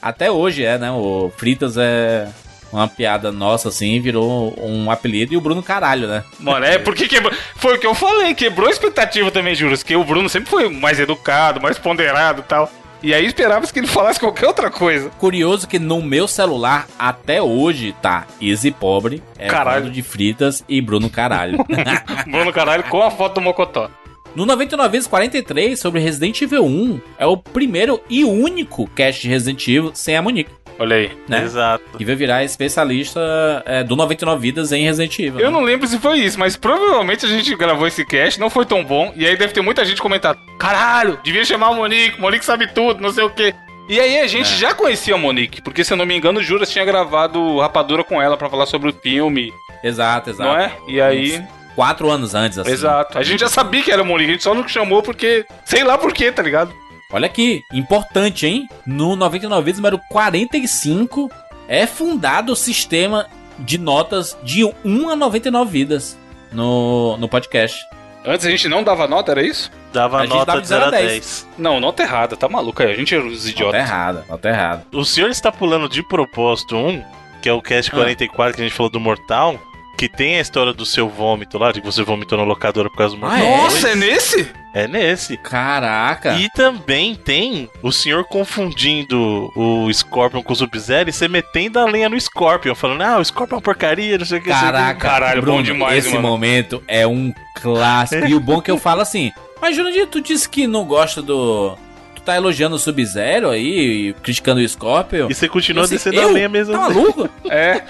Speaker 1: Até hoje é, né? O Fritas é uma piada nossa, assim, virou um apelido e o Bruno caralho, né?
Speaker 2: Mano, é porque quebrou. Foi o que eu falei, quebrou a expectativa também, Juras. Que o Bruno sempre foi mais educado, mais ponderado e tal. E aí esperava que ele falasse qualquer outra coisa.
Speaker 1: Curioso que no meu celular, até hoje, tá Easy Pobre,
Speaker 2: Caralho.
Speaker 1: Evandro de Fritas e Bruno Caralho.
Speaker 2: Bruno Caralho com a foto do Mocotó.
Speaker 1: no 99 vezes 43, sobre Resident Evil 1, é o primeiro e único cast de Resident Evil sem a Monique,
Speaker 2: Olha aí.
Speaker 1: né?
Speaker 3: Exato.
Speaker 1: Que vai virar especialista é, do 99 Vidas em Resident Evil.
Speaker 2: Eu
Speaker 1: né?
Speaker 2: não lembro se foi isso, mas provavelmente a gente gravou esse cast, não foi tão bom, e aí deve ter muita gente comentando: caralho, devia chamar o Monique, o Monique sabe tudo, não sei o quê. E aí a gente já conhecia a Monique, porque se eu não me engano, o Juras tinha gravado Rapadura com ela pra falar sobre o filme,
Speaker 1: Exato, exato.
Speaker 2: não é? E aí.
Speaker 1: Quatro anos antes, assim.
Speaker 2: Exato. A gente já sabia que era Monique, a gente só não chamou porque. Sei lá por quê, tá ligado?
Speaker 1: Olha aqui, importante, hein? No 99 vezes número 45 é fundado o sistema de notas de 1 a 99 vidas no, no podcast.
Speaker 2: Antes a gente não dava nota, era isso?
Speaker 3: Dava
Speaker 1: A gente
Speaker 3: nota
Speaker 1: dava
Speaker 3: de
Speaker 1: de
Speaker 3: 0 a
Speaker 1: 0 a
Speaker 3: 10.
Speaker 2: Não, nota errada, tá maluco aí. A gente era os
Speaker 1: Nota
Speaker 2: idiotas.
Speaker 1: errada, nota errada.
Speaker 3: O senhor está pulando de propósito um, que é o cast
Speaker 1: Ah.
Speaker 3: 44 que a gente falou do Mortal, que tem a história do seu vômito lá, de que você vomitou na locadora por causa do Mortal.
Speaker 1: Ah, é?
Speaker 2: Nossa, é nesse?
Speaker 3: É nesse.
Speaker 1: Caraca.
Speaker 3: E também tem o senhor confundindo o Scorpion com o Sub-Zero e você metendo a lenha no Scorpion, falando, ah, o Scorpion é uma porcaria, não sei o que. o que."
Speaker 1: Caraca,
Speaker 2: Caralho, bom
Speaker 1: Bruno,
Speaker 2: demais,
Speaker 1: Esse
Speaker 2: mano.
Speaker 1: momento é um clássico. e o bom é que eu falo assim, mas Jurandir, tu disse que não gosta do... Tu tá elogiando o Sub-Zero aí, e criticando o Scorpion.
Speaker 3: E você continua
Speaker 1: Assim,
Speaker 3: descendo a
Speaker 1: eu?
Speaker 3: lenha mesmo.
Speaker 1: Tá maluco?
Speaker 2: É.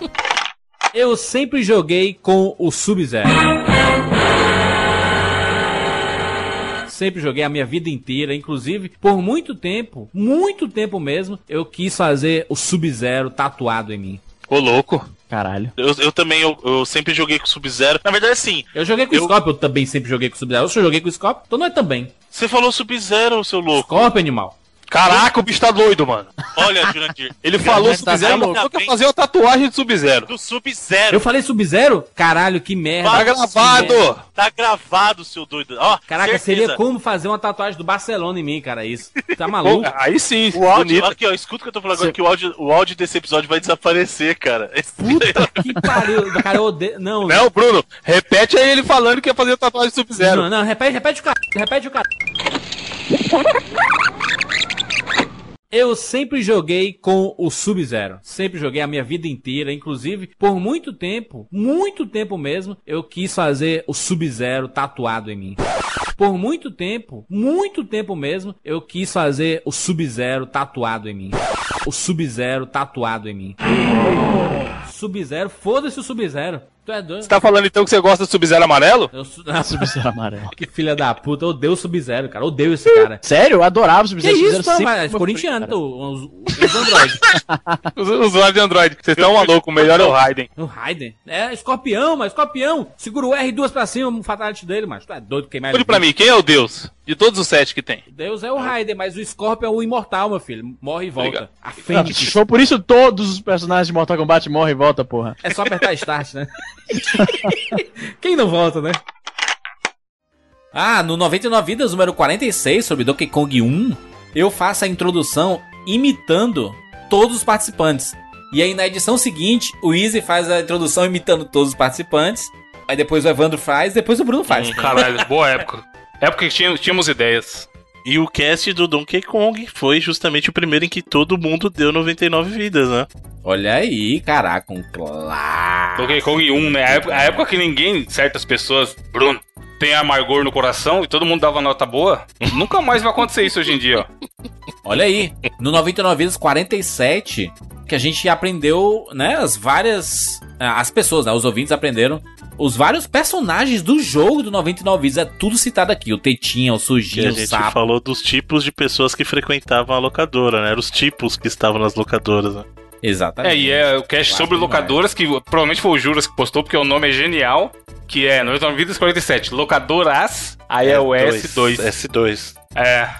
Speaker 4: Eu sempre joguei com o Sub-Zero. Sempre joguei a minha vida inteira, inclusive por muito tempo, muito tempo mesmo, eu quis fazer o Sub-Zero tatuado em mim.
Speaker 2: Ô, louco.
Speaker 5: Caralho.
Speaker 3: Eu, eu também, eu, eu sempre joguei com o Sub-Zero. Na verdade, assim,
Speaker 4: Eu joguei com
Speaker 3: Eu-
Speaker 4: o Scorpion, eu também sempre joguei com o Sub-Zero. Eu só joguei com o Scorpion, então não é também.
Speaker 3: você falou Sub-Zero, seu louco.
Speaker 4: Scorpion, animal.
Speaker 2: Caraca, o bicho tá doido, mano.
Speaker 3: Olha, Jurandir.
Speaker 2: Ele falou
Speaker 5: tá
Speaker 2: Sub-Zero, mas eu quero fazer uma tatuagem de Sub-Zero.
Speaker 3: Do Sub-Zero.
Speaker 4: Eu falei Sub-Zero? Caralho, que merda.
Speaker 2: Tá gravado.
Speaker 3: Tá gravado, seu doido. Ó,
Speaker 4: Caraca,
Speaker 3: certeza.
Speaker 4: seria como fazer uma tatuagem do Barcelona em mim, cara, isso. Tá
Speaker 2: Pô,
Speaker 4: maluco?
Speaker 2: aí sim,
Speaker 3: O áudio,
Speaker 2: bonito.
Speaker 3: aqui, ó, escuta o que eu tô falando agora, que o áudio, o áudio desse episódio vai desaparecer, cara.
Speaker 4: Puta que pariu. Cara, eu odeio. Não,
Speaker 2: Não, Bruno, repete aí ele falando que ia fazer tatuagem de Sub-Zero.
Speaker 4: Não, não, repete, repete o cara. Repete o cara. Eu sempre joguei com o Sub-Zero. Sempre joguei a minha vida inteira. Inclusive, por muito tempo, muito tempo mesmo, eu quis fazer o Sub-Zero tatuado em mim. Por muito tempo, muito tempo mesmo, eu quis fazer o Sub-Zero tatuado em mim. O Sub-Zero tatuado em mim. Sub-Zero, foda-se o Sub-Zero. Tu é doido?
Speaker 2: Você tá falando então que você gosta do Sub-Zero amarelo?
Speaker 4: Eu su-
Speaker 5: Sub-Zero amarelo.
Speaker 4: Que filha da puta, eu odeio o Sub-Zero, cara. Eu odeio esse cara.
Speaker 5: Sério? Eu adorava o
Speaker 4: Que
Speaker 5: Sub-Zero.
Speaker 4: isso,
Speaker 5: Sub-Zero
Speaker 4: não,
Speaker 5: sempre
Speaker 4: mas corintiano, tu, os, os Android.
Speaker 2: Os usuários de Android. Vocês estão malucos, o melhor é o Raiden.
Speaker 4: o Raiden. É, escorpião, mas escorpião. Segura o R2 pra cima, o fatality dele, mas tu é doido queimar
Speaker 2: Olhe pra mim, quem é o Deus? De todos os sete que tem.
Speaker 4: Deus é o Raiden, mas o Scorpion é o imortal, meu filho. Morre e volta.
Speaker 2: Obrigado.
Speaker 4: A. Fênix.
Speaker 5: Por isso todos os personagens de Mortal Kombat morrem e voltam, porra.
Speaker 4: É só apertar start, né? Quem não volta, né?
Speaker 1: Ah, no 99 Vidas, número 46, sobre Donkey Kong 1, eu faço a introdução imitando todos os participantes. E aí na edição seguinte, o Easy faz a introdução imitando todos os participantes. Aí depois o Evandro faz, depois o Bruno faz.
Speaker 2: Caralho, boa época. Época que tinha- tínhamos ideias.
Speaker 3: E o cast do Donkey Kong foi justamente o primeiro em que todo mundo deu 99 vidas, né?
Speaker 1: Olha aí, caraca, um clássico.
Speaker 2: Donkey Kong 1, né? A época, a época que ninguém, certas pessoas, Bruno, tem amargor no coração e todo mundo dava nota boa. Nunca mais vai acontecer isso hoje em dia, ó.
Speaker 1: Olha aí, no 99 Vidas 47, que a gente aprendeu, né, as várias... As pessoas, né, os ouvintes aprenderam os vários personagens do jogo do 99 Vidas. É tudo citado aqui. O Tetinha, o Sujinho,
Speaker 3: a
Speaker 1: o
Speaker 3: gente
Speaker 1: Sapo.
Speaker 3: falou dos tipos de pessoas que frequentavam a locadora, né? Eram os tipos que estavam nas locadoras, né?
Speaker 1: Exatamente.
Speaker 2: É, e é o cast
Speaker 1: Claro
Speaker 2: sobre
Speaker 1: demais.
Speaker 2: locadoras, que provavelmente foi o Juras que postou, porque o nome é genial, que é 99 Vidas 47, locadoras, aí é, o S2.
Speaker 3: S2.
Speaker 2: É,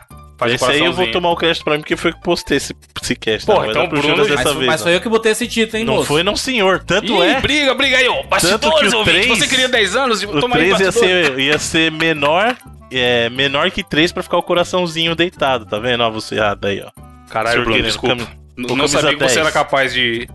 Speaker 2: faz
Speaker 3: Esse aí eu vou tomar o crédito pra mim, porque foi que postei esse, esse cast. Não, vai
Speaker 2: então Bruno-
Speaker 3: Juras
Speaker 1: Mas,
Speaker 3: dessa
Speaker 1: foi-
Speaker 3: vez.
Speaker 1: mas
Speaker 3: né?
Speaker 1: foi eu que botei esse título, hein,
Speaker 3: Não
Speaker 1: moço?
Speaker 3: foi, não, senhor. Tanto
Speaker 2: Ih,
Speaker 3: é.
Speaker 2: briga, briga aí, ó. Bastidores, ouvinte.
Speaker 3: três-
Speaker 2: Você queria 10 anos?
Speaker 3: O
Speaker 2: Toma aí,
Speaker 3: 3 ia
Speaker 2: bastidores.
Speaker 3: ser, ia ser menor. É, menor que 3 pra ficar o coraçãozinho deitado, tá vendo? Ó, você errado aí, ó.
Speaker 2: Caralho,
Speaker 3: Senhor
Speaker 2: Bruno, desculpa.
Speaker 3: o
Speaker 2: não sabia que você
Speaker 3: 10.
Speaker 2: era capaz de,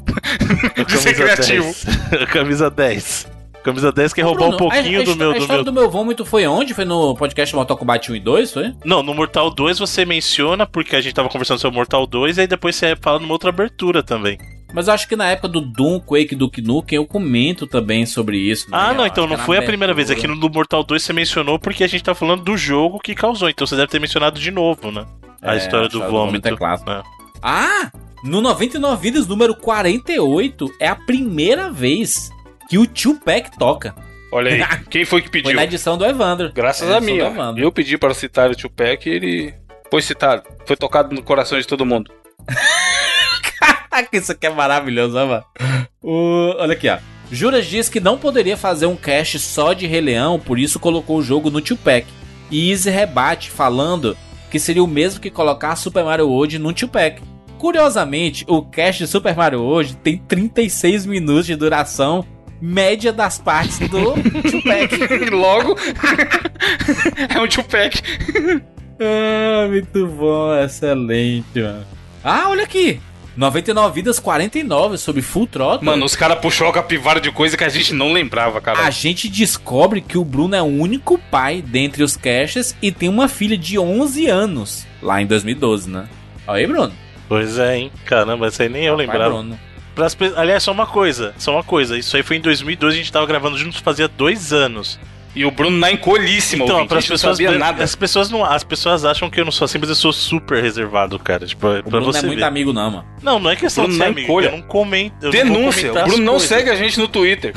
Speaker 2: de ser criativo.
Speaker 3: 10. Camisa 10. Camisa 10 quer roubar um pouquinho
Speaker 1: a, a,
Speaker 3: do meu.
Speaker 1: A
Speaker 3: Do
Speaker 1: história
Speaker 3: meu...
Speaker 1: do meu vômito foi onde? Foi no podcast Mortal Kombat 1 e 2, foi?
Speaker 3: Não, no Mortal 2 você menciona, porque a gente tava conversando sobre Mortal 2, e aí depois você fala numa outra abertura também.
Speaker 1: Mas eu acho que na época do Doom, Quake, Duke Nukem, eu comento também sobre isso. né?
Speaker 3: Ah, não, então não foi a primeira vez. Aqui no do Mortal 2 você mencionou porque a gente tá falando do jogo que causou. Então você deve ter mencionado de novo, né? A
Speaker 1: É,
Speaker 3: história do
Speaker 1: história do
Speaker 3: vômito.
Speaker 1: vômito é
Speaker 3: né?
Speaker 1: Ah! No 99 Vidas, número 48, é a primeira vez que o Tupac toca.
Speaker 2: Olha aí, quem foi que
Speaker 1: Foi
Speaker 2: pediu?
Speaker 1: na edição do Evandro.
Speaker 2: Graças a mim. Eu pedi para citar o Tupac e ele foi citado. Foi tocado no coração de todo mundo.
Speaker 1: Caraca, isso aqui é maravilhoso, né, mano? O- Olha aqui, ó. Juras diz que não poderia fazer um cast só de Rei Leão, por isso colocou o jogo no Tupac. E Easy rebate falando que seria o mesmo que colocar Super Mario World no Tupac. Curiosamente, o cast de Super Mario hoje tem 36 minutos de duração média das partes do Tupac.
Speaker 2: Logo, é um Tupac.
Speaker 1: ah, muito bom, excelente, mano. Ah, olha aqui. 99 vidas 49 sobre Full Throttle.
Speaker 2: Mano, os caras puxou a capivara de coisa que a gente não lembrava, cara.
Speaker 1: A gente descobre que o Bruno é o único pai dentre os caches e tem uma filha de 11 anos, lá em 2012, né? Aí, Bruno.
Speaker 3: Pois é, hein? Caramba, isso aí nem eu lembrava.
Speaker 1: Bruno.
Speaker 3: Pras Aliás, só uma coisa, só uma coisa. Isso aí foi em 2012, a gente tava gravando juntos fazia dois anos.
Speaker 2: E o Bruno na encolhíssima,
Speaker 3: Então,
Speaker 2: ouvinte, a
Speaker 3: pras
Speaker 2: gente não
Speaker 3: pessoas,
Speaker 2: sabia nada.
Speaker 3: as pessoas não, as pessoas acham que eu não sou assim, mas eu sou super reservado, cara. Tipo, é
Speaker 1: O Bruno
Speaker 3: você
Speaker 1: não é muito
Speaker 3: ver.
Speaker 1: amigo, não, mano.
Speaker 3: Não, não é questão
Speaker 2: Bruno
Speaker 3: de ser
Speaker 2: não
Speaker 3: amigo,
Speaker 2: encolha.
Speaker 3: eu não comento. eu não
Speaker 2: Denúncia,
Speaker 3: comentar
Speaker 2: o
Speaker 3: as
Speaker 2: Bruno não
Speaker 3: coisas.
Speaker 2: segue a gente no Twitter.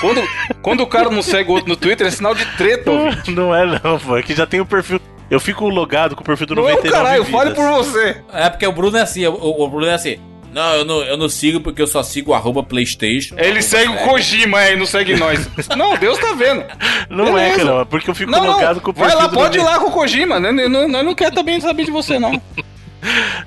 Speaker 2: quando, quando o cara não segue o outro no Twitter, é sinal de treta, ouvinte.
Speaker 3: Não é não, pô, é que já tem o perfil. Eu fico logado com o perfil do
Speaker 2: Não é o
Speaker 3: 99
Speaker 2: caralho,
Speaker 3: vidas.
Speaker 2: fale por você.
Speaker 1: É porque o Bruno é assim, o, o Bruno é assim. Não, eu não, eu não sigo porque eu só sigo o arroba Playstation.
Speaker 2: Ele
Speaker 1: arroba
Speaker 2: segue o. Kojima aí, não segue nós. Não, Deus tá vendo.
Speaker 3: Não é,
Speaker 2: Beleza.
Speaker 3: cara, é porque eu fico
Speaker 2: Não,
Speaker 3: logado
Speaker 2: não,
Speaker 3: com o
Speaker 2: vai
Speaker 3: perfil
Speaker 2: lá, pode ir
Speaker 3: 99.
Speaker 2: lá com o Kojima. né? Nós não, não quer também saber de você, não.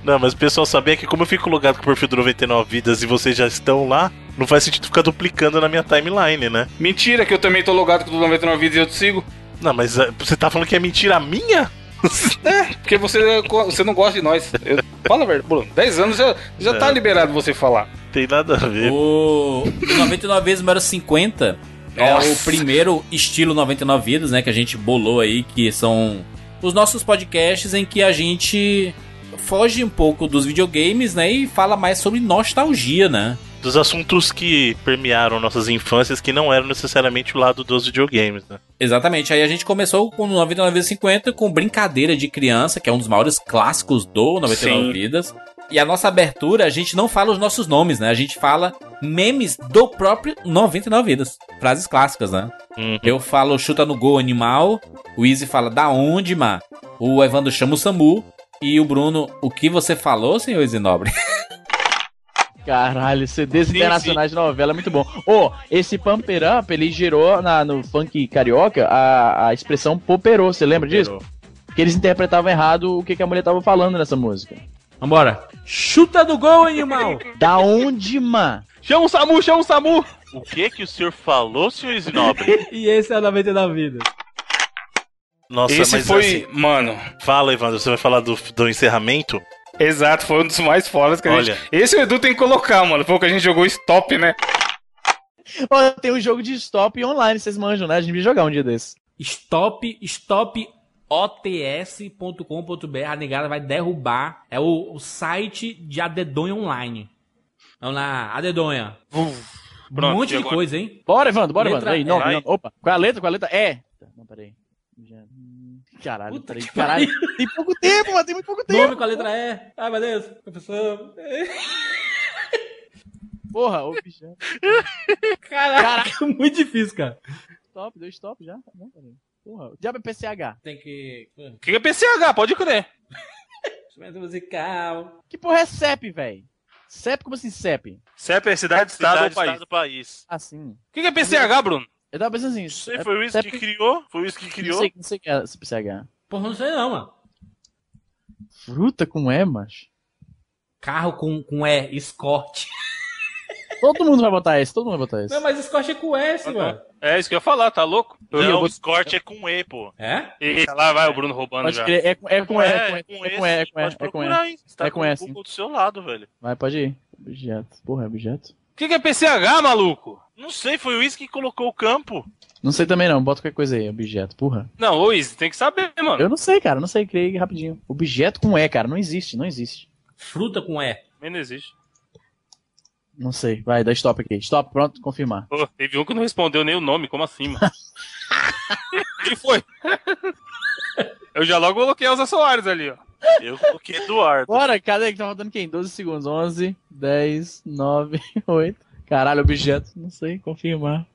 Speaker 3: Não, mas o pessoal sabia que como eu fico logado com o perfil do 99 vidas e vocês já estão lá, não faz sentido ficar duplicando na minha timeline, né?
Speaker 2: Mentira que eu também tô logado com o 99 vídeos e eu te sigo.
Speaker 3: Não, mas eh, você tá falando que é mentira minha?
Speaker 2: Porque você, você não gosta de nós. Eu- fala a verdade, Bruno. 10 anos já, já
Speaker 3: É.
Speaker 2: tá liberado você falar.
Speaker 3: Tem nada a ver.
Speaker 1: O 99 vezes número 50 é
Speaker 2: Nossa.
Speaker 1: o primeiro estilo 99 vidas, né, que a gente bolou aí, que são os nossos podcasts em que a gente foge um pouco dos videogames, né, e fala mais sobre nostalgia, né?
Speaker 3: Dos assuntos que permearam nossas infâncias que não eram necessariamente o lado dos videogames, né?
Speaker 1: Exatamente. Aí a gente começou com o 99 vezes 50 com Brincadeira de Criança, que é um dos maiores clássicos do 99
Speaker 2: Sim.
Speaker 1: Vidas. E a nossa abertura, a gente não fala os nossos nomes, né? A gente fala memes do próprio 99 Vidas. Frases clássicas, né?
Speaker 3: Uhum.
Speaker 1: Eu falo chuta no gol animal, o Easy fala da onde, ma? O Evandro chama o Samu e o Bruno, o que você falou, senhor Easy Nobre?
Speaker 5: Caralho, CDs
Speaker 2: Sim,
Speaker 5: internacionais de novela é muito bom. Ô, esse Pumper Up, ele gerou na, no funk carioca a, a expressão poperô, você lembra disso? Que eles interpretavam errado o que, que a mulher tava falando nessa música.
Speaker 4: Vambora. Chuta no gol, animal!
Speaker 5: Da onde, man?
Speaker 6: Chama o Samu, chama o Samu!
Speaker 3: O que que o senhor falou, senhor Isinobre?
Speaker 4: e esse é o 99 vidas.
Speaker 3: Nossa,
Speaker 2: Esse
Speaker 3: mas
Speaker 2: foi,
Speaker 3: assim,
Speaker 2: mano.
Speaker 3: fala, Evandro, você vai falar do, do encerramento?
Speaker 2: Exato, foi um dos mais fodas que a
Speaker 3: Olha.
Speaker 2: gente. Esse o Edu tem que colocar, mano. Foi o que a gente jogou stop, né?
Speaker 5: Ó, tem um jogo de stop online, vocês manjam, né? A gente vai jogar um dia desse.
Speaker 4: Stop, stop ots.com.br. A negada vai derrubar. É o, o site de Adedonha Online. Vamos lá, Adedonha.
Speaker 2: Pronto,
Speaker 4: um monte de
Speaker 2: agora?
Speaker 4: coisa, hein?
Speaker 5: Bora, Evandro, bora,
Speaker 4: Letra
Speaker 5: Evandro. Aí, não, não, opa, qual é a letra? Qual é a letra? É. Não, peraí. Já- Caralho,
Speaker 4: Puta
Speaker 5: peraí, caralho. Tem pouco tempo, mano, tem muito pouco tempo.
Speaker 4: Nome com a letra E. Ai, meu Deus. Professor.
Speaker 5: Porra, ô bicho.
Speaker 4: Caraca, muito difícil, cara.
Speaker 5: Stop, deu stop já? Bom, peraí. Porra, o diabo é PCH.
Speaker 1: Tem que.
Speaker 2: O que é PCH? Pode crer.
Speaker 1: Instrumento musical.
Speaker 5: Que porra é CEP, velho? CEP, como assim CEP?
Speaker 2: CEP é cidade, estado ou
Speaker 3: Cidade,
Speaker 2: país.
Speaker 3: estado, país.
Speaker 5: Assim.
Speaker 2: O que é PCH, Bruno?
Speaker 5: Eu tava pensando assim.
Speaker 3: Não sei,
Speaker 5: é-
Speaker 3: foi o Wiz que criou? Foi o Wiz que
Speaker 5: Não
Speaker 3: criou?
Speaker 5: sei, não sei o que é PCH.
Speaker 4: Porra, não sei não, mano.
Speaker 5: Fruta como é, macho?
Speaker 4: Carro com, com E, Escort.
Speaker 5: Todo mundo vai botar esse, todo mundo vai botar esse.
Speaker 4: Não, mas Escort é com S, mano.
Speaker 2: É isso que eu ia falar, tá louco?
Speaker 3: Não,
Speaker 5: eu vou-
Speaker 3: o Scott é com E, pô.
Speaker 4: É?
Speaker 2: Eita, lá vai o Bruno roubando
Speaker 5: Pode
Speaker 2: já.
Speaker 5: crer, é, com- é com E, é com E, é
Speaker 3: com
Speaker 5: com
Speaker 3: E,
Speaker 5: E, é
Speaker 3: sim,
Speaker 5: com E,
Speaker 3: pode
Speaker 5: é com E.
Speaker 3: procurar, hein? Você tá
Speaker 5: É com
Speaker 3: com o
Speaker 5: S.
Speaker 3: Do seu lado, velho.
Speaker 5: Vai, pode ir. Objeto. Porra, é objeto?
Speaker 2: O que é PCH, maluco?
Speaker 3: Não sei, foi o Wiz que colocou o campo.
Speaker 5: Não sei também não, bota qualquer coisa aí, objeto, porra.
Speaker 2: Não, ô Izzy, tem que saber, mano.
Speaker 5: Eu não sei, cara, não sei, criei rapidinho. Objeto com E, cara, não existe, não existe.
Speaker 4: Fruta com E.
Speaker 2: Também não existe.
Speaker 5: Não sei, vai, dá stop aqui. Stop, pronto, confirmar.
Speaker 2: Pô, teve um que não respondeu nem o nome, como assim, mano? Quem foi? Eu já logo coloquei Elza Soares ali, ó.
Speaker 3: Eu coloquei Eduardo.
Speaker 5: Bora, cadê que tá faltando quem? 12 segundos. 11, 10, 9, 8. Caralho, objeto, não sei, confirmar.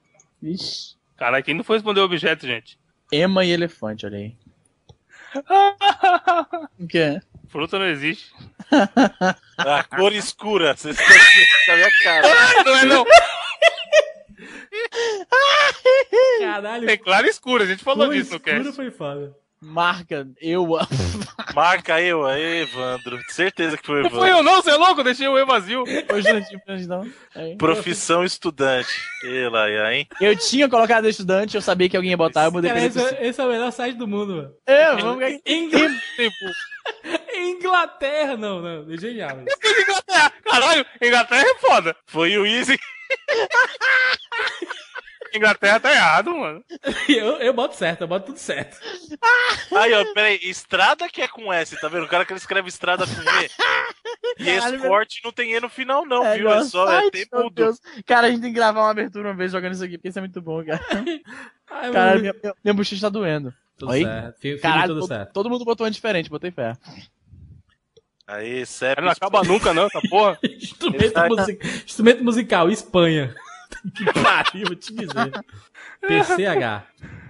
Speaker 5: Vixe.
Speaker 2: Caralho, quem não foi responder o objeto, gente?
Speaker 5: Ema e elefante, olha aí. O que é?
Speaker 2: Fruta não existe.
Speaker 3: A cor escura. Vocês estão com a minha cara.
Speaker 2: Não é não.
Speaker 4: Caralho.
Speaker 2: É claro escuro, a gente falou disso no
Speaker 4: escuro,
Speaker 2: cast.
Speaker 4: foi foda.
Speaker 5: Marca, eu.
Speaker 3: Marca eu aí, Evandro. Certeza que foi o
Speaker 6: Não foi
Speaker 3: Evandro.
Speaker 6: eu não, você é louco? Deixei o E vazio.
Speaker 5: Jurandir, não. Aí.
Speaker 3: Profissão estudante. E lá, e aí?
Speaker 5: Eu tinha colocado estudante, eu sabia que alguém ia botar, eu mudei
Speaker 1: Cara, esse, é- esse é o melhor site do mundo, mano.
Speaker 5: É, vamos
Speaker 1: Ingl-
Speaker 6: Tempo.
Speaker 1: Inglaterra, não, não. É genial. isso.
Speaker 6: Inglaterra. Caralho, Inglaterra é foda.
Speaker 3: Foi o Easy.
Speaker 6: Inglaterra tá errado, mano.
Speaker 1: Eu, eu boto certo, eu boto tudo certo.
Speaker 3: Aí, ó, peraí. Estrada que é com S, tá vendo? O cara que ele escreve estrada com E. E esporte não tem E no final, não,
Speaker 5: É,
Speaker 3: viu? É só é tempo do.
Speaker 5: Deus. Cara, a gente tem que gravar uma abertura uma vez jogando isso aqui, porque isso é muito bom, cara.
Speaker 1: Ai, mano,
Speaker 5: minha, minha, minha bochecha tá doendo.
Speaker 1: tudo
Speaker 5: Oi?
Speaker 1: certo. Filme
Speaker 5: Caralho,
Speaker 1: tudo
Speaker 5: todo,
Speaker 1: certo.
Speaker 5: todo mundo botou um diferente, botei fé.
Speaker 3: Aí, CEP.
Speaker 6: Não acaba nunca, não, essa porra.
Speaker 1: Instrumento,
Speaker 3: Exato.
Speaker 1: music- instrumento musical, Espanha. que pariu, vou te dizer. PCH.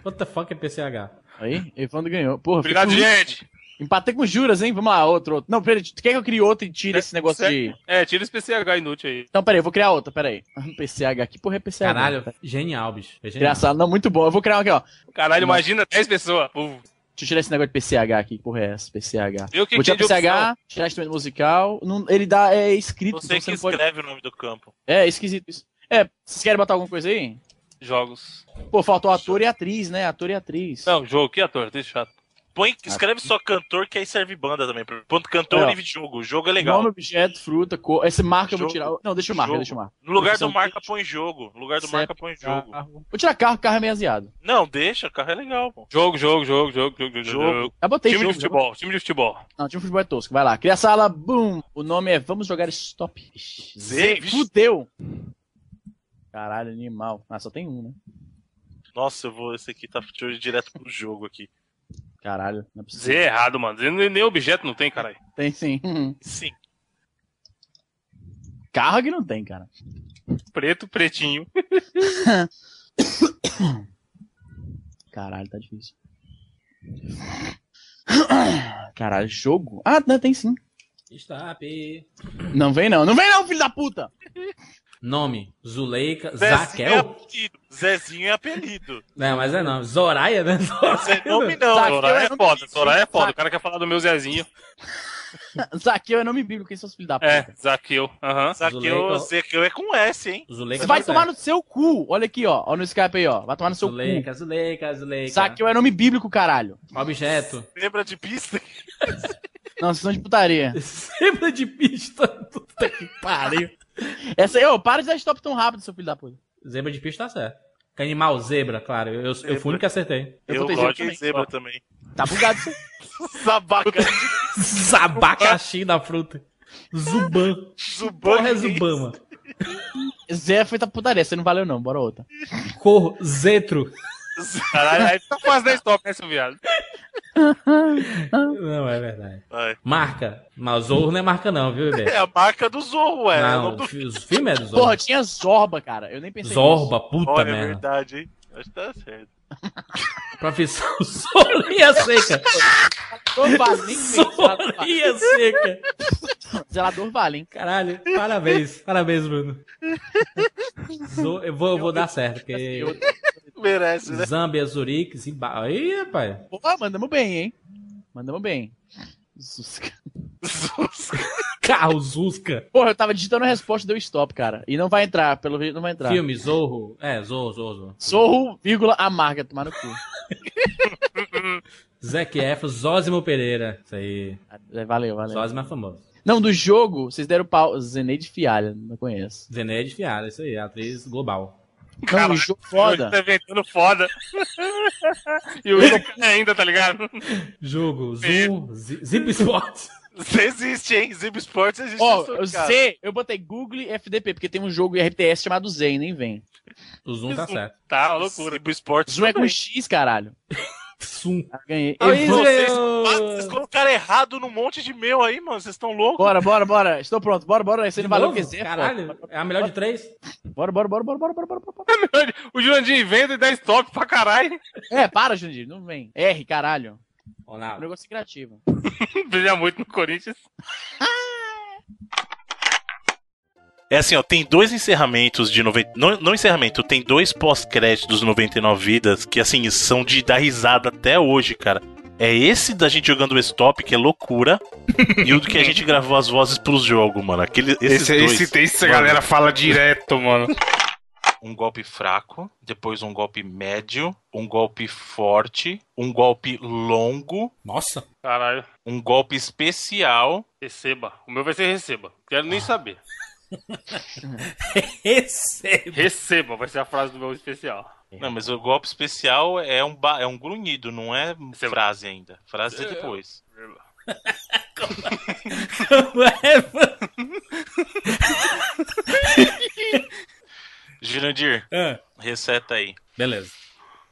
Speaker 1: What the fuck é PCH?
Speaker 5: Aí, Evandro ganhou. Porra,
Speaker 6: Obrigado, gente.
Speaker 5: Empatei com juras, hein? Vamos lá, outro, outro. Não, peraí, tu quer que eu crie outro e tire esse negócio de.
Speaker 6: É, tira esse PCH inútil aí.
Speaker 5: Então, peraí, eu vou criar outra, peraí. PCH, que porra é PCH?
Speaker 1: Caralho, genial, bicho. É genial.
Speaker 5: Engraçado, não, muito bom. Eu vou criar um aqui, ó.
Speaker 6: Caralho, imagina 10 pessoas. Uf.
Speaker 5: Deixa eu tirar esse negócio de PCH aqui, que porra é essa? PCH.
Speaker 6: Eu que
Speaker 5: vou tirar PCH, tirar instrumento musical. Não, ele dá, é escrito,
Speaker 3: Você
Speaker 5: então
Speaker 3: que
Speaker 5: você não pode.
Speaker 3: escreve o nome do campo.
Speaker 5: É, esquisito isso. É, vocês querem botar alguma coisa aí?
Speaker 6: Jogos.
Speaker 5: Pô, faltou ator e atriz, né? Ator e atriz.
Speaker 6: Não, jogo, que ator, deixa chato.
Speaker 3: Põe, escreve só cantor, que aí serve banda também. Ponto cantor
Speaker 5: É, ó.
Speaker 3: e jogo. O jogo é legal.
Speaker 5: Nome, objeto, fruta, cor. Esse marca eu vou
Speaker 3: Jogo.
Speaker 5: tirar. Não, deixa eu marcar,
Speaker 3: Jogo.
Speaker 5: deixa eu marcar.
Speaker 3: No lugar do marca, põe jogo. No lugar do
Speaker 5: CEP,
Speaker 3: marca, põe jogo.
Speaker 5: Carro. Vou tirar carro, carro é meio aziado.
Speaker 3: Não, deixa, carro é legal, pô.
Speaker 6: Jogo, jogo, jogo, jogo, jogo, jogo.
Speaker 3: Jogo.
Speaker 5: Já botei
Speaker 6: Time
Speaker 5: jogo,
Speaker 6: de futebol, time de futebol.
Speaker 5: Não, time de futebol é tosco. Vai lá. Cria a sala, boom. O nome é Vamos Jogar Stop.
Speaker 3: Z.
Speaker 5: Fudeu. Caralho, animal. Ah, só tem um, né?
Speaker 3: Nossa, eu vou. Esse aqui tá direto pro jogo aqui.
Speaker 5: Caralho, não é possível.
Speaker 6: Z é errado, mano. Z nem nem objeto não tem, caralho.
Speaker 5: Tem sim.
Speaker 3: Sim.
Speaker 5: Carro que não tem, cara.
Speaker 6: Preto, pretinho.
Speaker 5: Caralho, tá difícil. Caralho, jogo? Ah, não, tem sim.
Speaker 1: Stop.
Speaker 5: Não vem não. Não vem não, filho da puta!
Speaker 1: Nome, Zuleika,
Speaker 3: Zezinho é
Speaker 1: Zaquel.
Speaker 3: apelido. Zezinho é apelido.
Speaker 1: Não, mas é não. Zoraia, né?
Speaker 3: Zé nome não.
Speaker 5: Zaqueu é
Speaker 6: é
Speaker 5: nome
Speaker 6: foda,
Speaker 5: bíblico.
Speaker 6: Soraya é foda. O cara quer falar do meu Zezinho.
Speaker 5: Zaqueu é nome bíblico, quem são os filhos da puta?
Speaker 6: É, Zaqueu. Aham.
Speaker 3: Zaqueu,
Speaker 1: Zuleika.
Speaker 3: Zaqueu é com S, hein?
Speaker 1: Zuleika.
Speaker 5: Você vai tomar
Speaker 1: certo.
Speaker 5: no seu cu. Olha aqui, ó. Olha no Skype aí, ó. Vai tomar no seu
Speaker 1: Zuleika, Zuleika,
Speaker 5: cu.
Speaker 1: Zuleika.
Speaker 5: Zaqueu é nome bíblico, caralho.
Speaker 1: Objeto.
Speaker 3: Lembra de pista?
Speaker 5: Não, vocês são de putaria.
Speaker 1: Sempre de pista. Puta que pariu.
Speaker 5: Essa aí, ô, para de dar stop tão rápido, seu filho da puta.
Speaker 1: Zebra de pista tá certo. Que animal, zebra, claro. Eu, eu fui o único que acertei.
Speaker 5: Eu
Speaker 3: Eu gosto
Speaker 5: zebra
Speaker 3: de zebra também.
Speaker 5: Tá bugado isso aí.
Speaker 3: Sabaca.
Speaker 1: Abacaxi da fruta. Zuban. Porra é
Speaker 3: Zuban.
Speaker 1: Zubama.
Speaker 5: Zé foi da putaria, você não valeu não, bora outra.
Speaker 1: Cor, Zetro.
Speaker 6: Caralho, aí tá quase 10 top, né, seu viado?
Speaker 1: Não, é verdade.
Speaker 3: Vai.
Speaker 1: Marca. Mas Zorro não é marca não, viu?
Speaker 3: É a marca do Zorro, ué.
Speaker 1: Não,
Speaker 3: do...
Speaker 1: o fi- o filme é do
Speaker 5: Porra,
Speaker 1: Zorro.
Speaker 5: tinha Zorba, cara. Eu nem pensei
Speaker 1: Zorba, puta
Speaker 3: Olha, é
Speaker 1: merda.
Speaker 3: verdade, hein? Acho que tá certo.
Speaker 1: Profissão Solinha Seca.
Speaker 5: nisso.
Speaker 1: Solinha Seca.
Speaker 5: Zelador vale, hein?
Speaker 1: Caralho, parabéns. Parabéns, Bruno. Zo- eu, vou, eu vou dar certo, porque...
Speaker 3: Merece, né?
Speaker 1: Zambia, Zurique, Zimbabwe. Aí, rapaz.
Speaker 5: Porra, mandamos bem, hein? Mandamos bem. Zusca.
Speaker 1: Carro, Zusca.
Speaker 5: Porra, eu tava digitando a resposta e deu stop, cara. E não vai entrar, pelo jeito não vai entrar.
Speaker 1: Filme, Zorro. É, Zorro, Zorro, Zorro.
Speaker 5: Zorro, vírgula, amarga, tomar no cu.
Speaker 1: Zac Efron, Zózimo Pereira. Isso aí.
Speaker 5: É, Valeu, valeu.
Speaker 1: Zózimo é famoso.
Speaker 5: Não, do jogo, vocês deram pau. Zeneide Fialha, não conheço.
Speaker 1: Zeneide Fiara, isso aí. Atriz global.
Speaker 5: Não, do jogo foda.
Speaker 6: Tá inventando foda. e o Igor ainda, tá ligado?
Speaker 1: Jogo, Zoom, Zi- Zip Sports.
Speaker 3: Existe, hein? Zip Sports existe.
Speaker 5: Ó, o
Speaker 3: caso.
Speaker 5: Z, eu botei Google e FDP, porque tem um jogo RTS chamado Z e nem vem.
Speaker 1: O Zoom tá certo.
Speaker 6: Tá, uma loucura.
Speaker 3: Zip Sports
Speaker 5: Zoom é com. X, caralho.
Speaker 1: Zoom.
Speaker 5: Ah, ganhei.
Speaker 1: Aí,
Speaker 3: Vocês,
Speaker 1: Eu-
Speaker 3: Ah, vocês colocaram errado num monte de meu aí, mano. Vocês estão loucos?
Speaker 5: Bora, bora, bora. Estou pronto. Bora, bora. Esse não valeu o
Speaker 1: Novo?
Speaker 5: que Z. é
Speaker 1: Caralho,
Speaker 5: foda.
Speaker 1: é a melhor de três?
Speaker 5: Bora, bora, bora, bora, bora, bora, bora, bora.
Speaker 6: O Jurandir inventa e dá stop pra caralho.
Speaker 5: É, para, Jandir, não vem. R, caralho. Um
Speaker 1: Ronaldo.
Speaker 5: negócio criativo.
Speaker 6: Brilha muito no Corinthians.
Speaker 3: É assim, ó, tem dois encerramentos de 90. Não, não encerramento, tem dois pós-créditos do 99 Vidas que, assim, são de dar risada até hoje, cara. É esse da gente jogando o stop, que é loucura, e o do que a gente gravou as vozes pros jogos, mano. Aquele, esses
Speaker 2: Esse,
Speaker 3: dois.
Speaker 2: esse, esse a
Speaker 3: mano,
Speaker 2: galera fala direto, mano.
Speaker 3: Um golpe fraco, depois um golpe médio, um golpe forte, um golpe longo,
Speaker 1: Nossa.
Speaker 6: Caralho.
Speaker 3: um golpe especial.
Speaker 6: Receba. O meu vai ser receba. Quero nem saber.
Speaker 1: Receba.
Speaker 6: Receba vai ser a frase do meu especial.
Speaker 3: Não, mas o golpe especial é um, ba- é um grunhido, não é
Speaker 6: Você-
Speaker 3: frase ainda. Frase é depois. Jurandir,
Speaker 1: Ah,
Speaker 3: receta aí,
Speaker 1: Beleza.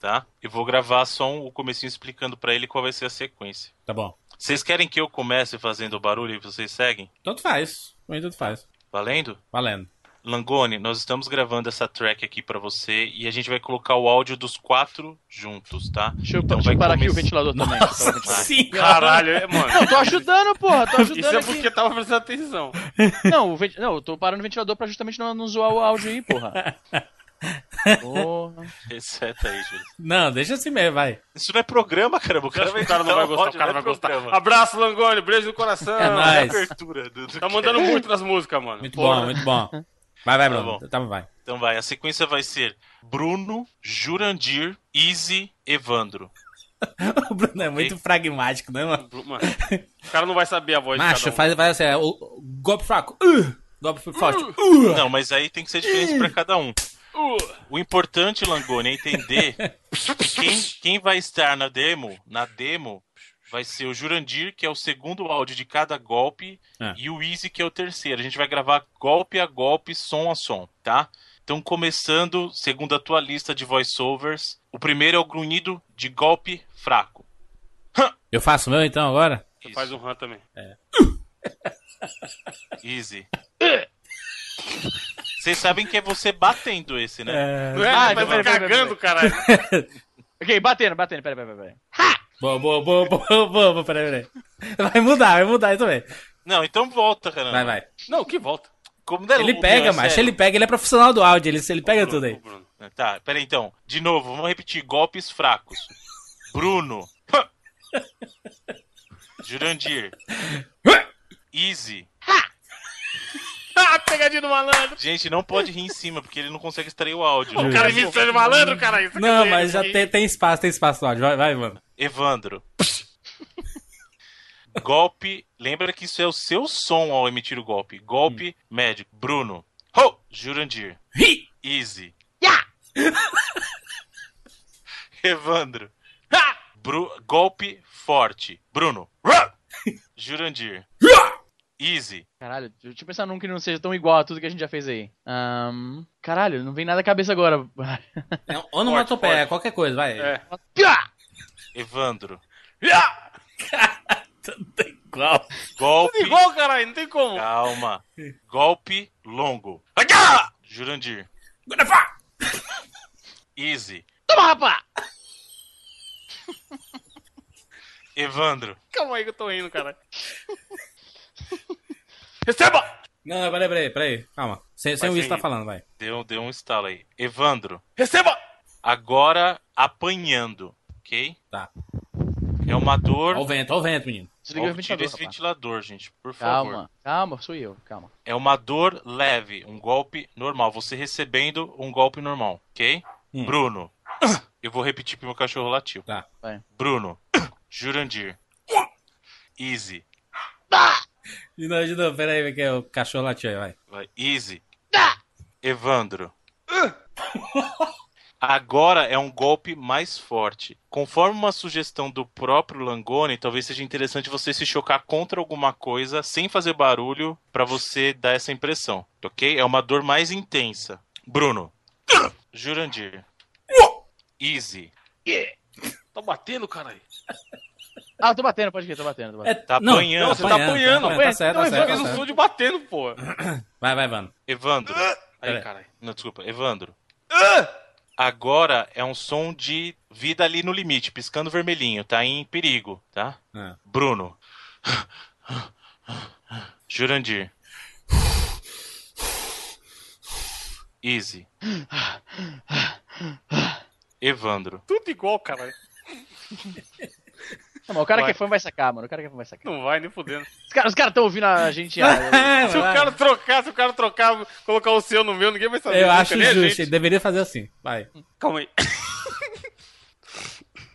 Speaker 3: tá? Eu vou gravar só um- o comecinho explicando pra ele qual vai ser a sequência.
Speaker 1: Tá bom.
Speaker 3: Vocês querem que eu comece fazendo o barulho e vocês seguem?
Speaker 1: Tanto faz. Tanto faz.
Speaker 3: Valendo?
Speaker 1: Valendo.
Speaker 3: Langone, nós estamos gravando essa track aqui pra você e a gente vai colocar o áudio dos quatro juntos, tá?
Speaker 5: Deixa eu,
Speaker 3: Então
Speaker 5: deixa eu
Speaker 3: vai
Speaker 5: parar aqui o
Speaker 3: começar-
Speaker 5: ventilador também. Tá ventilador.
Speaker 1: Sim,
Speaker 6: Caralho, é, mano.
Speaker 5: Não, tô ajudando, porra, tô ajudando
Speaker 6: Isso é
Speaker 5: aqui.
Speaker 6: porque tava prestando atenção.
Speaker 5: Não, o venti... não, eu tô parando o ventilador pra justamente não, não zoar o áudio aí, porra. Porra.
Speaker 3: Receta aí, Júlio.
Speaker 1: Não, deixa assim mesmo, vai.
Speaker 3: Isso não é programa, caramba. O cara,
Speaker 6: O cara não vai gostar, o cara vai gostar. Abraço, Langoni, beijo no coração.
Speaker 1: É nóis.
Speaker 3: abertura do, do
Speaker 6: Tá mandando muito nas músicas, mano.
Speaker 1: Muito
Speaker 6: Porra.
Speaker 1: bom, muito bom. Vai, vai,
Speaker 3: Tá
Speaker 1: Bruno. Tá, vai.
Speaker 3: Então vai, a sequência vai ser Bruno, Jurandir, Easy, Evandro.
Speaker 1: O Bruno é muito pragmático, né, mano?
Speaker 6: Mano, o cara não vai saber a voz de
Speaker 1: Macho,
Speaker 6: cada um.
Speaker 1: faz, faz assim, é, o, o golpe fraco. Uh, golpe forte. Uh.
Speaker 3: Não, mas aí tem que ser diferente pra cada um. O importante, Langoni, é entender que quem, quem vai estar na demo, na demo, vai ser o Jurandir, que é o segundo áudio de cada golpe,
Speaker 1: É.
Speaker 3: e o Easy, que é o terceiro. A gente vai gravar golpe a golpe, som a som, tá? Então, começando, segundo a tua lista de voiceovers, o primeiro é o grunhido de golpe fraco.
Speaker 1: Eu faço o meu então agora?
Speaker 6: você faz um run também.
Speaker 3: Easy. Vocês sabem que é você batendo esse, né?
Speaker 6: Não é?
Speaker 5: Ah,
Speaker 6: tá
Speaker 5: pera,
Speaker 6: cagando, caralho.
Speaker 5: Ok, batendo, batendo, pera, pera, pera.
Speaker 1: Boa, boa, boa, boa, boa, boa, peraí, peraí. Vai mudar, vai mudar isso também.
Speaker 3: Não, então volta, caramba.
Speaker 1: Vai, vai.
Speaker 6: Não, que volta.
Speaker 3: Como é
Speaker 1: Ele
Speaker 3: louco,
Speaker 1: pega,
Speaker 3: é
Speaker 1: macho,
Speaker 3: sério.
Speaker 1: ele pega, ele é profissional do áudio, ele, ele pega
Speaker 6: Bruno,
Speaker 1: tudo aí.
Speaker 6: Bruno.
Speaker 3: Tá, peraí então. De novo, vamos repetir. Golpes fracos. Bruno. Jurandir. Easy.
Speaker 6: Ah, pegadinha do malandro.
Speaker 3: Gente, não pode rir em cima, porque ele não consegue extrair o áudio.
Speaker 6: O cara me de malandro, cara. Isso
Speaker 1: Não,
Speaker 6: quer
Speaker 1: mas já tem, tem espaço, tem espaço no áudio. Vai, vai, mano.
Speaker 3: Evandro. golpe. Lembra que isso é o seu som ao emitir o golpe. Golpe médico. Bruno. Ho! Jurandir. Easy. Evandro. Bru- golpe forte. Bruno. Jurandir. Easy.
Speaker 5: Caralho, deixa eu pensar num que não seja tão igual a tudo que a gente já fez aí. Ahn, caralho, não vem nada à cabeça agora.
Speaker 1: É, Onomatopeia, qualquer coisa, vai.
Speaker 6: É.
Speaker 3: Evandro.
Speaker 1: Tudo igual.
Speaker 3: Golpe.
Speaker 6: Igual, caralho, não tem como.
Speaker 3: Calma. Golpe longo. Jurandir. Easy.
Speaker 5: Toma, rapá!
Speaker 3: Evandro.
Speaker 6: Calma aí que eu tô rindo, cara. Receba!
Speaker 1: Não, não, peraí, peraí, peraí. Calma. Sem, sem o isso tá falando, vai.
Speaker 3: Deu, deu um estalo aí. Evandro.
Speaker 6: Receba!
Speaker 3: Agora apanhando. Ok?
Speaker 1: Tá.
Speaker 3: É uma dor.
Speaker 1: Ó o vento, ó o vento, menino.
Speaker 5: Desliga o ventilador,
Speaker 3: esse
Speaker 5: rapá.
Speaker 3: ventilador, gente, por favor.
Speaker 5: Calma, calma, sou eu, calma.
Speaker 3: É uma dor leve, um golpe normal. Você recebendo um golpe normal, ok?
Speaker 1: Hum.
Speaker 3: Bruno. Eu vou repetir pro meu cachorro latiu.
Speaker 1: Tá.
Speaker 5: Vai.
Speaker 3: Bruno. Jurandir. Easy.
Speaker 1: De novo, de novo, peraí, que é o cachorro latiu aí, vai.
Speaker 3: Vai. Easy. Evandro. Agora é um golpe mais forte. Conforme uma sugestão do próprio Langoni, talvez seja interessante você se chocar contra alguma coisa sem fazer barulho pra você dar essa impressão, ok? É uma dor mais intensa. Bruno. Jurandir. Easy.
Speaker 6: Tá batendo, caralho.
Speaker 5: Ah, tô batendo, pode ir, tô batendo, tô
Speaker 1: É,
Speaker 5: batendo.
Speaker 3: Tá
Speaker 1: não,
Speaker 3: apanhando.
Speaker 6: Não, você tá apanhando.
Speaker 1: Tá certo,
Speaker 6: Não,
Speaker 1: tá
Speaker 6: eu
Speaker 1: certo,
Speaker 6: fiz
Speaker 1: tá
Speaker 6: um
Speaker 1: certo.
Speaker 6: som de batendo, pô.
Speaker 1: Vai, vai, mano.
Speaker 3: Evandro.
Speaker 6: Aí, caralho.
Speaker 3: Não, desculpa. Evandro. Agora é um som de vida ali no limite, piscando vermelhinho, tá em perigo, tá?
Speaker 1: Ah.
Speaker 3: Bruno. Jurandir. Easy. Evandro.
Speaker 6: Tudo igual, caralho.
Speaker 5: Não, mas o cara
Speaker 6: Vai.
Speaker 5: que é fã vai sacar, mano. O cara que é fã vai sacar.
Speaker 6: Não vai nem fudendo.
Speaker 5: Os caras estão ouvindo a gente. ah,
Speaker 6: Se o cara trocar, se o cara trocar, colocar o seu no meu, ninguém vai saber.
Speaker 1: Eu acho
Speaker 6: nem a
Speaker 1: justo, ele deveria fazer assim. Vai.
Speaker 6: Calma aí.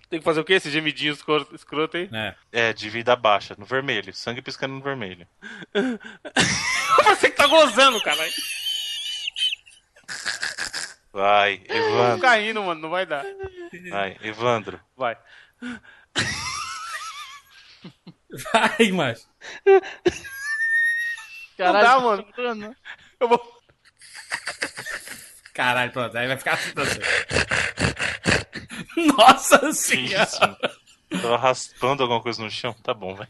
Speaker 6: Tem que fazer o quê? Esse gemidinho escro- escroto aí?
Speaker 1: É.
Speaker 3: É, de vida baixa, no vermelho. Sangue piscando no vermelho.
Speaker 6: Você que tá gozando, caralho.
Speaker 3: Vai,
Speaker 6: Tô
Speaker 3: Evandro.
Speaker 6: caindo, mano. Não vai dar.
Speaker 3: Vai, Evandro.
Speaker 6: Vai.
Speaker 1: Vai, macho.
Speaker 5: Caralho,
Speaker 6: Não dá, mano.
Speaker 5: tá sobrando.
Speaker 6: Eu vou.
Speaker 1: Caralho, pronto. Aí vai ficar assim pra você. Nossa senhora.
Speaker 3: isso? Tava raspando alguma coisa no chão? Tá bom, vai.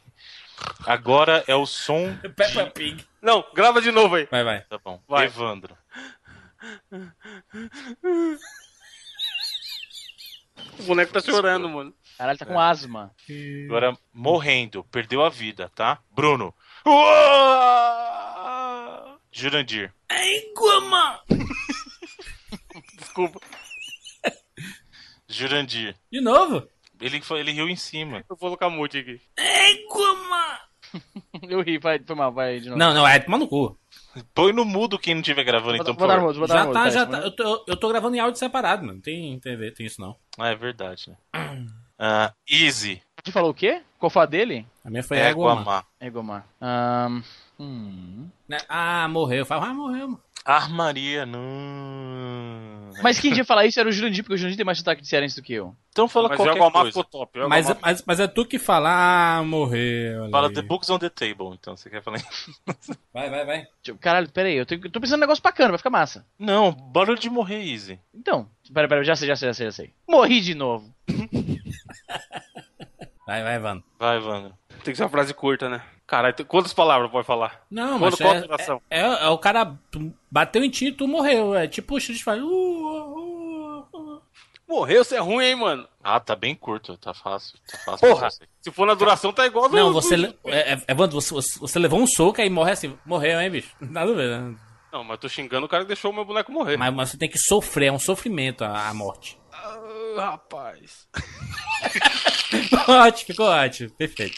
Speaker 3: Agora é o som.
Speaker 1: Peppa Pig.
Speaker 6: Não, grava de novo aí.
Speaker 1: Vai, vai.
Speaker 3: Tá bom.
Speaker 6: Vai.
Speaker 3: Evandro.
Speaker 6: O boneco tá chorando, mano.
Speaker 5: Caralho, tá com asma.
Speaker 3: Agora morrendo. Perdeu a vida, tá? Bruno. Uá! Jurandir.
Speaker 6: Desculpa.
Speaker 3: Jurandir.
Speaker 1: De novo?
Speaker 3: Ele, foi, ele riu em cima.
Speaker 6: Eu vou colocar mute aqui.
Speaker 5: Eu ri, vai, foi mal, vai de novo.
Speaker 1: Não, não, é tomar no cu.
Speaker 3: Põe no mudo quem não estiver gravando, então,
Speaker 5: vou dar mudo, vou dar
Speaker 1: Já
Speaker 5: mudo.
Speaker 1: tá,
Speaker 5: pera,
Speaker 1: já
Speaker 5: um
Speaker 1: tá. Eu tô, eu tô gravando em áudio separado, mano. Tem, tem, ver- tem isso não.
Speaker 3: Ah, é verdade, né? Ah, easy.
Speaker 5: Você falou o quê? Qual foi a dele?
Speaker 1: A minha foi.
Speaker 3: Guamá.
Speaker 5: Egomar. Ahn. Hum.
Speaker 1: Né? Ah, morreu. Eu falo, ah, morreu.
Speaker 3: Armaria, não.
Speaker 5: Mas quem ia falar isso era o Jurandir, porque o Jurandir tem mais sotaque de cearense do que eu.
Speaker 3: Então fala
Speaker 6: Mas
Speaker 3: qualquer coisa.
Speaker 6: ficou top.
Speaker 1: Mas,
Speaker 6: Almar-
Speaker 1: mas, mas é tu que fala, ah, morreu.
Speaker 3: Fala
Speaker 1: aí.
Speaker 3: The Books on the Table, então. Você quer falar?
Speaker 1: Vai, vai, vai.
Speaker 5: Tipo, Caralho, pera aí, eu, eu tô pensando em um negócio bacana, vai ficar massa.
Speaker 3: Não, barulho de morrer, Easy.
Speaker 5: Então, pera, pera, já sei, já sei, já sei, já sei. Morri de novo.
Speaker 1: Vai, vai, Vando.
Speaker 3: Vai, Evandro.
Speaker 6: Tem que ser uma frase curta, né? Caralho, quantas palavras pode falar?
Speaker 1: Não,
Speaker 6: Quando
Speaker 1: mas
Speaker 6: qual
Speaker 1: é,
Speaker 6: a duração?
Speaker 1: é, é, é o cara tu bateu em ti e tu morreu. É tipo o Street Fighter. Uh, uh, uh.
Speaker 6: Morreu, você é ruim, hein, mano?
Speaker 3: Ah, tá bem curto, tá fácil. Tá fácil
Speaker 6: Porra! Se for na duração, tá igual
Speaker 1: Não,
Speaker 6: do-
Speaker 1: você. le- É, é, Evandro, você, você- levou um soco aí morre assim. Morreu, hein, bicho? Nada a ver. né?
Speaker 6: Não, mas eu tô xingando o cara que deixou o meu boneco morrer.
Speaker 1: Mas, mas você tem que sofrer, é um sofrimento a, a morte.
Speaker 6: Ah, rapaz.
Speaker 1: ótimo, ficou ótimo. Perfeito.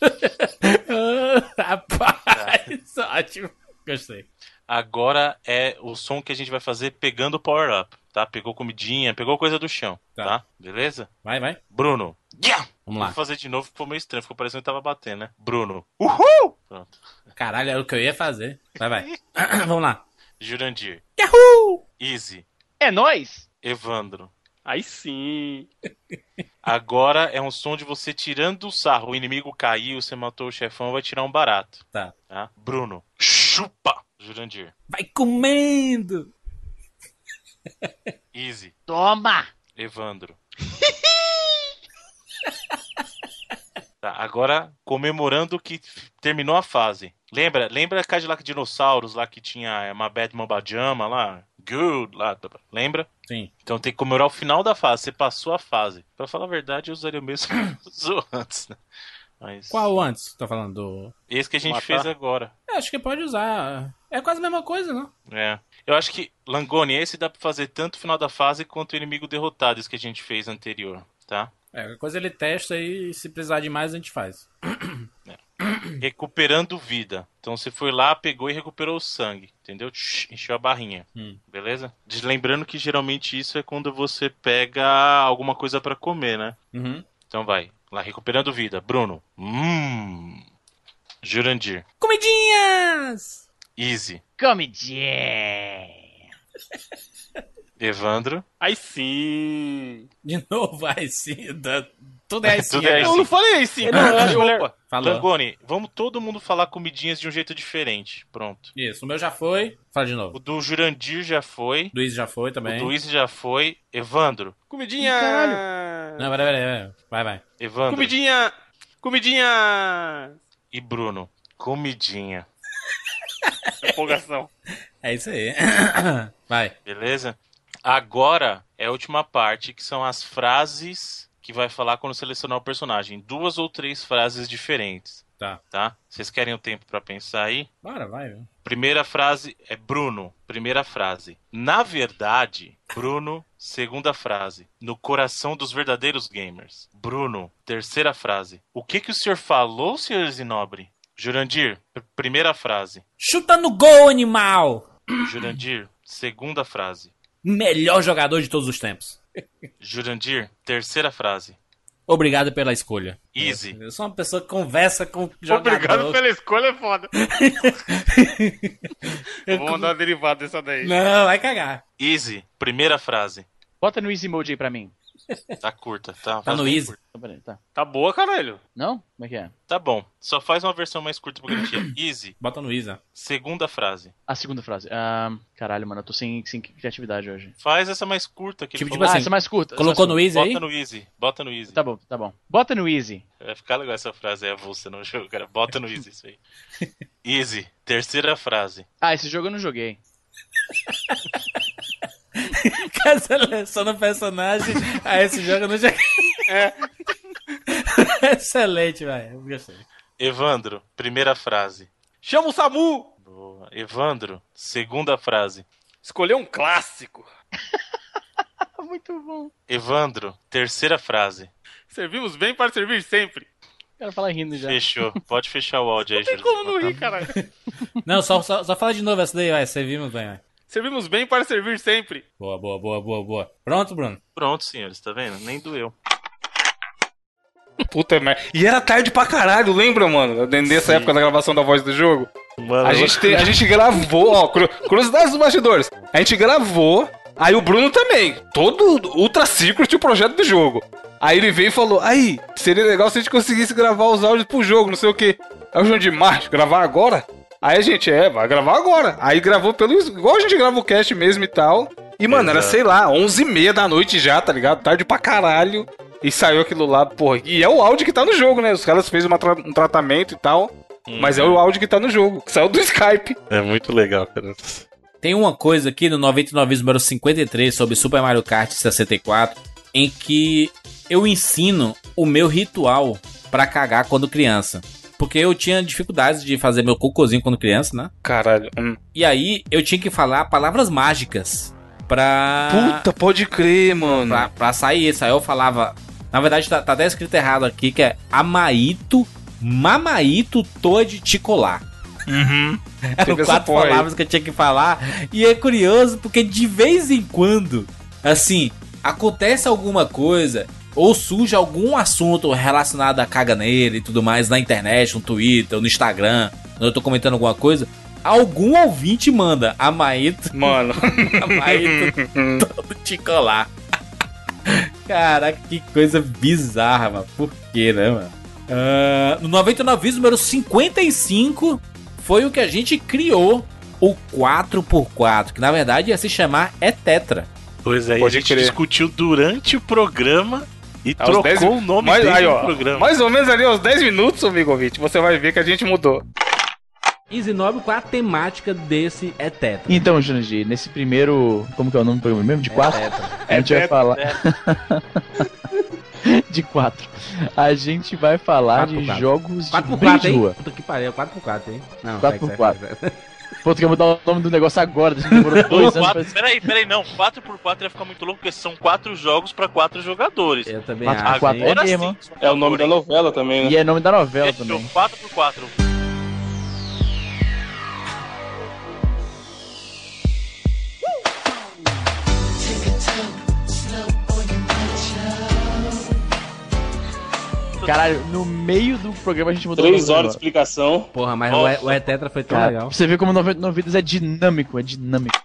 Speaker 1: Rapaz, ótimo. Gostei.
Speaker 3: Agora é o som que a gente vai fazer pegando o power up, tá? Pegou comidinha, pegou coisa do chão,
Speaker 1: Tá.
Speaker 3: tá? Beleza?
Speaker 1: Vai, vai.
Speaker 3: Bruno. Yeah!
Speaker 1: Vamos lá.
Speaker 3: Vou fazer de novo, ficou meio estranho, ficou parecendo que tava batendo, né? Bruno. Uhul! Pronto.
Speaker 1: Caralho, era o que eu ia fazer. Vai, vai. Vamos lá.
Speaker 3: Jurandir.
Speaker 1: Yahoo!
Speaker 3: Easy.
Speaker 5: É nóis!
Speaker 3: Evandro.
Speaker 6: Aí sim.
Speaker 3: Agora é um som de você tirando o sarro. O inimigo caiu, você matou o chefão, vai tirar um barato.
Speaker 1: Tá.
Speaker 3: Tá? Bruno. Chupa! Jurandir.
Speaker 1: Vai comendo!
Speaker 3: Easy.
Speaker 5: Toma!
Speaker 3: Evandro. tá, agora comemorando que terminou a fase. Lembra, lembra a Cadillac Dinossauros lá que tinha uma Bad Mambajama lá? Good lá, tá- lembra?
Speaker 1: Sim.
Speaker 3: Então tem que comemorar o final da fase. Você passou a fase. Pra falar a verdade, eu usaria o mesmo antes, né? Mas
Speaker 1: Qual antes? Tá falando do.
Speaker 3: esse que a gente
Speaker 6: Matar?
Speaker 3: fez agora.
Speaker 1: É, acho que pode usar. É quase a mesma coisa, não?
Speaker 3: É. Eu acho que Langoni, esse dá pra fazer tanto o final da fase quanto o inimigo derrotado, esse que a gente fez anterior, tá?
Speaker 1: É, qualquer coisa ele testa e se precisar de mais a gente faz.
Speaker 3: recuperando vida. Então você foi lá, pegou e recuperou o sangue, entendeu? Encheu a barrinha,
Speaker 1: Hum.
Speaker 3: beleza? Lembrando que geralmente isso é quando você pega alguma coisa pra comer, né?
Speaker 1: Uhum.
Speaker 3: Então vai, lá recuperando vida. Bruno, hum. Jurandir,
Speaker 1: Comidinhas!
Speaker 3: Easy,
Speaker 5: Comidinha!
Speaker 3: Evandro,
Speaker 6: Aí sim.
Speaker 1: De novo, aí sim. dá- Tudo é assim.
Speaker 3: Tudo é
Speaker 1: né?
Speaker 6: Eu não falei aí sim.
Speaker 3: Opa,
Speaker 6: Opa.
Speaker 1: Falou.
Speaker 3: Langoni, vamos todo mundo falar comidinhas de um jeito diferente. Pronto.
Speaker 1: Isso, o meu já foi. Fala de
Speaker 3: O
Speaker 1: novo.
Speaker 3: do Jurandir já foi.
Speaker 1: Luiz já foi
Speaker 3: O
Speaker 1: também.
Speaker 3: do Easy já foi. Evandro,
Speaker 6: Comidinha.
Speaker 1: Não, peraí, peraí, peraí. Vai, vai.
Speaker 3: Evandro
Speaker 6: Comidinha. Comidinha.
Speaker 3: e Bruno. Comidinha.
Speaker 6: Empolgação.
Speaker 1: É isso aí. Vai.
Speaker 3: Beleza? Agora é a última parte, que são as frases que vai falar quando selecionar o personagem. Duas ou três frases diferentes.
Speaker 1: Tá.
Speaker 3: tá? Vocês querem um tempo pra pensar aí?
Speaker 1: Bora, vai. viu?
Speaker 3: Primeira frase é Bruno. Primeira frase. Na verdade, Bruno. Segunda frase. No coração dos verdadeiros gamers. Bruno. Terceira frase. O que que o senhor falou, senhor Zinobre? Jurandir. pr- Primeira frase.
Speaker 1: Chuta no gol, animal!
Speaker 3: Jurandir. Segunda frase.
Speaker 1: Melhor jogador de todos os tempos.
Speaker 3: Jurandir. Terceira frase.
Speaker 1: Obrigado pela escolha.
Speaker 3: Easy.
Speaker 1: Eu sou uma pessoa que conversa com jogador.
Speaker 6: Obrigado pela escolha, é foda. Vou mandar uma derivada dessa daí.
Speaker 1: Não, vai cagar.
Speaker 3: Easy. Primeira frase.
Speaker 5: Bota no Easy Mode aí pra mim.
Speaker 3: Tá curta, tá?
Speaker 1: Tá no easy.
Speaker 3: curta.
Speaker 5: Tá, tá.
Speaker 6: Tá boa, caralho.
Speaker 5: Não? Como é que é?
Speaker 3: Tá bom. Só faz uma versão mais curta pra garantia. Easy.
Speaker 1: Bota no Isa.
Speaker 3: Segunda frase.
Speaker 5: A segunda frase. Ah, caralho, mano, eu tô sem, sem criatividade hoje.
Speaker 3: Faz essa mais curta que
Speaker 1: Tipo, tipo
Speaker 5: ah,
Speaker 1: assim,
Speaker 5: essa é mais curta.
Speaker 1: Colocou
Speaker 5: mais
Speaker 1: no Easy aí?
Speaker 3: Bota no easy. Bota no easy.
Speaker 5: Tá bom, tá bom. Bota no Easy.
Speaker 3: Vai ficar legal essa frase é avulsa no jogo, cara. Bota no easy isso aí. Easy. Terceira frase.
Speaker 5: Ah, esse jogo eu não joguei.
Speaker 1: Seleciona o personagem. Ah, esse jogo eu não joguei.
Speaker 6: É.
Speaker 1: Excelente, velho. Eu Gostei.
Speaker 3: Evandro. Primeira frase.
Speaker 6: Chama o Samu!
Speaker 3: Boa. Evandro. Segunda frase.
Speaker 6: Escolheu um clássico.
Speaker 5: Muito bom.
Speaker 3: Evandro. Terceira frase.
Speaker 6: Servimos bem para servir sempre.
Speaker 5: Quero falar rindo já.
Speaker 3: Fechou. Pode fechar o áudio aí,
Speaker 6: Tem
Speaker 3: Júlio.
Speaker 6: como não rir, caralho.
Speaker 1: Não, só, só, só fala de novo essa daí, vai. Você vimos bem, vai.
Speaker 6: Servimos bem para servir sempre.
Speaker 1: Boa, boa, boa, boa, boa. Pronto, Bruno?
Speaker 3: Pronto, senhores, tá vendo? Nem doeu.
Speaker 2: Puta merda. E era tarde pra caralho, lembra, mano? Nessa época da gravação da voz do jogo.
Speaker 3: Mano,
Speaker 2: A gente, tem- a gente gravou, ó, cru- curiosidades dos bastidores. A gente gravou, aí o Bruno também. Todo Ultra Secret o projeto do jogo. Aí ele veio e falou: Aí, seria legal se a gente conseguisse gravar os áudios pro jogo, não sei o quê. Aí o João de Março, gravar agora? Aí a gente, é, vai gravar agora. Aí gravou pelo. Igual a gente grava o cast mesmo e tal. E, mano, era,
Speaker 3: Exato.
Speaker 2: sei lá, 11h30 da noite já, tá ligado? Tarde pra caralho. E saiu aquilo lá, porra. E é o áudio que tá no jogo, né? Os caras fez uma tra- um tratamento e tal. Mas é o áudio que tá no jogo. que Saiu do Skype.
Speaker 3: É muito legal, cara.
Speaker 1: Tem uma coisa aqui no 99 número 53 sobre Super Mario Kart 64 em que eu ensino o meu ritual pra cagar quando criança. Porque eu tinha dificuldades de fazer meu cocôzinho quando criança, né?
Speaker 2: Caralho. hum.
Speaker 1: E aí eu tinha que falar palavras mágicas pra.
Speaker 2: Puta, pode crer, mano.
Speaker 1: pra, pra sair isso. Aí eu falava. Na verdade, tá, tá até escrito errado aqui que é Amaito, Mamaito Toad Ticolar.
Speaker 2: Uhum.
Speaker 1: Eram quatro
Speaker 2: aí.
Speaker 1: palavras que eu tinha que falar. E é curioso porque de vez em quando, assim, acontece alguma coisa ou surge algum assunto relacionado a caganeira e tudo mais na internet, no Twitter, no Instagram, quando eu tô comentando alguma coisa, algum ouvinte manda Amaito,
Speaker 2: Mano.
Speaker 1: Amaito todo ticolar. Caraca, que coisa bizarra, mano. Por quê, né, mano? Ah, no 99 número 55 foi o que a gente criou o 4x4, que na verdade ia se chamar É Tetra.
Speaker 3: Pois é, e a
Speaker 2: Pode
Speaker 3: gente
Speaker 2: crer.
Speaker 3: discutiu durante o programa e
Speaker 2: Aos
Speaker 3: trocou
Speaker 2: 10
Speaker 3: o nome
Speaker 2: Mas,
Speaker 3: dele
Speaker 2: aí, ó,
Speaker 3: programa.
Speaker 2: mais ou menos ali aos 10 minutos, amigo ouvinte, você vai ver que a gente mudou.
Speaker 4: Easy Nobre, qual é a temática desse é tetra?
Speaker 5: Então, Jurandir, nesse primeiro. Como que é o nome do programa mesmo? De quatro? A gente vai falar. de quatro. A gente vai falar
Speaker 4: Quatro
Speaker 5: de
Speaker 4: quatro.
Speaker 5: jogos de
Speaker 4: 4x4,
Speaker 5: brinco de
Speaker 4: hein?
Speaker 5: rua.
Speaker 4: Puta que pariu, 4x4, hein? Não,
Speaker 5: 4
Speaker 4: segue,
Speaker 5: por
Speaker 4: segue,
Speaker 5: 4.
Speaker 4: segue.
Speaker 5: Pô, tu quer mudar o nome do negócio agora, demorou dois anos pra
Speaker 3: Quatro, peraí, peraí, não. 4x4 ia ficar muito louco, porque são quatro jogos pra quatro jogadores.
Speaker 4: Eu também
Speaker 5: Quatro
Speaker 4: acho,
Speaker 5: quatro. É mesmo.
Speaker 3: sim.
Speaker 2: É o nome da novela também, né?
Speaker 5: E é nome da novela
Speaker 3: Fechou,
Speaker 5: também.
Speaker 3: 4x4.
Speaker 5: Caralho, no meio do programa a gente mudou
Speaker 2: Três horas de explicação.
Speaker 4: Porra, mas
Speaker 3: Nossa.
Speaker 4: o E- o E Tetra foi tão
Speaker 5: Cara,
Speaker 4: legal.
Speaker 5: pra você ver como 99 vidas é dinâmico, é dinâmico.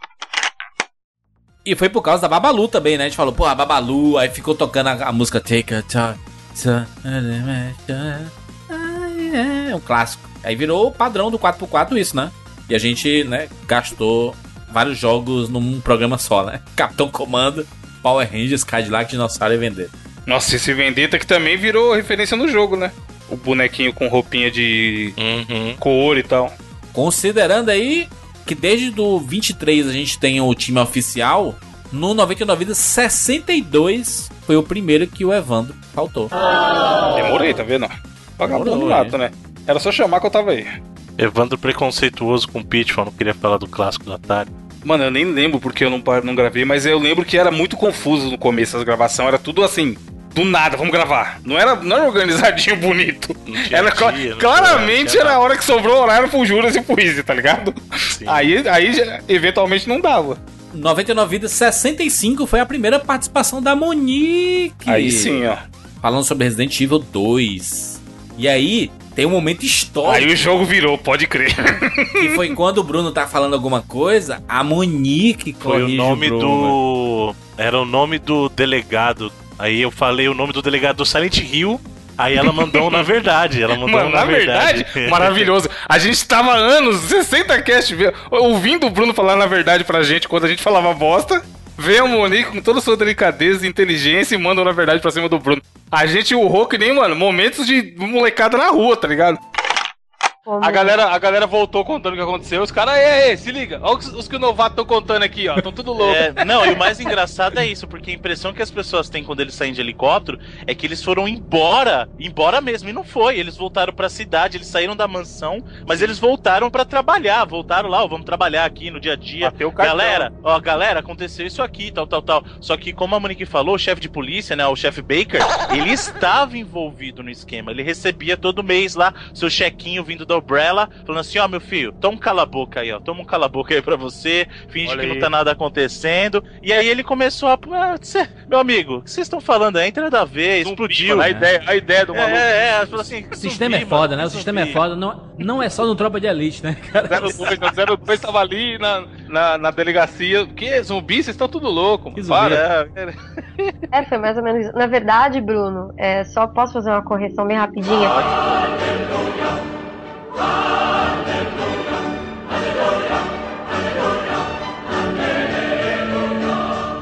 Speaker 1: E foi por causa da Babalu também, né? A gente falou, pô, a Babalu, aí ficou tocando a, a música Take a Talk. É um clássico. Aí virou o padrão do 4x4 isso, né? E a gente, né, gastou vários jogos num programa só, né? Capitão Comando, Power Rangers, Cadillac, Dinossauro e Vender.
Speaker 2: Nossa, esse Vendetta que também virou referência no jogo, né? O bonequinho com roupinha de
Speaker 3: Uhum.
Speaker 2: cor e tal.
Speaker 1: Considerando aí que desde do 23 a gente tem o time oficial, no 99 Vidas 62 foi o primeiro que o Evandro faltou.
Speaker 2: Demorei, tá vendo? Vagabundo
Speaker 1: Demorou,
Speaker 2: nada, né? Era só chamar que eu tava aí.
Speaker 3: Evandro preconceituoso com Pitfall, não queria falar do clássico do Atari.
Speaker 2: Mano, eu nem lembro porque eu não, não gravei, mas eu lembro que era muito confuso no começo as gravações. Era tudo assim, do nada, vamos gravar. Não era, não era organizadinho bonito. Era
Speaker 3: dia,
Speaker 2: claramente era a hora que sobrou horário pro Juras e pro Easy, tá ligado?
Speaker 3: Sim.
Speaker 2: Aí, aí já- eventualmente não dava.
Speaker 1: 99 Vidas 65 foi a primeira participação da Monique.
Speaker 2: Aí sim, ó.
Speaker 1: Falando sobre Resident Evil 2. E aí, tem um momento histórico.
Speaker 2: Aí o jogo virou, pode crer.
Speaker 1: Que foi quando o Bruno tá falando alguma coisa, a Monique
Speaker 3: Foi o nome
Speaker 1: Bruno.
Speaker 3: do. Era o nome do delegado. Aí eu falei o nome do delegado do Silent Hill. Aí ela mandou um na verdade. Ela mandou
Speaker 2: Mano,
Speaker 3: um
Speaker 2: na verdade, maravilhoso. A gente tava anos, 60 cast, ouvindo o Bruno falar na verdade pra gente quando a gente falava bosta. Veio a Monique com toda a sua delicadeza e inteligência e manda na verdade pra cima do Bruno. A gente urrou que nem, mano, momentos de molecada na rua, tá ligado?
Speaker 7: Como-
Speaker 2: A galera, a galera voltou contando o que aconteceu. Os caras, ei, se liga. Olha os, os que o novato estão contando aqui, ó. Tão tudo louco.
Speaker 3: É, não, e o mais engraçado é isso, porque a impressão que as pessoas têm quando eles saem de helicóptero é que eles foram embora, embora mesmo, e não foi. Eles voltaram pra cidade, eles saíram da mansão, mas eles voltaram pra trabalhar, voltaram lá, ó, vamos trabalhar aqui no dia a dia.
Speaker 2: Bateu o cartão.
Speaker 3: Galera, ó, galera, aconteceu isso aqui, tal, tal, tal. Só que, como a Monique falou, o chefe de polícia, né, o chefe Baker, ele estava envolvido no esquema. Ele recebia todo mês lá seu chequinho vindo da Umbrella, falando assim: ó, meu filho, toma um cala-boca aí, ó, toma um cala-boca aí pra você, finge
Speaker 2: Olha
Speaker 3: que
Speaker 2: aí.
Speaker 3: não tá nada acontecendo. E aí ele começou a. Ah, cê- meu amigo, o que vocês estão falando aí? Não tem nada a ver, explodiu.
Speaker 2: A ideia, a ideia do
Speaker 3: É,
Speaker 2: maluco.
Speaker 3: é, é, falou assim,
Speaker 4: O sistema é foda, né? O sistema é foda. Não, não é só no Tropa de Elite, né, cara?
Speaker 2: 02, 02 tava ali na, na, na delegacia. Que zumbi? Vocês estão tudo louco, mano.
Speaker 4: Que
Speaker 2: Para.
Speaker 7: É, foi mais ou menos isso. Na verdade, Bruno, é, só posso fazer uma correção bem rapidinha.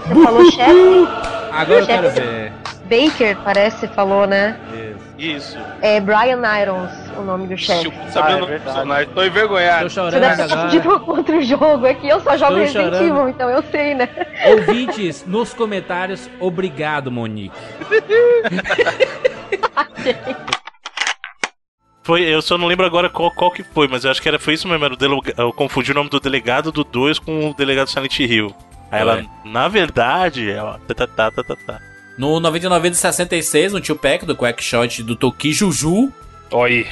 Speaker 7: Você falou chefe?
Speaker 4: Agora eu quero ver.
Speaker 7: Baker, parece, falou, né?
Speaker 3: Isso.
Speaker 7: É Brian Irons, o nome do chefe.
Speaker 2: Sabendo
Speaker 3: Ah, é
Speaker 2: do
Speaker 3: verdade.
Speaker 2: personagem. Tô
Speaker 4: Tô
Speaker 2: envergonhado.
Speaker 7: Você
Speaker 4: chorando
Speaker 7: deve ter
Speaker 4: agora.
Speaker 7: pedido contra o jogo, é que eu só jogo
Speaker 4: Tô
Speaker 7: Resident
Speaker 4: chorando.
Speaker 7: Evil, então eu sei, né?
Speaker 4: Ouvintes, nos comentários, obrigado, Monique.
Speaker 3: Foi, eu só não lembro agora qual, qual que foi, mas eu acho que era, foi isso mesmo. Era o delega- eu confundi o nome do delegado do 2 com o delegado Silent Hill. Aí ela, na verdade, ela. Tá, tá, tá, tá, tá.
Speaker 1: No 99 de 66, um tio pack do Quackshot do Toki Juju.
Speaker 2: Aí.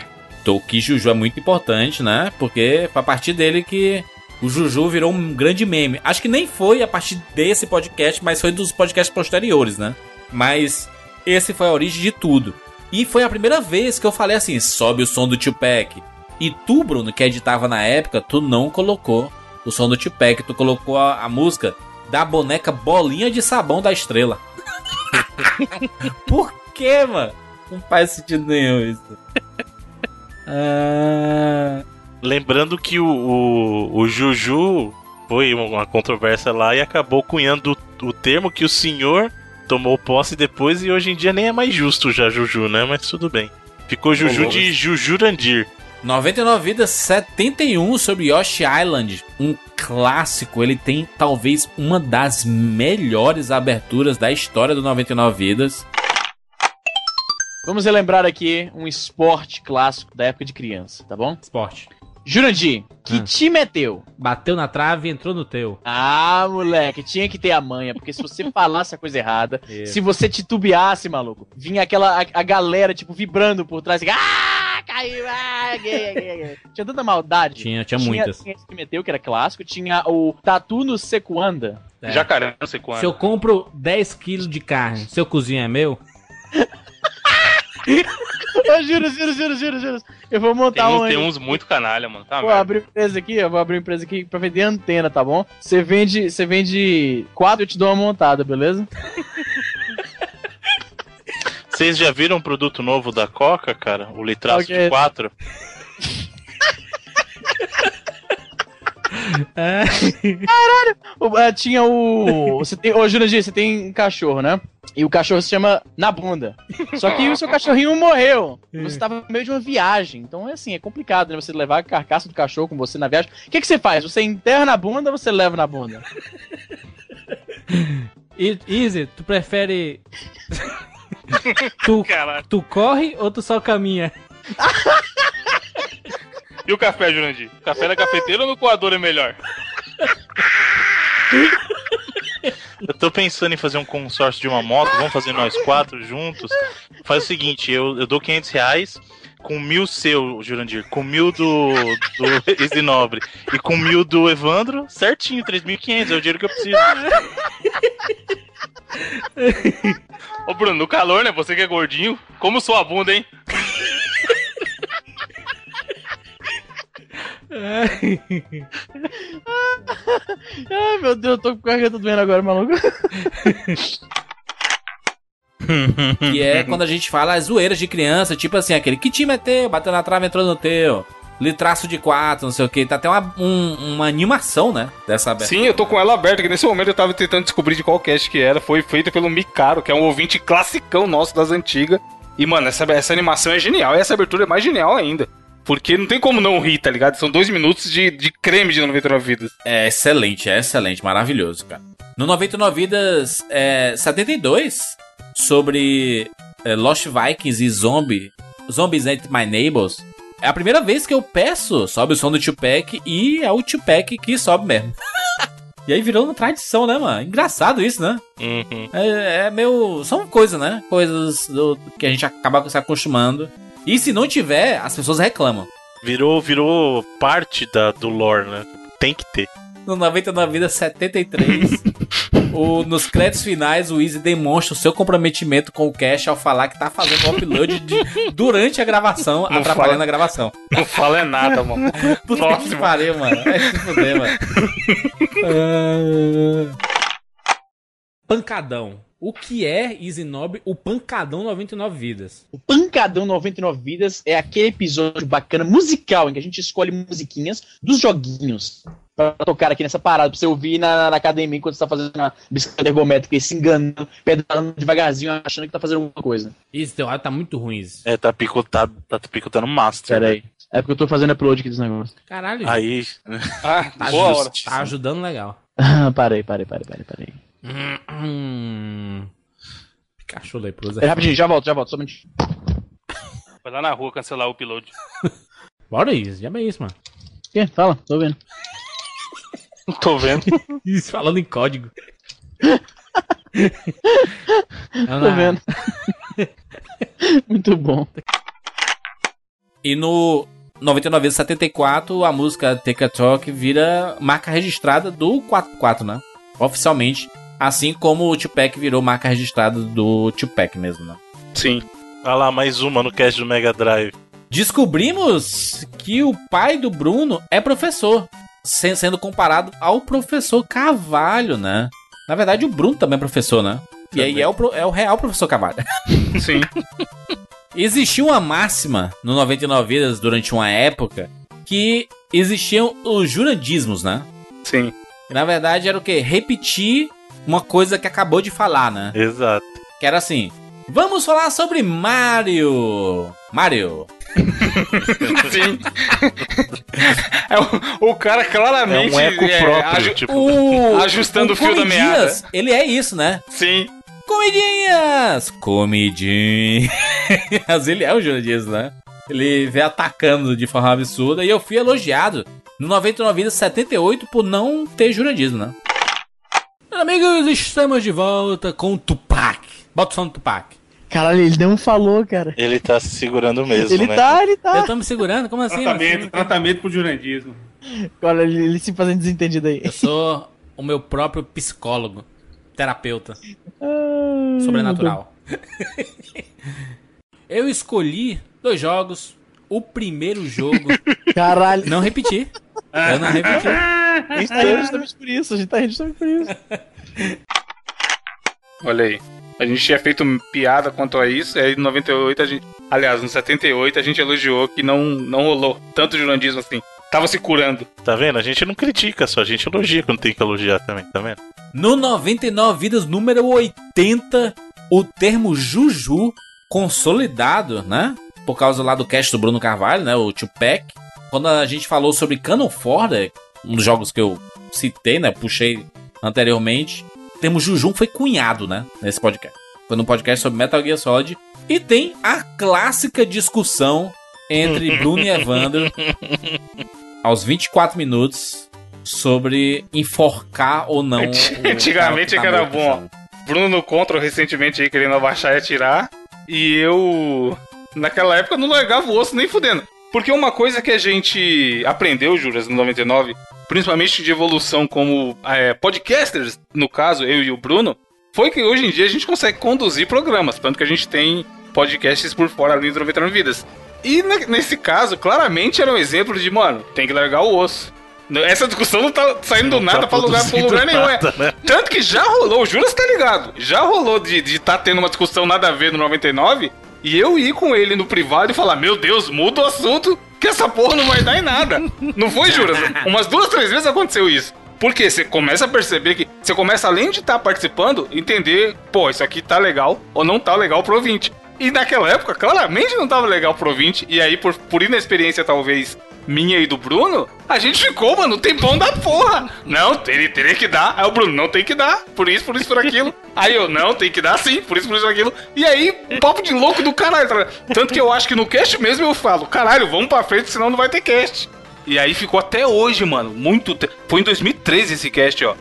Speaker 1: Toki Juju é muito importante, né? Porque foi a partir dele que o Juju virou um grande meme. Acho que nem foi a partir desse podcast, mas foi dos podcasts posteriores, né? Mas esse foi a origem de tudo. E foi a primeira vez que eu falei assim: sobe o som do tio Pack. E tu, Bruno, que editava na época, tu não colocou o som do tio Pack, tu colocou a, a música da boneca Bolinha de Sabão da Estrela. Por quê, mano? Não faz sentido nenhum isso. Ah,
Speaker 3: Lembrando que o, o, o Juju foi uma controvérsia lá e acabou cunhando o, o termo que o senhor tomou posse depois e hoje em dia nem é mais justo já Juju, né? Mas tudo bem. Ficou Juju de Jujurandir.
Speaker 1: 99 Vidas 71 sobre Yoshi Island. Um clássico. Ele tem talvez uma das melhores aberturas da história do 99 Vidas.
Speaker 5: Vamos relembrar aqui um esporte clássico da época de criança, tá bom?
Speaker 4: Esporte.
Speaker 5: Jurandir, que
Speaker 4: Hum.
Speaker 5: time é teu?
Speaker 4: Bateu na trave e entrou no teu.
Speaker 5: Ah, moleque, tinha que ter a manha, porque se você falasse a coisa errada,
Speaker 4: Isso.
Speaker 5: se você titubeasse, maluco, vinha aquela a, a galera, tipo, vibrando por trás, assim, ah, caiu, ah, gay, gay, gay. Tinha tanta maldade.
Speaker 4: Tinha, tinha muitas.
Speaker 5: Tinha esse que meteu, que era clássico, tinha o Tatu no Sequanda.
Speaker 4: É.
Speaker 2: Jacaré, não sei quando.
Speaker 4: Se eu compro 10 quilos de carne, seu cozinho é meu?
Speaker 5: Eu juro, juro, juro, juro, juro. Eu vou
Speaker 6: Tem,
Speaker 5: montar um.
Speaker 6: uns, tem uns muito canalha, mano. Tá,
Speaker 5: Vou abrir empresa aqui, eu vou abrir empresa aqui pra vender antena, tá bom? Você vende, você vende quatro, eu te dou uma montada, beleza?
Speaker 3: Vocês já viram um produto novo da Coca, cara? O litraço
Speaker 5: é?
Speaker 3: de 4?
Speaker 4: É.
Speaker 5: O- é, tinha o. Você tem. Ô, Jurandir, você tem um cachorro, né? E o cachorro se chama Na Bunda. Só que o seu cachorrinho morreu. Você tava no meio de uma viagem. Então é assim, é complicado, né? Você levar a carcaça do cachorro com você na viagem. O que, que você faz? Você enterra na bunda ou você leva na bunda?
Speaker 4: Easy, tu prefere. tu,
Speaker 6: Caralho.
Speaker 4: tu corre ou tu só caminha?
Speaker 2: E o café, Jurandir? O café na cafeteira ou no coador é melhor?
Speaker 3: Eu tô pensando em fazer um consórcio de uma moto, vamos fazer nós quatro juntos. Faz o seguinte, eu, eu dou 500 reais com mil seu, Jurandir, com mil do, do Isinobre e com mil do Evandro, certinho, 3.500, é o dinheiro que eu preciso.
Speaker 2: Ô, Bruno, no calor, né? Você que é gordinho, como sua bunda, hein?
Speaker 5: Ai, meu Deus, eu tô com a garganta doendo agora, maluco.
Speaker 1: Que é quando a gente fala as zoeiras de criança, tipo assim, aquele que time é teu, bateu na trave, entrou no teu. Litraço de quatro, não sei o que. Tá até uma, um- uma animação, né? Dessa abertura.
Speaker 2: Sim, eu tô com ela aberta, que nesse momento eu tava tentando descobrir de qual cast que era. Foi feito pelo Micaro, que é um ouvinte classicão nosso das antigas. E, mano, essa, essa animação é genial. E essa abertura é mais genial ainda. Porque não tem como não rir, tá ligado? São dois minutos de, de creme de 99 vidas.
Speaker 1: É excelente, é excelente, maravilhoso, cara. No 99 Vidas é, 72, sobre é, Lost Vikings e Zombie, Zombies Ain't My Neighbors, é a primeira vez que eu peço, sobe o som do Tupac e é o Tupac que sobe mesmo. e aí virou uma tradição, né, mano? Engraçado isso, né?
Speaker 3: Uhum.
Speaker 1: É, é meio. São coisas, né? Coisas do- que a gente acaba se acostumando. E se não tiver, as pessoas reclamam.
Speaker 3: Virou, virou parte da, do lore, né? Tem que ter.
Speaker 1: No 99 Vida 73, o, nos créditos finais, o Easy demonstra o seu comprometimento com o Cash ao falar que tá fazendo o upload de- durante a gravação, atrapalhando
Speaker 2: fala.
Speaker 1: a gravação.
Speaker 2: Não fala é nada, mano.
Speaker 1: Puta que pariu, mano. Vai se fuder, mano. Ah. Pancadão. O que é Easy Nobre? O Pancadão 99 Vidas.
Speaker 5: O Pancadão 99 Vidas é aquele episódio bacana musical em que a gente escolhe musiquinhas dos joguinhos pra tocar aqui nessa parada, pra você ouvir na, na academia enquanto você tá fazendo uma bicicleta ergométrica e se enganando, pedalando devagarzinho, achando que tá fazendo alguma coisa.
Speaker 1: Isso, teu áudio tá muito ruim. Isso.
Speaker 3: É, tá picotado, tá picotando master.
Speaker 5: Pera aí. É porque eu tô fazendo upload aqui dos negócios.
Speaker 1: Caralho, gente.
Speaker 3: Aí,
Speaker 2: Ah,
Speaker 1: tá,
Speaker 2: boa hora.
Speaker 1: tá ajudando legal.
Speaker 5: Parei, parei, parei, parei, parei.
Speaker 1: Pikachu leproso.
Speaker 5: Pera, rapidinho, já volto, já volto, só um minutinho.
Speaker 2: Vai lá na rua cancelar o upload.
Speaker 1: Bora isso, já é isso, mano.
Speaker 5: O quê? Fala, tô vendo.
Speaker 2: Tô vendo.
Speaker 1: Isso, falando em código.
Speaker 5: Tô vendo. Muito bom.
Speaker 1: E no 99 vezes 74, a música Take a Talk vira marca registrada do 44, né? Oficialmente. Assim como o Tupac virou marca registrada do Tupac mesmo, né?
Speaker 2: Sim.
Speaker 3: olha lá, mais uma no cast do Mega Drive.
Speaker 1: Descobrimos que o pai do Bruno é professor, sen- sendo comparado ao professor Carvalho, né? Na verdade, o Bruno também é professor, né? E aí é o, é o real professor Carvalho.
Speaker 2: Sim.
Speaker 1: Existiu uma máxima no 99 Vidas durante uma época que existiam os jurandismos, né?
Speaker 2: Sim.
Speaker 1: E na verdade era o quê? Repetir uma coisa que acabou de falar, né?
Speaker 3: Exato.
Speaker 1: Que era assim: Vamos falar sobre Mario! Mario!
Speaker 2: Sim. É o, o cara
Speaker 3: É
Speaker 2: claramente.
Speaker 3: um eco
Speaker 2: é,
Speaker 3: próprio,
Speaker 2: aju-
Speaker 3: tipo.
Speaker 1: O,
Speaker 2: Ajustando o fio da
Speaker 1: Comidinhas, Ele é isso, né?
Speaker 2: Sim.
Speaker 1: Comidinhas! Comidinhas! ele é o Júnior Dias, né? Ele vem atacando de forma absurda e eu fui elogiado no 99 Vidas 78 por não ter juradismo, né? Meus amigos, estamos de volta com o Tupac. Bota o som do Tupac.
Speaker 5: Caralho, ele não falou, cara.
Speaker 3: Ele tá se segurando mesmo,
Speaker 5: ele
Speaker 3: né?
Speaker 5: tá, ele tá.
Speaker 1: Eu tô me segurando? Como assim?
Speaker 6: Tratamento,
Speaker 1: mano?
Speaker 6: tratamento pro jurandismo.
Speaker 5: Olha, ele, ele se fazendo desentendido aí.
Speaker 1: Eu sou o meu próprio psicólogo, terapeuta.
Speaker 5: Ah,
Speaker 1: Sobrenatural. eu escolhi dois jogos. O primeiro jogo.
Speaker 5: Caralho.
Speaker 1: Não repeti. Eu não repeti.
Speaker 5: A gente tá rindo justamente por isso. A gente tá rindo justamente por isso.
Speaker 2: Olha aí. A gente tinha feito piada quanto a isso, e aí em 98 a gente. Aliás, no 78 a gente elogiou que não, não rolou tanto jurandismo assim. Tava se curando.
Speaker 3: Tá vendo? A gente não critica só, a gente elogia quando tem que elogiar também, tá vendo?
Speaker 1: No 99 Vidas número 80, o termo Juju consolidado, né? Por causa lá do cast do Bruno Carvalho, né? O Tupac. Quando a gente falou sobre Canon Ford, um dos jogos que eu citei, né? Puxei anteriormente. O termo Juju foi cunhado, né? Nesse podcast. Foi num podcast sobre Metal Gear Solid. E tem a clássica discussão entre Bruno e Evandro aos 24 minutos sobre enforcar ou não.
Speaker 2: Antigamente é que era bom.
Speaker 1: sabe?
Speaker 2: Bruno no contra recentemente aí querendo abaixar e atirar. E eu, naquela época, não largava o osso nem fudendo. Porque uma coisa que a gente aprendeu, Juras, no 99, principalmente de evolução como é, podcasters, no caso, eu e o Bruno, foi que hoje em dia a gente consegue conduzir programas. Tanto que a gente tem podcasts por fora ali do 99 Vidas. E ne- nesse caso, claramente era um exemplo de, mano, tem que largar o osso. Essa discussão não tá saindo do nada
Speaker 3: tá
Speaker 2: pra lugar, pra lugar nenhum. é.
Speaker 3: nada, né?
Speaker 2: Tanto que já rolou, o Juras tá ligado. Já rolou de estar tá tendo uma discussão nada a ver no 99 e eu ir com ele no privado e falar: Meu Deus, muda o assunto, que essa porra não vai dar em nada. Não foi, Juras? Umas duas, três vezes aconteceu isso. Porque você começa a perceber que. Você começa, além de estar participando, entender, pô, isso aqui tá legal ou não tá legal pro ouvinte. E naquela época, claramente não tava legal pro ouvinte. E aí, por, por inexperiência, talvez, minha e do Bruno, a gente ficou, mano, tempão da porra. Não, teria, teria que dar. Aí o Bruno, não tem que dar. Por isso, por isso, por aquilo. Aí eu, não, tem que dar sim. Por isso, por isso, por aquilo. E aí, papo de louco do caralho. tá? Tanto que eu acho que no cast mesmo eu falo, caralho, vamos pra frente, senão não vai ter cast. E aí ficou até hoje, mano. Muito tempo. Foi em 2013 esse cast, ó.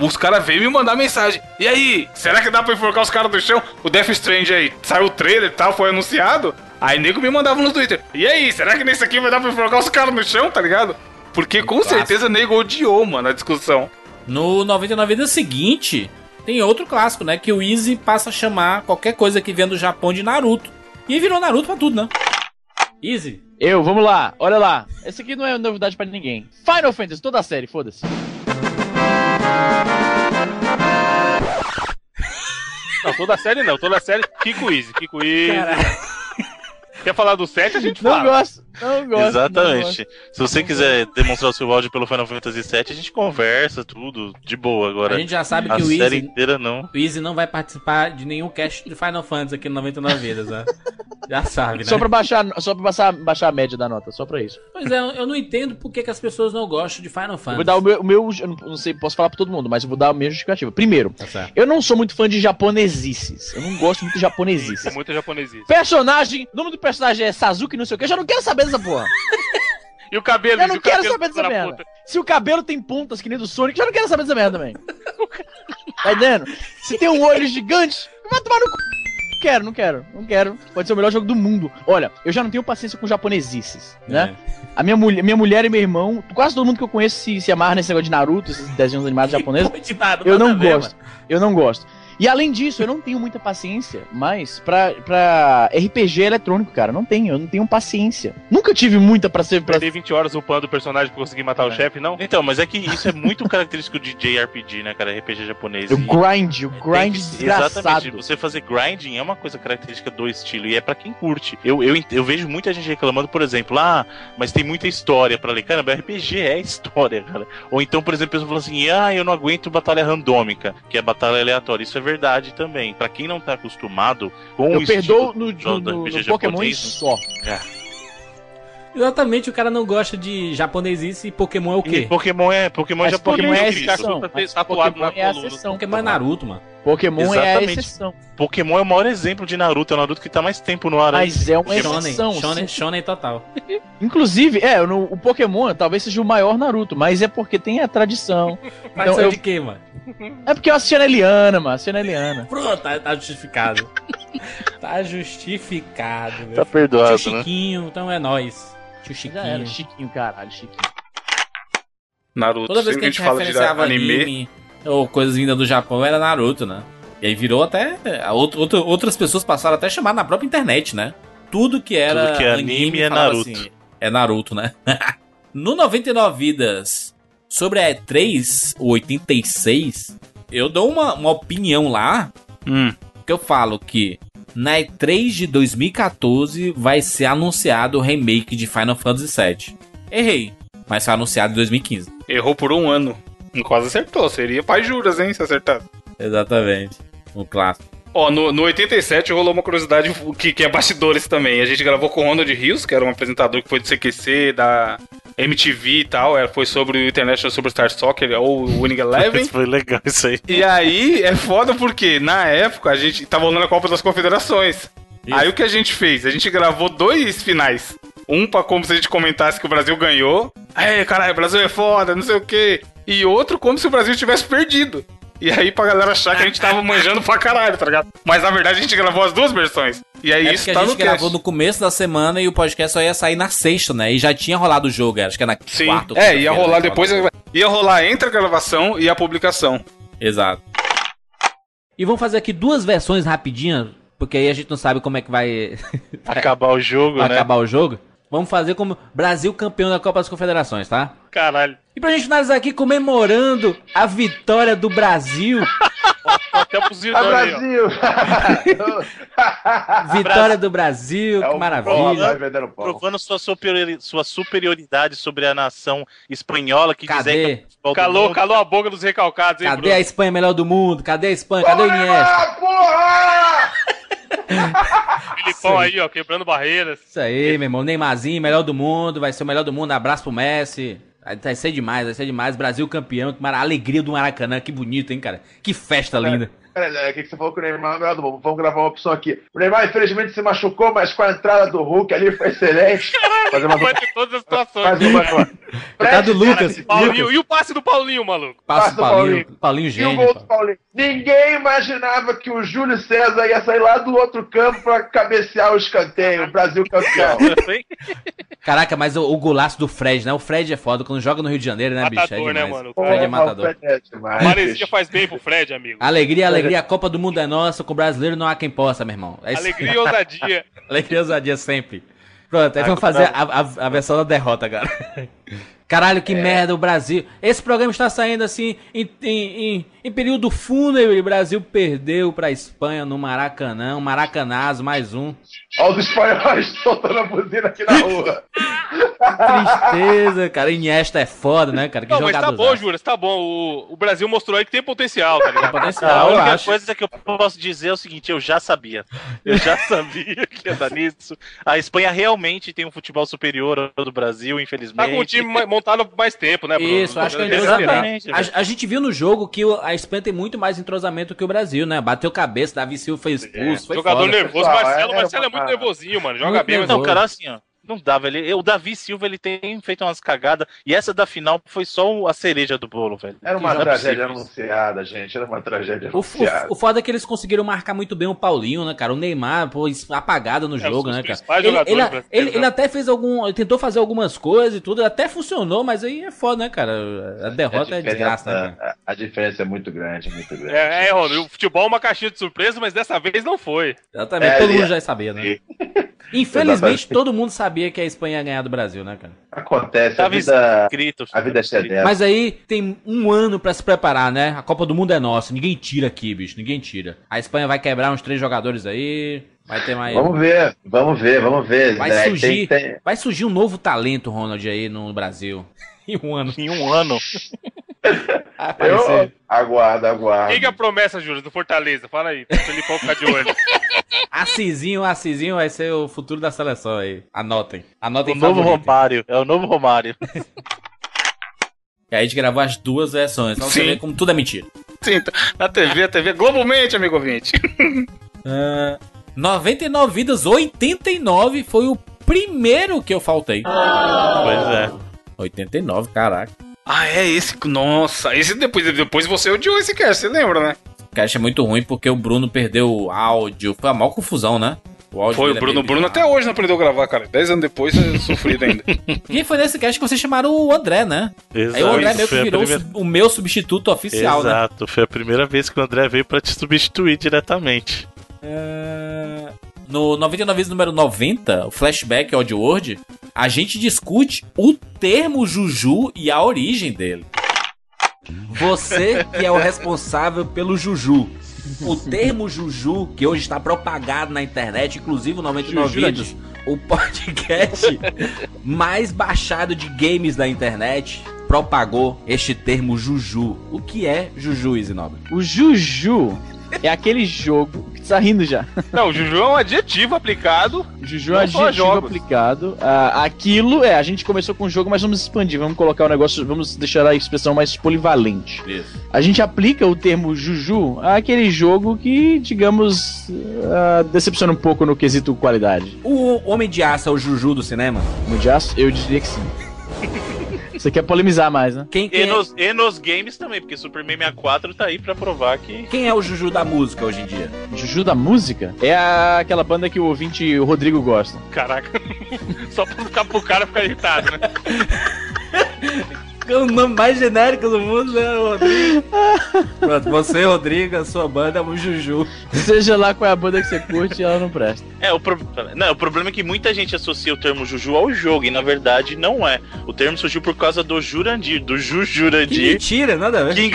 Speaker 2: Os caras veio me mandar mensagem. E aí, será que dá pra enforcar os caras do chão? O Death Strange aí, saiu o trailer e tal, foi anunciado. Aí nego me mandava no Twitter. E aí, será que nesse aqui vai dar pra enforcar os caras no chão, tá ligado? Porque com certeza nego odiou, mano, a discussão.
Speaker 1: No 99 Vidas seguinte, tem outro clássico, né? Que o Easy passa a chamar qualquer coisa que vem do Japão de Naruto. E virou Naruto pra tudo, né?
Speaker 4: Easy.
Speaker 5: Eu, vamos lá, olha lá. Esse aqui não é novidade pra ninguém. Final Fantasy, toda a série, foda-se.
Speaker 6: Não, toda a série não, toda a série Kiko Easy, Kiko Easy. Quer falar do 7, a gente
Speaker 5: Não
Speaker 6: fala.
Speaker 5: gosto, não gosto. não gosto.
Speaker 3: Exatamente. Se você quiser demonstrar o seu áudio pelo Final Fantasy VII, a gente conversa, tudo, de boa. Agora,
Speaker 1: A gente já sabe
Speaker 3: a
Speaker 1: que o
Speaker 3: série
Speaker 1: Easy,
Speaker 3: inteira não.
Speaker 1: o Easy não vai participar de nenhum cast de Final Fantasy aqui no 99 Vidas, né? Já sabe, né?
Speaker 5: Só pra, baixar, só pra baixar, baixar a média da nota, só pra isso.
Speaker 1: Pois é, eu não entendo por que, que as pessoas não gostam de Final
Speaker 5: Eu
Speaker 1: Fantasy.
Speaker 5: vou dar o meu, o meu. Eu não, sei, posso falar pra todo mundo, mas eu vou dar a minha justificativa. Primeiro,
Speaker 1: Tá
Speaker 5: eu não sou muito fã de japonesices. Eu não gosto muito de japonesices.
Speaker 6: É muito japonesice.
Speaker 5: Personagem, o nome do personagem é Sazuki, não sei o que. Eu já não quero saber dessa porra.
Speaker 6: E o cabelo?
Speaker 5: Eu não quero
Speaker 6: cabelo
Speaker 5: saber dessa
Speaker 6: da
Speaker 5: merda.
Speaker 6: puta?
Speaker 5: Se o cabelo tem pontas que nem do Sonic, eu já não quero saber dessa merda também. Tá entendendo? Se tem um olho gigante, vai tomar no cu. Não quero, não quero, não quero. Pode ser o melhor jogo do mundo. Olha, eu já não tenho paciência com japonesices, né? A minha, mulher, minha mulher e meu irmão, quase todo mundo que eu conheço se, se amarra nesse negócio de Naruto, esses desenhos animados japoneses. Eu não gosto. Eu não gosto. E além disso, eu não tenho muita paciência mais pra, pra RPG eletrônico, cara. Não tenho, eu não tenho paciência. Nunca tive muita pra ser. Pra...
Speaker 6: Perder 20 horas upando o personagem pra conseguir matar o chefe, não?
Speaker 3: Então, mas é que isso é muito característico de JRPG, né, cara? RPG japonês.
Speaker 5: O
Speaker 3: E-
Speaker 5: grind, o
Speaker 3: Tem
Speaker 5: grind
Speaker 3: que-
Speaker 5: desgraçado.
Speaker 3: Exatamente. Você fazer grinding é uma coisa característica do estilo e é pra quem curte. Eu, eu, eu vejo muita gente reclamando, por exemplo, ah, mas tem muita história pra ler. Caramba, RPG é história, cara. Ou então, por exemplo, pessoa falando assim, ah, eu não aguento batalha randômica, que é batalha aleatória. Isso é verdade também. Pra quem não tá acostumado com
Speaker 5: Eu
Speaker 3: o
Speaker 5: perdoo no,
Speaker 3: do-
Speaker 5: no,
Speaker 3: do
Speaker 5: no,
Speaker 3: RPG
Speaker 5: no Pokémon só.
Speaker 1: Exatamente, o cara não gosta de japonesice e Pokémon é o
Speaker 3: E
Speaker 1: quê?
Speaker 3: Pokémon é Pokémon é japonês.
Speaker 5: Pokémon é exceção.
Speaker 6: Tá tatuado
Speaker 5: Pokémon
Speaker 6: na
Speaker 5: é a
Speaker 6: coluna.
Speaker 5: exceção.
Speaker 1: Pokémon é Naruto, mano.
Speaker 5: Pokémon é a
Speaker 3: Exatamente.
Speaker 5: exceção.
Speaker 3: Pokémon é o maior exemplo de Naruto, é o Naruto que tá mais tempo no ar.
Speaker 5: Mas é uma
Speaker 1: Shonen,
Speaker 5: exceção.
Speaker 1: shonen, shonen total.
Speaker 5: Inclusive, é, no- o Pokémon talvez seja o maior Naruto, mas é porque tem a tradição.
Speaker 1: Mas
Speaker 5: Então,
Speaker 1: é
Speaker 5: eu-
Speaker 1: de quê, mano?
Speaker 5: É porque eu assisti a Eliana, mano. Assisti a Eliana.
Speaker 1: Pronto, tá, tá justificado. tá justificado, meu.
Speaker 3: Tá perdoado,
Speaker 1: Tio
Speaker 3: né?
Speaker 1: Chiquinho, então é nóis. Tio
Speaker 5: Já era,
Speaker 1: Chiquinho.
Speaker 5: Chiquinho, caralho, Chiquinho.
Speaker 2: Naruto,
Speaker 1: Toda vez que a gente
Speaker 2: fala de anime,
Speaker 1: anime, ou coisas vindas do Japão, era Naruto, né? E aí virou até. outro- outras pessoas passaram até a chamar na própria internet, né? Tudo que era.
Speaker 3: Tudo que é anime é
Speaker 1: falava
Speaker 3: Naruto.
Speaker 1: é Naruto, né? no 99 Vidas, sobre a E3, o 86, eu dou uma, uma opinião lá,
Speaker 2: Hum.
Speaker 1: que eu falo que na E3 de 2014 vai ser anunciado o remake de Final Fantasy VII. Errei, mas foi anunciado em 2015.
Speaker 2: Errou por um ano. Quase acertou. Seria pai juras, hein, se acertasse.
Speaker 1: Exatamente. Um clássico.
Speaker 2: Ó, no, no 87 rolou uma curiosidade que, que é bastidores também. A gente gravou com o Ronald Rios, que era um apresentador que foi do CQC, da MTV e tal. Era, foi sobre o International Superstar Soccer ou o Winning Eleven.
Speaker 3: Foi legal isso aí.
Speaker 2: E aí é foda porque na época a gente tava rolando a Copa das Confederações. Aí o que a gente fez? A gente gravou dois finais. Um pra como se a gente comentasse que o Brasil ganhou. Aí, caralho, o Brasil é foda, não sei o quê. E outro como se o Brasil tivesse perdido. E aí pra galera achar que a gente tava manjando pra caralho, tá ligado? Mas na verdade a gente gravou as duas versões. E aí
Speaker 8: É
Speaker 2: isso tá
Speaker 8: a
Speaker 2: no
Speaker 8: gente gravou
Speaker 2: cast.
Speaker 8: no começo da semana e o podcast só ia sair na sexta, né? E já tinha rolado o jogo, acho que era na
Speaker 2: Sim,
Speaker 8: quarta
Speaker 2: é, ia
Speaker 8: quinta-feira,
Speaker 2: rolar
Speaker 8: né,
Speaker 2: depois. Ia rolar entre a gravação e a publicação.
Speaker 8: Exato.
Speaker 1: E vamos fazer aqui duas versões rapidinhas, porque aí a gente não sabe como é que vai,
Speaker 3: Acabar o jogo,
Speaker 1: vai
Speaker 3: né?
Speaker 1: acabar o jogo. Vamos fazer como Brasil campeão da Copa das Confederações, tá?
Speaker 3: Caralho.
Speaker 1: E pra gente finalizar aqui comemorando a vitória do Brasil.
Speaker 3: Até ó.
Speaker 9: Brasil!
Speaker 1: Vitória do Brasil,
Speaker 9: É
Speaker 1: que maravilha.
Speaker 9: pão.
Speaker 3: Provando sua, superiori- sua superioridade sobre a nação espanhola que
Speaker 1: Cadê?
Speaker 3: que é
Speaker 6: Calou, calou a boca dos recalcados, hein,
Speaker 1: Cadê
Speaker 6: Bruno?
Speaker 1: a Espanha melhor do mundo? Cadê a Espanha? Cadê o Iniesta?
Speaker 9: Ah, porra!
Speaker 6: Filipão aí, ó, quebrando barreiras.
Speaker 1: Isso aí, meu irmão. Neymarzinho, melhor do mundo. Vai ser o melhor do mundo. Abraço pro Messi. Vai vai ser demais, vai ser demais. Brasil campeão. Que mara- alegria do Maracanã. Que bonito, hein, cara? Que festa linda.
Speaker 9: Peraí, o que que você falou que o Neymar é do? Vamos gravar uma opção aqui. O Neymar, infelizmente, se machucou, mas com a entrada do Hulk ali foi excelente. Fazer uma,
Speaker 6: ter todas as situações.
Speaker 9: faz uma, uma.
Speaker 1: Coitado do Lucas.
Speaker 6: Paulinho, e o passe do Paulinho, maluco?
Speaker 1: Passa
Speaker 9: Passa
Speaker 1: o
Speaker 9: o
Speaker 1: Paulinho.
Speaker 9: Paulinho.
Speaker 1: Paulinho
Speaker 9: E o
Speaker 1: gênio.
Speaker 9: gol do. Paulinho. Ninguém imaginava que o Júlio César ia sair lá do outro campo pra cabecear o escanteio. O Brasil campeão.
Speaker 1: Caraca, mas o, o golaço do Fred, né? O Fred é foda. Quando joga no Rio de Janeiro, né, bicho? É
Speaker 6: Matador, né, mano?
Speaker 1: O Fred é matador.
Speaker 9: Fred é demais,
Speaker 6: Maresia
Speaker 9: bicho.
Speaker 6: faz bem pro Fred, amigo.
Speaker 1: Alegria, alegria. A Copa do Mundo é nossa. Com o brasileiro não há quem possa, meu irmão. É isso.
Speaker 6: Alegria e ousadia.
Speaker 1: Alegria e ousadia sempre. Pronto, aí vamos fazer a, a- a versão da derrota agora. Caralho, que merda, o Brasil. Esse programa está saindo assim em, em, em, em período fúnebre. O Brasil perdeu pra Espanha no Maracanã. Um Maracanazo, mais um.
Speaker 9: Olha os espanhóis soltando a buzina aqui na rua.
Speaker 1: Tristeza, cara. Iniesta é foda, né, cara? Que
Speaker 6: Não, mas tá bom, Júlio, tá bom. O, o Brasil mostrou aí que tem potencial, tá ligado?
Speaker 3: A
Speaker 1: Potencial, eu
Speaker 3: única
Speaker 1: acho.
Speaker 3: coisa que eu posso dizer é o seguinte, eu já sabia. Eu já sabia que ia dar nisso. A Espanha realmente tem um futebol superior ao do Brasil, infelizmente.
Speaker 6: Tá com o time montado há mais tempo, né, Bruno?
Speaker 1: Isso, acho que é.
Speaker 3: Exatamente,
Speaker 1: A, a gente viu no jogo que a Espanha tem muito mais entrosamento que o Brasil, né? Bateu cabeça, Davi Silva foi expulso, foi
Speaker 6: Jogador
Speaker 1: foda.
Speaker 6: nervoso. Marcelo,
Speaker 9: é,
Speaker 6: Marcelo é
Speaker 9: uma-
Speaker 6: muito nervosinho, mano. Joga bem, mas
Speaker 3: Não, cara, assim, ó. Não dava. Ele, o Davi Silva ele tem feito umas cagadas. E essa da final foi só a cereja do bolo, velho.
Speaker 9: Era uma
Speaker 3: é
Speaker 9: tragédia
Speaker 3: possível.
Speaker 9: anunciada, gente. Era uma tragédia
Speaker 1: O,
Speaker 9: anunciada.
Speaker 1: o, o foda é que eles conseguiram marcar muito bem o Paulinho, né, cara? O Neymar, pô, apagado no
Speaker 6: os-
Speaker 1: jogo, né, cara? Ele, ele, ele,
Speaker 6: né?
Speaker 1: ele até fez algum. Ele tentou fazer algumas coisas e tudo, até funcionou, mas aí é foda, né, cara? A derrota é,
Speaker 9: diferença-
Speaker 1: desgraça, né, cara?
Speaker 9: a, a diferença é muito grande, muito grande.
Speaker 6: É, é, Rony, o futebol é uma caixinha de surpresa, mas dessa vez não foi.
Speaker 1: Exatamente,
Speaker 9: É,
Speaker 1: todo mundo já sabia, né? Infelizmente, todo mundo sabia que a Espanha ia ganhar do Brasil, né, cara?
Speaker 9: Acontece, a vida,
Speaker 3: Escrito.
Speaker 9: a vida é sedenta.
Speaker 1: Mas aí tem um ano pra se preparar, né? A Copa do Mundo é nossa, ninguém tira aqui, bicho, ninguém tira. A Espanha vai quebrar uns três jogadores aí, vai ter mais.
Speaker 9: Vamos ver, vamos ver, vamos ver.
Speaker 1: Vai
Speaker 9: né?
Speaker 1: surgir,
Speaker 9: Tem- tem-
Speaker 1: vai surgir um novo talento, Ronald, aí no Brasil. Em um ano.
Speaker 3: Em um ano.
Speaker 1: Vai
Speaker 9: Eu
Speaker 1: aparecer.
Speaker 9: aguardo, aguardo.
Speaker 6: Quem que é a promessa, Júlio, do Fortaleza? Fala aí, pro Felipão ficar de olho.
Speaker 1: Assisinho, Assisinho vai ser o futuro da seleção aí. Anotem.
Speaker 3: O
Speaker 1: Anotem
Speaker 3: novo
Speaker 1: favorito.
Speaker 3: Romário. É o novo Romário.
Speaker 8: E aí a gente gravou as duas versões, pra você
Speaker 2: Sim.
Speaker 8: ver como tudo é mentira.
Speaker 2: Sim, tá- na TV, a TV globalmente, amigo ouvinte.
Speaker 8: Ah, 99 vidas, 89 foi o primeiro que eu faltei.
Speaker 3: Pois é.
Speaker 8: 89, caraca.
Speaker 2: Ah, é esse. Nossa, esse depois, depois você odiou esse cast, você lembra, né?
Speaker 8: O cast é muito ruim porque o Bruno perdeu o áudio. Foi a maior confusão, né? O áudio
Speaker 2: Foi o
Speaker 8: dele é
Speaker 2: Bruno. Bruno até hoje não aprendeu a gravar, cara. Dez anos depois é sofrido ainda.
Speaker 8: E foi nesse cast que vocês chamaram o André, né?
Speaker 3: Exato.
Speaker 8: Aí o André meio que
Speaker 3: Foi a
Speaker 8: virou o
Speaker 3: primeira-
Speaker 8: o meu substituto oficial, né?
Speaker 3: Exato. Foi a primeira vez que o André veio pra te substituir diretamente.
Speaker 8: É, No 99 vezes número 90, o Flashback Audio Word, a gente discute o termo Juju e a origem dele.
Speaker 1: Você que é o responsável pelo Juju. O termo Juju, que hoje está propagado na internet, inclusive o 99 Vídeos, o podcast mais baixado de games da internet, propagou este termo Juju. O que é Juju, Isinobre?
Speaker 5: O Juju É aquele jogo que tu tá rindo já.
Speaker 2: Não, Juju é um adjetivo aplicado.
Speaker 5: Juju é
Speaker 2: só
Speaker 5: adjetivo aplicado. Ah, aquilo, é, a gente começou com o jogo, mas vamos expandir, vamos colocar o negócio, vamos deixar a expressão mais polivalente.
Speaker 10: Isso.
Speaker 5: A gente aplica o termo Juju àquele jogo que, digamos, ah, decepciona um pouco no quesito qualidade.
Speaker 1: O Homem de Aço é o Juju do cinema?
Speaker 5: No de aço, eu diria que sim. Você quer polemizar mais, né?
Speaker 1: Quem,
Speaker 3: E
Speaker 1: quem, é,
Speaker 3: nos, e nos games também, porque Superman 64 tá aí pra provar que.
Speaker 1: quem é o Juju da música hoje em dia?
Speaker 5: Juju da música é a- aquela banda que o ouvinte o Rodrigo gosta.
Speaker 2: Caraca. Só pra ficar pro cara ficar irritado, né?
Speaker 1: O nome mais genérico do mundo, né, Rodrigo? Pronto, você, Rodrigo, a sua banda é o Juju.
Speaker 5: Seja lá qual é a banda que você curte, ela não presta.
Speaker 3: É, o, pro... não, o problema é que muita gente associa o termo Juju ao jogo, e na verdade não é. O termo surgiu por causa do Jurandir, do Ju
Speaker 1: Que
Speaker 3: Jurandir.
Speaker 1: mentira, nada a ver.
Speaker 3: Que,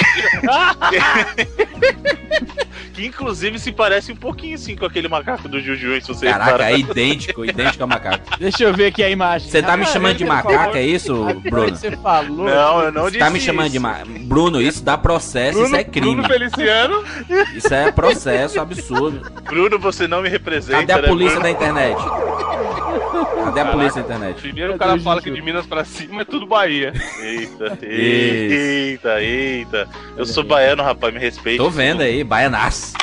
Speaker 3: que inclusive se parece um pouquinho assim com aquele macaco do Juju, hein, se você
Speaker 1: Caraca,
Speaker 3: reparar.
Speaker 1: é idêntico, idêntico ao macaco.
Speaker 5: Deixa eu ver aqui a imagem.
Speaker 1: Você tá me chamando de macaco, é isso, Bruno?
Speaker 5: Você falou.
Speaker 3: Não, eu não
Speaker 1: Você
Speaker 3: disse
Speaker 1: tá me chamando
Speaker 3: isso.
Speaker 1: de macaco. Bruno, isso dá processo, isso é crime.
Speaker 2: Bruno Feliciano.
Speaker 1: Isso é processo absurdo.
Speaker 3: Bruno, você não me representa.
Speaker 1: Cadê a
Speaker 3: né,
Speaker 1: polícia
Speaker 3: Bruno?
Speaker 1: da internet? Cadê a polícia da internet?
Speaker 2: Primeiro o cara fala que de Minas pra cima é tudo Bahia.
Speaker 3: Eita, eita, eita. Eu sou baiano, rapaz, me respeita.
Speaker 1: Tô vendo aí, baianaço.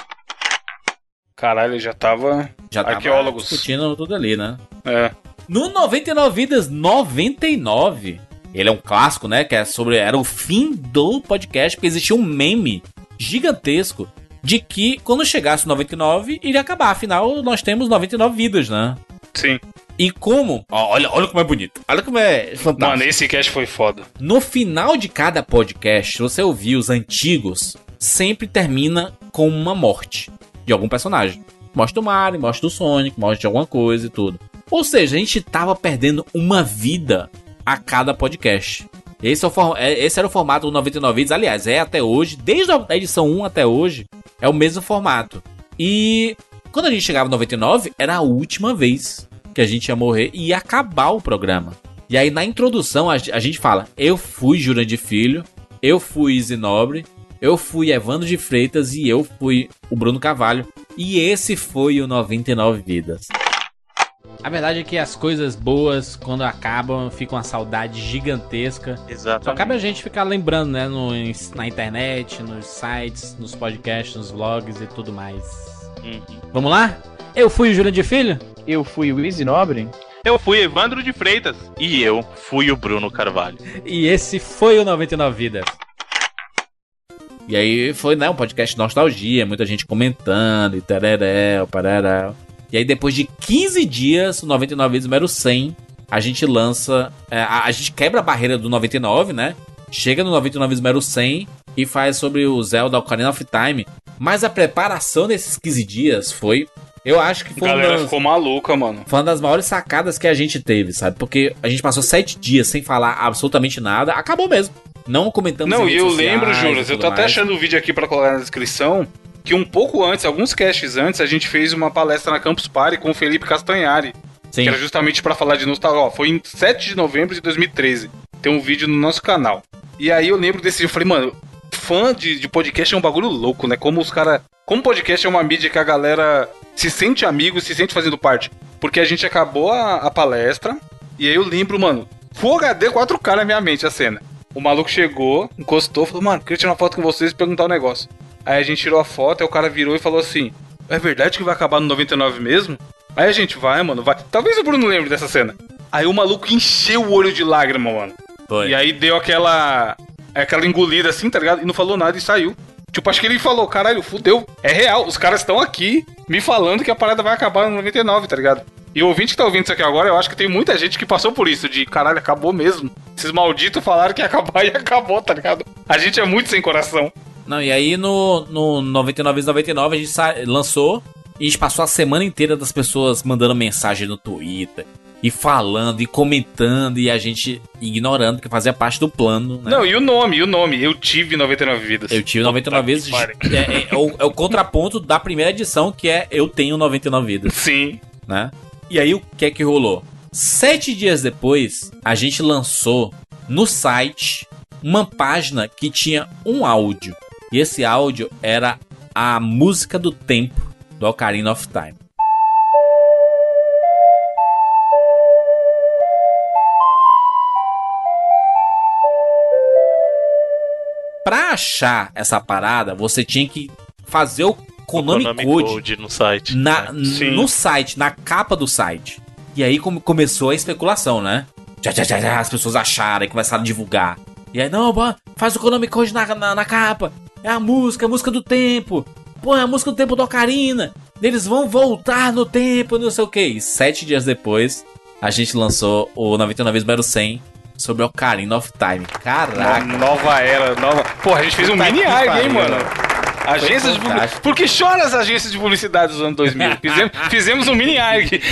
Speaker 2: Caralho, já tava.
Speaker 1: Já tava
Speaker 2: Arqueólogos.
Speaker 1: discutindo tudo ali, né?
Speaker 2: É.
Speaker 1: No 99 Vidas 99, ele é um clássico, né? Que é sobre. Era o fim do podcast, porque existia um meme gigantesco de que quando chegasse o 99 iria acabar. Afinal, nós temos 99 vidas, né?
Speaker 2: Sim.
Speaker 1: E como. olha, olha como é bonito. Olha como é fantástico.
Speaker 2: Mano, esse cast foi foda.
Speaker 1: No final de cada podcast, você ouvir os antigos, sempre termina com uma morte de algum personagem. Morte do Mario, morte do Sonic, morte de alguma coisa e tudo. Ou seja, a gente tava perdendo uma vida a cada podcast. Esse, é o é- esse era o formato do 99 vídeos, aliás, é até hoje, desde a edição 1 até hoje, é o mesmo formato. E quando a gente chegava no 99, era a última vez que a gente ia morrer e ia acabar o programa. E aí na introdução a, gente fala: Eu fui Jurandir Filho, eu fui Zinobre, eu fui Evandro de Freitas e eu fui o Bruno Carvalho. E esse foi o 99 Vidas. A verdade é que as coisas boas, quando acabam, ficam uma saudade gigantesca.
Speaker 3: Exato.
Speaker 1: Só cabe a gente ficar lembrando, né? No, na internet, nos sites, nos podcasts, nos vlogs e tudo mais.
Speaker 3: Uhum.
Speaker 1: Vamos lá? Eu fui o Jurandir Filho?
Speaker 5: Eu fui o Easy Nobre.
Speaker 2: Eu fui Evandro de Freitas.
Speaker 3: E eu fui o Bruno Carvalho.
Speaker 1: E esse foi o 99 Vidas. E aí foi, né, um podcast de nostalgia, muita gente comentando e tereréu, parará. E aí depois de 15 dias, o 99 Vidas número 100, a gente lança, é, a, a gente quebra a barreira do 99, né? Chega no 99 Vidas número 100 e faz sobre o Zelda Ocarina of Time. Mas a preparação desses 15 dias foi, eu acho que foi uma
Speaker 2: galera
Speaker 1: das-
Speaker 2: ficou maluca, mano.
Speaker 1: foi uma das maiores sacadas que a gente teve, sabe? Porque a gente passou sete dias sem falar absolutamente nada, acabou mesmo. Não comentamos
Speaker 2: Não, e eu
Speaker 1: sociais
Speaker 2: lembro, Juras, eu tô até
Speaker 1: mais.
Speaker 2: achando o vídeo aqui pra colocar na descrição, que um pouco antes, alguns casts antes, a gente fez uma palestra na Campus Party com o Felipe Castanhari,
Speaker 1: Sim.
Speaker 2: que era justamente pra falar de nostalgia. Ó, foi em 7 de novembro de 2013. Tem um vídeo no nosso canal. E aí eu lembro desse, eu falei, mano, fã de, de podcast é um bagulho louco, né? Como os caras. Como podcast é uma mídia que a galera se sente amigo, se sente fazendo parte. Porque a gente acabou a, a palestra, e aí eu lembro, mano, Full HD 4K na minha mente a cena. O maluco chegou, encostou, falou, mano, queria tirar uma foto com vocês e perguntar um negócio. Aí a gente tirou a foto, aí o cara virou e falou assim: É verdade que vai acabar no 99 mesmo? Aí a gente vai, mano, vai. Talvez o Bruno lembre dessa cena. Aí o maluco encheu o olho de lágrima, mano.
Speaker 1: Foi.
Speaker 2: E aí deu aquela. aquela engolida assim, tá ligado? E não falou nada e saiu. Tipo, acho que ele falou, caralho, fudeu. É real, os caras estão aqui me falando que a parada vai acabar no 99, tá ligado? E o ouvinte que tá ouvindo isso aqui agora, eu acho que tem muita gente que passou por isso, de caralho, acabou mesmo. Esses malditos falaram que ia acabar e acabou, tá ligado? A gente é muito sem coração.
Speaker 1: Não, e aí no, no 99 vezes 99 a gente lançou e a gente passou a semana inteira das pessoas mandando mensagem no Twitter e falando e comentando e a gente ignorando que fazia parte do plano, né?
Speaker 2: Não, e o nome, e o nome? Eu tive 99 vidas.
Speaker 1: Eu tive 99
Speaker 2: Puta pariu.
Speaker 1: É, é- é o, é o contraponto da primeira edição, que é Eu Tenho 99 Vidas,
Speaker 2: Sim.
Speaker 1: né? E aí o que é que rolou? Sete dias depois, a gente lançou no site uma página que tinha um áudio. E esse áudio era a música do tempo do Ocarina of Time. Pra achar essa parada, você tinha que fazer o Konami,
Speaker 3: Konami
Speaker 1: Code,
Speaker 3: Code no site.
Speaker 1: na,
Speaker 2: Sim.
Speaker 1: no site, na capa do site. E aí come- começou a especulação, né? Já, já, já, já, as pessoas acharam e começaram a divulgar. E aí, não, faz o Konami Code na, na, na capa. É a música, é a música do tempo. Pô, é a música do tempo do Ocarina. Eles vão voltar no tempo, não sei o que. E sete dias depois, a gente lançou o 99 vezes número 100 sobre Ocarina of Time. Caraca.
Speaker 2: No- Nova era, nova. Porra, a gente fez um
Speaker 1: Puta
Speaker 2: mini ARG, hein, mano? Agências de publicidade. Por que chora as agências de publicidade dos anos 2000? Fizemos, fizemos um mini ARG.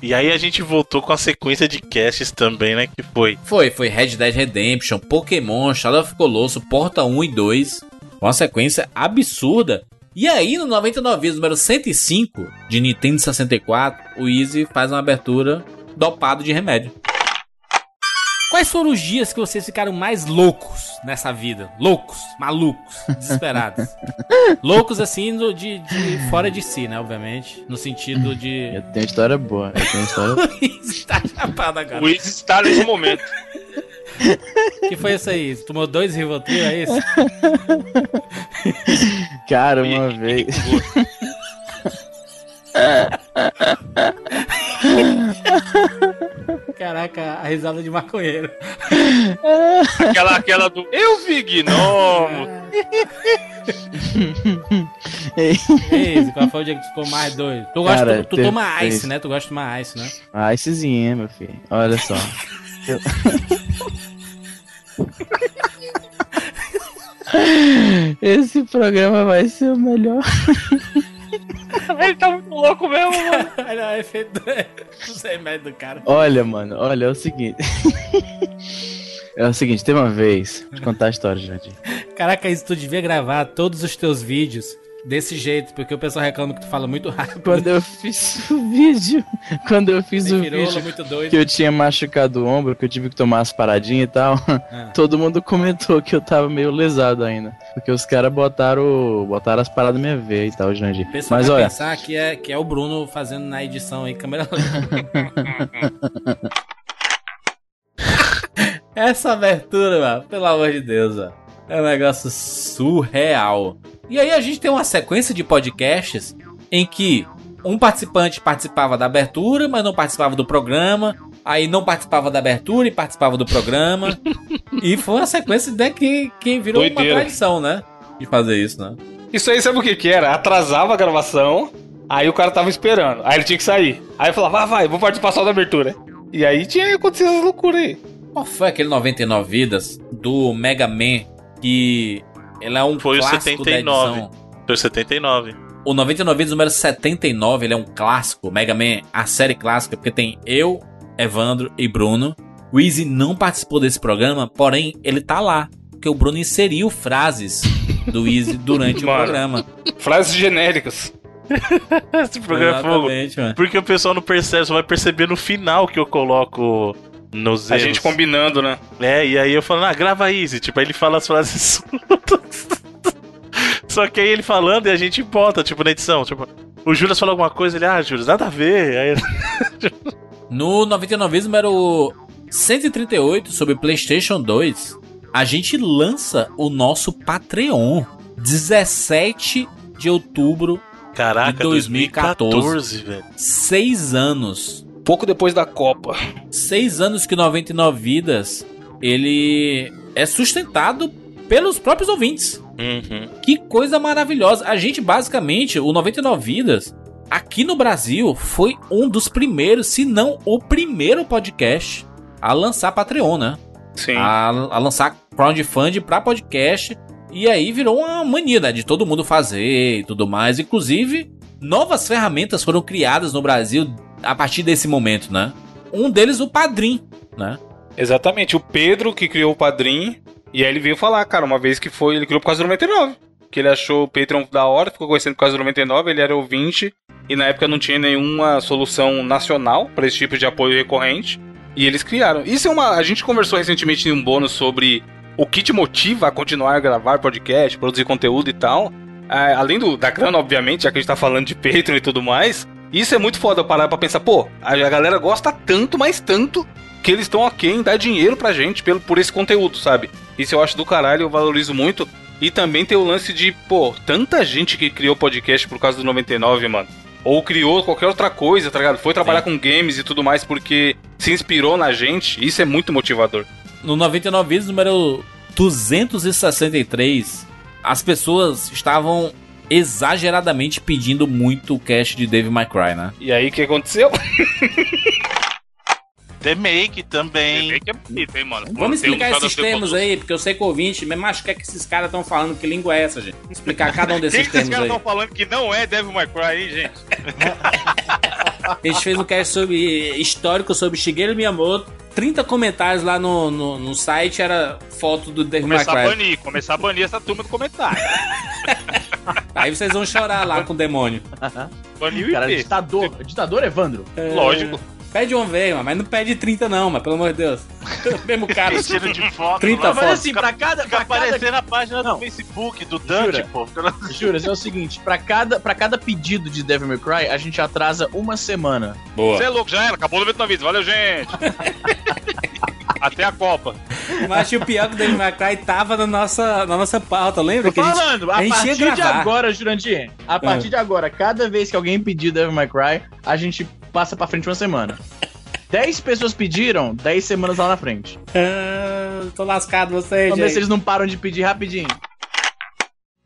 Speaker 3: E aí a gente voltou com a sequência de casts também, né? Que foi
Speaker 1: Foi, foi Red Dead Redemption, Pokémon, Shadow of Colossus, Porta 1 e 2. Uma sequência absurda. E aí, no 99 vezes número 105 de Nintendo 64, o Easy faz uma abertura dopado de remédio.
Speaker 11: Quais foram os dias que vocês ficaram mais loucos nessa vida? Loucos, malucos, desesperados. loucos assim, de, de fora de si, né? Obviamente. No sentido de.
Speaker 5: Eu tenho história boa. Eu tenho história
Speaker 11: tá chapado agora.
Speaker 6: O Wiz está nesse momento.
Speaker 11: que foi isso aí? Tomou dois Rivotril, é isso?
Speaker 5: Cara, uma vez.
Speaker 11: Caraca, a risada de maconheiro.
Speaker 6: Aquela, aquela do Eu vi gnomo.
Speaker 11: Easy, qual foi o dia que tu ficou mais doido? Tu, gosta,
Speaker 5: Cara,
Speaker 11: tu, tu toma ice, né? Tu gosta de tomar ice, né?
Speaker 5: Ah, icezinho, meu filho. Olha só. Eu- Esse programa vai ser o melhor.
Speaker 6: Ele tá muito louco mesmo, mano.
Speaker 11: Olha o efeito dos remédios do cara.
Speaker 5: Olha, mano, olha, é o seguinte. É o seguinte, tem uma vez. Vou te contar a história, Jardim.
Speaker 11: Caraca, isso tu devia gravar todos os teus vídeos desse jeito, porque o pessoal reclama que tu fala muito rápido.
Speaker 5: Quando eu fiz o vídeo. Quando eu fiz
Speaker 11: Tem
Speaker 5: o vídeo que eu tinha machucado o ombro, que eu tive que tomar as paradinhas e tal,
Speaker 11: Ah.
Speaker 5: todo mundo comentou que eu tava meio lesado ainda. Porque os caras botaram, botaram as paradas minha veia e tal, Jandir. Mas olha,
Speaker 11: pensar que é, que é o Bruno fazendo na edição aí, câmera lenta. Essa abertura, mano, pelo amor de Deus, mano, é um negócio surreal. E aí a gente tem uma sequência de podcasts em que um participante participava da abertura, mas não participava do programa. Aí não participava da abertura e participava do programa. e foi uma sequência né, que, que virou uma
Speaker 2: Doideira.
Speaker 11: tradição, né? De fazer isso, né?
Speaker 2: Isso aí sabe o que que era? Atrasava a gravação, aí o cara tava esperando. Aí ele tinha que sair. Aí eu falava, vai, vai, vou participar só da abertura. E aí tinha acontecido essas loucuras aí.
Speaker 1: Qual foi aquele 99 vidas do Mega Man que ele é um
Speaker 3: Foi o
Speaker 1: clássico
Speaker 3: 79.
Speaker 1: da edição?
Speaker 3: Foi 79.
Speaker 1: O 99 vidas número 79, ele é um clássico, Mega Man, a série clássica, porque tem eu, Evandro e Bruno. O Easy não participou desse programa, porém ele tá lá, porque o Bruno inseriu frases do Easy durante o
Speaker 2: Mano.
Speaker 1: programa.
Speaker 2: Frases genéricas.
Speaker 3: Esse programa é fogo.
Speaker 1: Mano.
Speaker 3: Porque o pessoal não percebe, só vai perceber no final que eu coloco nos
Speaker 2: A
Speaker 3: erros.
Speaker 2: gente combinando, né?
Speaker 3: É, e aí eu falo, ah, grava easy. Tipo, aí ele fala as frases. Só que aí ele falando e a gente bota, tipo, na edição. Tipo, o Juras falou alguma coisa, ele, ah, Juras, nada a ver. Aí,
Speaker 1: No 99 número 138 sobre PlayStation 2, a gente lança o nosso Patreon. 17 de outubro,
Speaker 3: caraca,
Speaker 1: De 2014.
Speaker 3: 2014, velho.
Speaker 1: seis anos.
Speaker 2: Pouco depois da Copa.
Speaker 1: Seis anos que 99 Vidas ele é sustentado pelos próprios ouvintes.
Speaker 3: Uhum.
Speaker 1: Que coisa maravilhosa. A gente, basicamente, o 99 Vidas, aqui no Brasil, foi um dos primeiros, se não o primeiro podcast a lançar Patreon, né?
Speaker 2: Sim.
Speaker 1: A, a lançar crowdfunding pra podcast. E aí virou uma mania, né? De todo mundo fazer e tudo mais. Inclusive, novas ferramentas foram criadas no Brasil a partir desse momento, né? Um deles, o Padrim, né?
Speaker 2: Exatamente. O Pedro que criou o Padrim. E aí ele veio falar, cara, uma vez que foi, ele criou por causa do 99. Que ele achou o Patreon da hora, ficou conhecendo por causa do 99, ele era ouvinte. E na época não tinha nenhuma solução nacional para esse tipo de apoio recorrente. E eles criaram. Isso é uma. A gente conversou recentemente em um bônus sobre o que te motiva a continuar a gravar podcast, produzir conteúdo e tal. ah, além do, da grana, obviamente, já que a gente tá falando de Patreon e tudo mais, isso é muito foda parar pra pensar, pô, a, a galera gosta tanto, mas tanto, que eles estão ok em dar dinheiro pra gente pelo, por esse conteúdo, sabe? Isso eu acho do caralho, eu valorizo muito. E também tem o lance de, pô, tanta gente que criou podcast por causa do 99, mano. Ou criou qualquer outra coisa, tá ligado? Foi trabalhar com games e tudo mais porque se inspirou na gente. Isso é muito motivador.
Speaker 1: No 99 Vidas, número 263, as pessoas estavam exageradamente pedindo muito o cast de Dave My Cry, né?
Speaker 2: E aí o que aconteceu?
Speaker 3: The Make também.
Speaker 6: Bem que é bonito, hein, mano?
Speaker 1: Vamos
Speaker 6: um
Speaker 1: explicar esses termos aí, porque eu sei que o ouvinte, mas o que é que esses caras estão falando? Que língua é essa, gente? Vamos explicar cada um desses
Speaker 6: que esses
Speaker 1: termos
Speaker 6: caras
Speaker 1: aí.
Speaker 6: estão falando que não é Devil May Cry, hein, gente?
Speaker 1: A gente fez um cast sobre histórico sobre Shigeru Miyamoto. 30 comentários lá no, no, no site era foto do Dave
Speaker 6: Começar a banir, começar a banir essa turma do comentário.
Speaker 1: Aí vocês vão chorar lá com o demônio.
Speaker 6: Banir o
Speaker 5: Cara,
Speaker 6: IP.
Speaker 5: ditador. Ditador, Evandro.
Speaker 6: Lógico.
Speaker 1: Pede uma vez, mano, mas não pede 30 não, mas pelo amor de Deus. Mesmo cara.
Speaker 3: Tira de foto.
Speaker 1: 30
Speaker 3: lá,
Speaker 5: Mas
Speaker 1: fotos.
Speaker 5: assim, pra cada.
Speaker 3: Fica
Speaker 5: Pra cada
Speaker 3: na página
Speaker 5: Não.
Speaker 3: do Facebook do Dante,
Speaker 5: Jura?
Speaker 3: pô.
Speaker 5: Juras, é o seguinte, pra cada, pra cada pedido de Devil May Cry, a gente atrasa uma semana.
Speaker 1: Boa.
Speaker 6: Você é louco, já era. Acabou o 99 vídeos. Valeu, gente. Até a Copa.
Speaker 1: Mas o pior é que o Dave My Cry tava na nossa, na nossa pauta, lembra?
Speaker 5: Tô
Speaker 1: Que a gente-
Speaker 5: falando, a,
Speaker 1: a
Speaker 5: partir de agora, Jurandir, a partir de agora, cada vez que alguém pedir Devil May Cry, a gente passa pra frente uma semana. 10 pessoas pediram, 10 semanas lá na frente.
Speaker 1: Ah, tô lascado vocês,
Speaker 5: Vamos ver se eles não param de pedir rapidinho.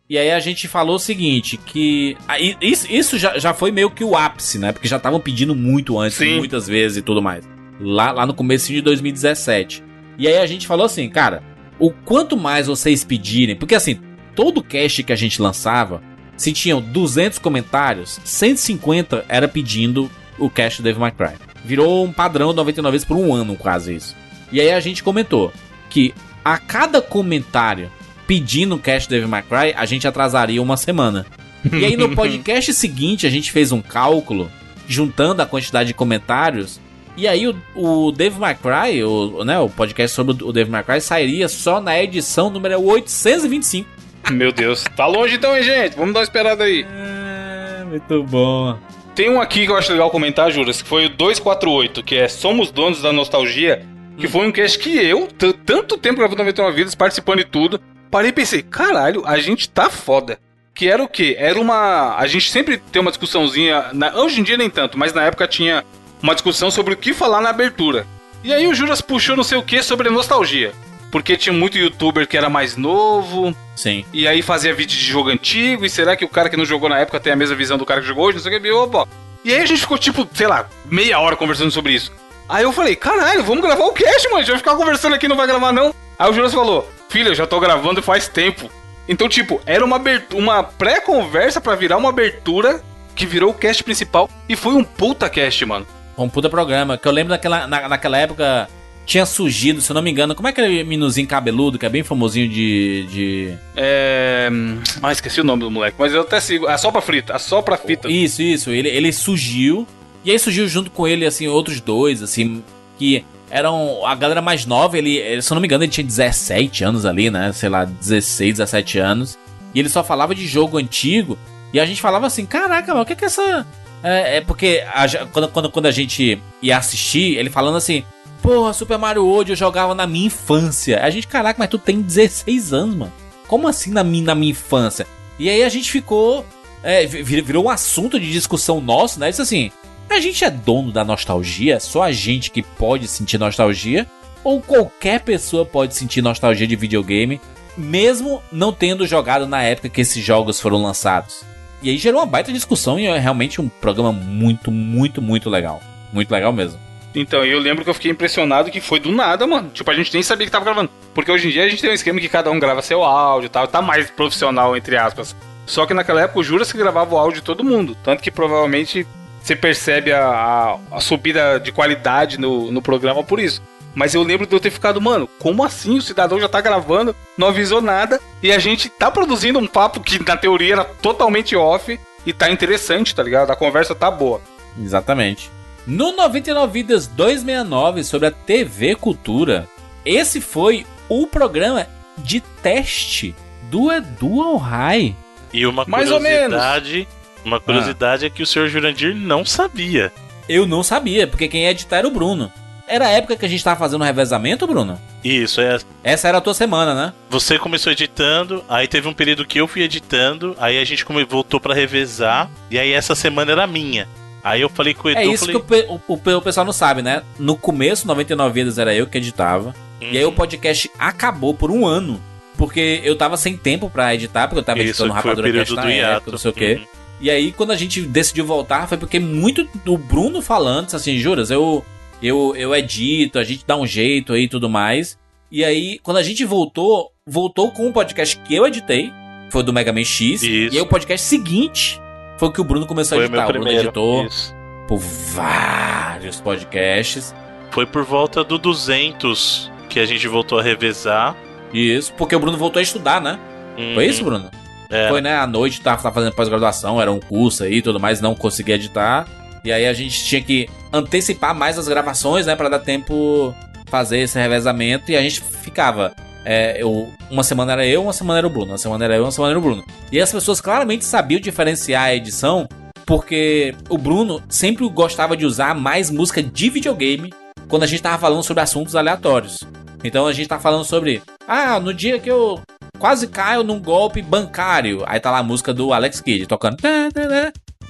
Speaker 1: E aí a gente falou o seguinte, que... Isso, isso já, já foi meio que o ápice, né? Porque já estavam pedindo muito antes,
Speaker 2: Sim.
Speaker 1: muitas vezes e tudo mais. Lá, lá no começo de 2017. E aí a gente falou assim, cara, o quanto mais vocês pedirem... Porque assim, todo cast que a gente lançava, se tinham 200 comentários, 150 era pedindo o cast do Devil May Cry. Virou um padrão 99 vezes por um ano, quase isso. E aí a gente comentou que a cada comentário pedindo o cast do Devil May Cry, a gente atrasaria uma semana. E aí no podcast seguinte a gente fez um cálculo, juntando a quantidade de comentários, e aí o, o Devil May Cry, o, né, o podcast sobre o Devil May Cry, sairia só na edição número 825.
Speaker 2: Meu Deus. Tá longe então, hein, gente? Vamos dar uma esperada aí.
Speaker 1: É, muito bom.
Speaker 2: Tem um aqui que eu acho legal comentar, Juras, que foi o 248, que é Somos Donos da Nostalgia, que foi um cast que eu, tanto tempo gravando 99 Vidas, participando de tudo, parei e pensei, caralho, a gente tá foda. Que era o quê? Era uma... A gente sempre tem uma discussãozinha, na- hoje em dia nem tanto, mas na época tinha uma discussão sobre o que falar na abertura. E aí o Juras puxou não sei o que sobre nostalgia. Porque tinha muito youtuber que era mais novo,
Speaker 1: Sim.
Speaker 2: e aí fazia vídeo de jogo antigo, e será que o cara que não jogou na época tem a mesma visão do cara que jogou hoje? Não sei o que, e, opa. E aí a gente ficou, tipo, sei lá, meia hora conversando sobre isso. Aí eu falei, caralho, vamos gravar o cast, mano. A gente vai ficar conversando aqui, não vai gravar, não. Aí o Jonas falou, filha, eu já tô gravando faz tempo. Então, tipo, era uma, uma pré-conversa pra virar uma abertura que virou o cast principal. E foi um puta cast, mano.
Speaker 1: Um puta programa. Que eu lembro daquela, na, naquela época tinha surgido, se eu não me engano, como é aquele minuzinho cabeludo, que é bem famosinho de. de...
Speaker 2: É. hum, Ah, esqueci o nome do moleque, mas eu até sigo. A Sopra Frita, a Sopra Fita.
Speaker 1: Isso, isso. Ele, ele surgiu. E aí surgiu junto com ele, assim, outros dois, assim, que eram a galera mais nova. Ele, ele, se eu não me engano, ele tinha 17 anos ali, né? Sei lá, 16, 17 anos. E ele só falava de jogo antigo. E a gente falava assim: caraca, mas o que é que essa. É, é porque a quando, quando, quando a gente ia assistir, ele falando assim. Porra, Super Mario World eu jogava na minha infância. A gente, caraca, mas tu tem 16 anos, mano. Como assim na minha, na minha infância? E aí a gente ficou. É, vi- virou um assunto de discussão nosso, né? Isso assim. A gente é dono da nostalgia? É só a gente que pode sentir nostalgia? Ou qualquer pessoa pode sentir nostalgia de videogame, mesmo não tendo jogado na época que esses jogos foram lançados? E aí gerou uma baita discussão e é realmente um programa muito, muito, muito legal. Muito legal mesmo.
Speaker 2: Então, eu lembro que eu fiquei impressionado que foi do nada, mano. Tipo, a gente nem sabia que tava gravando. Porque hoje em dia a gente tem um esquema que cada um grava seu áudio e tal. Tá mais profissional, entre aspas. Só que naquela época o Juras que gravava o áudio de todo mundo. Tanto que provavelmente você percebe a, a, a subida de qualidade no, no programa por isso. Mas eu lembro de eu ter ficado, mano, como assim o cidadão já tá gravando, não avisou nada, e a gente tá produzindo um papo que na teoria era totalmente off e tá interessante, tá ligado? A conversa tá boa.
Speaker 1: Exatamente. No 99 Vidas 269 sobre a TV Cultura, esse foi o programa de teste do Edu High.
Speaker 3: E uma
Speaker 2: Mais ou
Speaker 3: curiosidade, uma curiosidade é que o senhor Jurandir não sabia.
Speaker 1: Eu não sabia, porque quem ia editar era o Bruno. Era a época que a gente tava fazendo o revezamento, Bruno?
Speaker 3: Isso, é.
Speaker 1: Essa era a tua semana, né?
Speaker 3: Você começou editando, aí teve um período que eu fui editando, aí a gente voltou pra revezar, e aí essa semana era minha. Aí eu falei com o Edu,
Speaker 1: É isso
Speaker 3: falei,
Speaker 1: que o, o- o- pessoal não sabe, né? No começo, 99 Vidas era eu que editava. E aí o podcast acabou por um ano. Porque eu tava sem tempo pra editar, porque eu tava
Speaker 3: Isso,
Speaker 1: editando Rapadura Cast na
Speaker 3: do
Speaker 1: época, não sei o quê.
Speaker 3: Uhum.
Speaker 1: E aí, quando a gente decidiu voltar, foi porque muito do Bruno falando, assim, juras, eu, eu, eu edito, a gente dá um jeito aí e tudo mais. E aí, quando a gente voltou, voltou com um podcast que eu editei, foi o do Mega Man X.
Speaker 3: Isso.
Speaker 1: E aí o podcast seguinte foi o que o Bruno começou
Speaker 3: foi
Speaker 1: a
Speaker 3: o meu
Speaker 1: editar. O Bruno
Speaker 3: primeiro.
Speaker 1: editou
Speaker 3: Isso.
Speaker 1: por vários podcasts.
Speaker 3: Foi por volta do 200 que a gente voltou a revezar.
Speaker 1: Isso, porque o Bruno voltou a estudar, né? Foi
Speaker 3: Uhum.
Speaker 1: isso, Bruno?
Speaker 3: É.
Speaker 1: Foi, né? À noite, tava, tava fazendo pós-graduação, era um curso aí e tudo mais, não conseguia editar. E aí a gente tinha que antecipar mais as gravações, né? Pra dar tempo fazer esse revezamento. E a gente ficava. É, eu, uma semana era eu, uma semana era o Bruno. Uma semana era eu, uma semana era o Bruno. E as pessoas claramente sabiam diferenciar a edição, porque o Bruno sempre gostava de usar mais música de videogame quando a gente tava falando sobre assuntos aleatórios. Então a gente tá falando sobre. Ah, no dia que eu quase caio num golpe bancário. Aí tá lá a música do Alex Kidd tocando.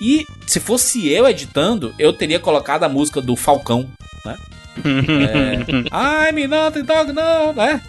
Speaker 1: E se fosse eu editando, eu teria colocado a música do Falcão, né? é, I'm not dog, não, né?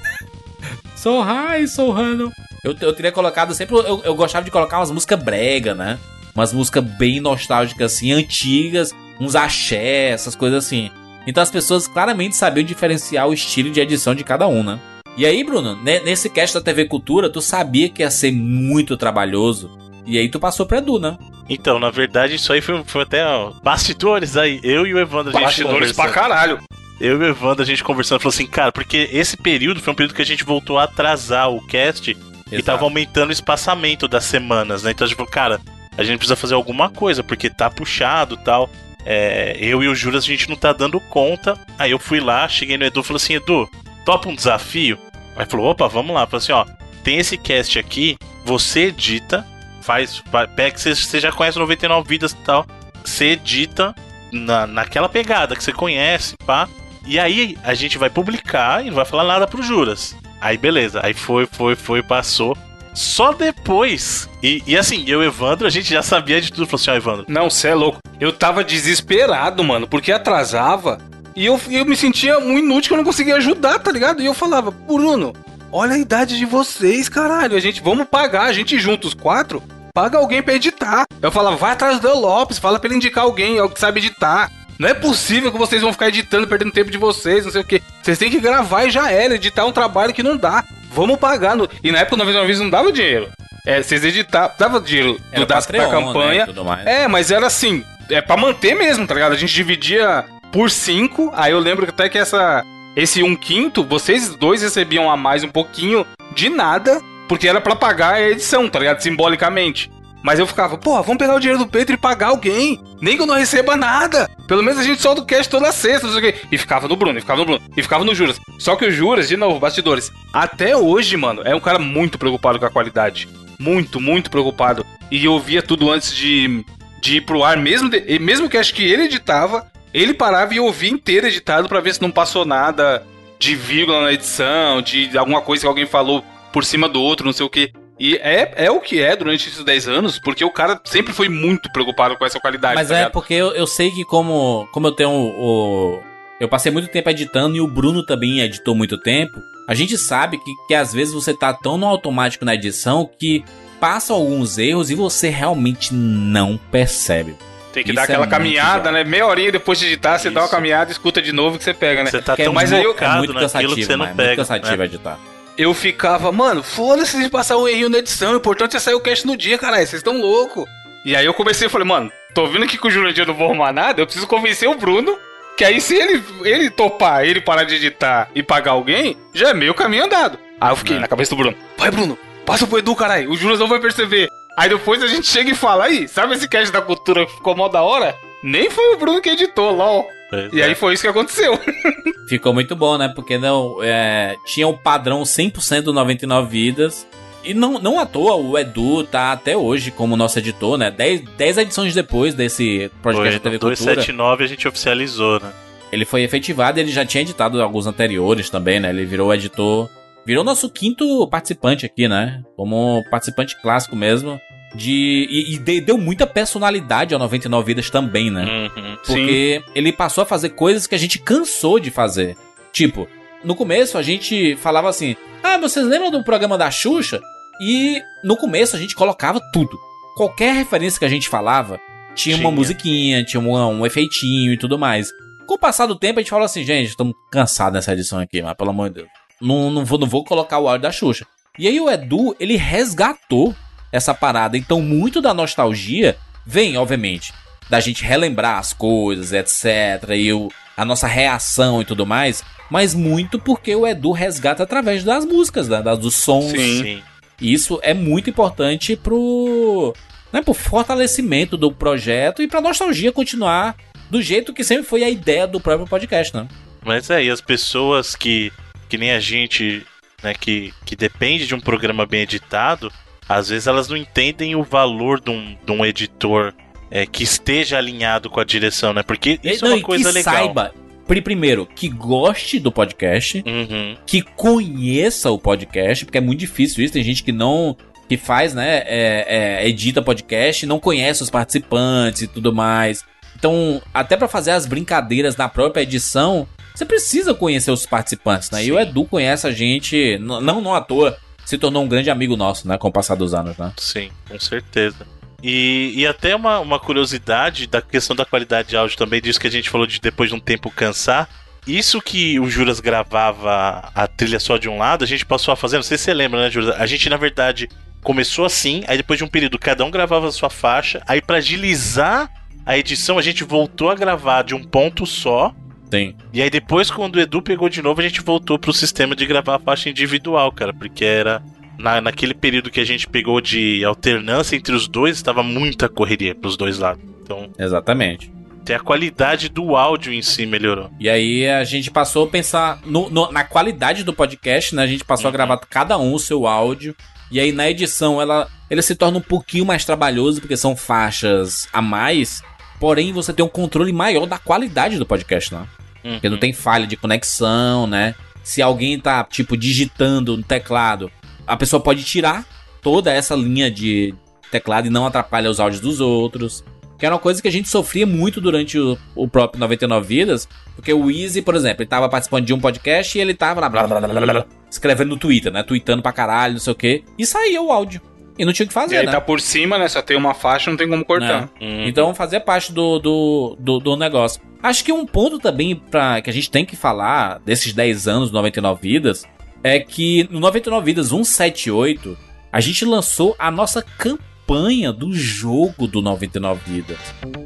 Speaker 1: So high, so hano. Eu, eu teria colocado sempre. Eu, eu gostava de colocar umas músicas brega, né? Umas músicas bem nostálgicas, assim, antigas, uns axé, essas coisas assim. Então as pessoas claramente sabiam diferenciar o estilo de edição de cada um, né? E aí, Bruno, ne- nesse cast da TV Cultura, tu sabia que ia ser muito trabalhoso. E aí tu passou pra Edu, né?
Speaker 3: Então, na verdade, isso aí foi, foi até ó, bastidores aí. Eu e o Evandro,
Speaker 2: Bastidores pra caralho.
Speaker 3: Eu e o Evandro, a gente conversando, falou assim, cara, porque esse período foi um período que a gente voltou a atrasar o cast e tava aumentando o espaçamento das semanas, né? Então a gente falou, cara, a gente precisa fazer alguma coisa, porque tá puxado e tal. É, eu e o Juras, a gente não tá dando conta. Aí eu fui lá, cheguei no Edu e falei assim, Edu, topa um desafio? Aí falou, opa, vamos lá. Falei assim, ó, tem esse cast aqui, você edita, faz, pega que você, você já conhece 99 vidas e tal, você edita na, naquela pegada que você conhece, pá. E aí a gente vai publicar e não vai falar nada pro Juras. Aí beleza, aí foi, foi, foi, passou. Só depois. E, e assim, eu Evandro, a gente já sabia de tudo. Falou assim, ó, Evandro,
Speaker 2: Não, cê é louco. Eu tava desesperado, mano, porque atrasava e eu, eu me sentia um inútil que eu não conseguia ajudar, tá ligado? E eu falava, Bruno, olha a idade de vocês, caralho. A gente, vamos pagar, a gente junta os quatro, paga alguém pra editar. Eu falava, vai atrás do Lopes, fala pra ele indicar alguém, alguém que sabe editar. Não é possível que vocês vão ficar editando, perdendo tempo de vocês, não sei o que. Vocês têm que gravar e já era. Editar um trabalho que não dá. Vamos pagar. No... E na época, uma vez, não dava dinheiro. É, vocês editavam, dava dinheiro do, da,
Speaker 1: Patreon,
Speaker 2: da campanha.
Speaker 1: né, tudo mais.
Speaker 2: É, mas era assim, é pra manter mesmo, tá ligado? A gente dividia por cinco, aí eu lembro até que essa esse um quinto, vocês dois recebiam a mais um pouquinho de nada, porque era pra pagar a edição, tá ligado? Simbolicamente. Mas eu ficava, porra, vamos pegar o dinheiro do Pedro e pagar alguém. Nem que eu não receba nada. Pelo menos a gente solta o cash toda sexta, não sei o quê. E ficava no Bruno, e ficava no Bruno, e ficava no Juras. Só que o Juras, de novo, bastidores. Até hoje, mano, é um cara muito preocupado com a qualidade. Muito, muito preocupado. E eu via tudo antes de, de ir pro ar, mesmo, de- mesmo que acho que ele editava, ele parava e ouvia inteiro editado pra ver se não passou nada de vírgula na edição, de alguma coisa que alguém falou por cima do outro, não sei o que. E é, é o que é durante esses 10 anos, porque o cara sempre foi muito preocupado com essa qualidade.
Speaker 1: Mas
Speaker 2: tá
Speaker 1: é
Speaker 2: ligado?
Speaker 1: porque eu, eu sei que como, como eu tenho o, o- Eu passei muito tempo editando e o Bruno também editou muito tempo. A gente sabe que, que às vezes você tá tão no automático na edição que passa alguns erros e você realmente não percebe.
Speaker 2: Tem que
Speaker 1: Isso
Speaker 2: dar
Speaker 1: é
Speaker 2: aquela
Speaker 1: muito
Speaker 2: caminhada, né? Meia horinha depois de editar, você dá uma caminhada, escuta de novo que você pega, né?
Speaker 3: você tá
Speaker 1: Porque
Speaker 3: tão
Speaker 2: mas aí eu-
Speaker 1: É
Speaker 3: focado
Speaker 1: muito
Speaker 3: naquilo que você não
Speaker 1: mas é
Speaker 3: pega.
Speaker 1: muito cansativo
Speaker 3: né?
Speaker 1: editar.
Speaker 2: Eu ficava, mano, foda-se de passar o errinho na edição, o importante é sair o cast no dia, caralho, vocês estão loucos. E aí eu comecei e falei, mano, tô vendo aqui que o Jurandir não vou arrumar nada, eu preciso convencer o Bruno, que aí se ele, ele topar, ele parar de editar e pagar alguém, já é meio caminho andado. Aí eu fiquei na cabeça do Bruno, vai Bruno, passa pro Edu, caralho, o Juras não vai perceber. Aí depois a gente chega e fala, aí, sabe esse cast da cultura que ficou mó da hora? Nem foi o Bruno que editou, lol.
Speaker 3: Pois
Speaker 2: E
Speaker 3: é.
Speaker 2: aí foi isso que aconteceu.
Speaker 1: Ficou muito bom, né? Porque não é, tinha o padrão 100% do 99 vidas E não, não à toa o Edu tá até hoje como nosso editor, né? 10 edições depois desse podcast
Speaker 3: Foi,
Speaker 1: da TV Cultura.
Speaker 3: 279 a gente oficializou, né?
Speaker 1: Ele foi efetivado ele já tinha editado alguns anteriores também, né? Ele virou editor. Virou nosso quinto participante aqui, né? Como participante clássico mesmo. De, e, e de- deu muita personalidade ao 99 Vidas também, né?
Speaker 3: Uhum.
Speaker 1: Porque ele passou a fazer coisas que a gente cansou de fazer. Tipo, no começo a gente falava assim: Ah, vocês lembram do programa da Xuxa? E no começo a gente colocava tudo. Qualquer referência que a gente falava tinha, uma
Speaker 3: Tinha.
Speaker 1: musiquinha, tinha um, um efeitinho e tudo mais. Com o passar do tempo a gente falou assim: Gente, estamos cansados dessa edição aqui, mas pelo amor de Deus. Não, não, vou, não vou colocar o áudio da Xuxa. E aí o Edu, ele resgatou essa parada. Então, muito da nostalgia vem, obviamente, da gente relembrar as coisas, etc. E o, a nossa reação e tudo mais. Mas muito porque o Edu resgata através das músicas, né, das, dos sons.
Speaker 6: Sim.
Speaker 3: Sim.
Speaker 1: E isso é muito importante pro, né, pro fortalecimento do projeto e pra nostalgia continuar do jeito que sempre foi a ideia do próprio podcast, né?
Speaker 3: Mas é, e as pessoas que, que nem a gente, né, que, que depende de um programa bem editado, às vezes elas não entendem o valor de um, de um editor é, que esteja alinhado com a direção, né? Porque isso
Speaker 1: Não,
Speaker 3: é uma coisa
Speaker 1: que
Speaker 3: legal.
Speaker 1: saiba, pri- primeiro, que goste do podcast,
Speaker 3: Uhum.
Speaker 1: que conheça o podcast, porque é muito difícil isso. Tem gente que não. que faz, né? é- é, edita podcast não conhece os participantes e tudo mais. Então, até pra fazer as brincadeiras na própria edição, você precisa conhecer os participantes, né? E o
Speaker 3: Sim.
Speaker 1: Edu conhece a gente, não, não à toa, se tornou um grande amigo nosso, né? Com o passar dos anos, né?
Speaker 3: Sim, com certeza. E, e até uma, uma curiosidade da questão da qualidade de áudio também, disso que a gente falou de depois de um tempo cansar. Isso que o Juras gravava a trilha só de um lado, a gente passou a fazer, não sei se você lembra, né, Juras? A gente, na verdade, começou assim, aí depois de um período cada um gravava a sua faixa, aí pra agilizar a edição a gente voltou a gravar de um ponto só.
Speaker 1: Sim.
Speaker 3: E aí depois, quando o Edu pegou de novo, a gente voltou pro sistema de gravar a faixa individual, cara, porque era. Na, naquele período que a gente pegou de alternância entre os dois, estava muita correria pros dois lados. Então,
Speaker 1: Exatamente.
Speaker 3: até a qualidade do áudio em si melhorou.
Speaker 1: E aí a gente passou a pensar no- no- na qualidade do podcast, né? A gente passou a
Speaker 3: Uhum.
Speaker 1: gravar cada um o seu áudio. E aí na edição ela, ele se torna um pouquinho mais trabalhoso, porque são faixas a mais. Porém, você tem um controle maior da qualidade do podcast, né?
Speaker 3: Uhum.
Speaker 1: Porque não tem falha de conexão, né? Se alguém tá, tipo, digitando no teclado, a pessoa pode tirar toda essa linha de teclado e não atrapalha os áudios dos outros. Que era uma coisa que a gente sofria muito durante o, o próprio 99 Vidas. Porque o Easy, por exemplo, ele tava participando de um podcast e ele tava lá, blá, blá, blá, blá, blá, escrevendo no Twitter, né? Tweetando pra caralho, não sei o quê. E saía o áudio. E não tinha o que
Speaker 6: E
Speaker 1: fazer,
Speaker 6: aí
Speaker 1: né?
Speaker 6: tá por cima, né? Só tem uma faixa, não tem como cortar.
Speaker 3: Uhum.
Speaker 1: Então fazia parte do, do, do, do negócio. Acho que um ponto também pra, que a gente tem que falar desses 10 anos do 99 Vidas é que no 99 Vidas 178 a gente lançou a nossa campanha do jogo do 99 Vidas.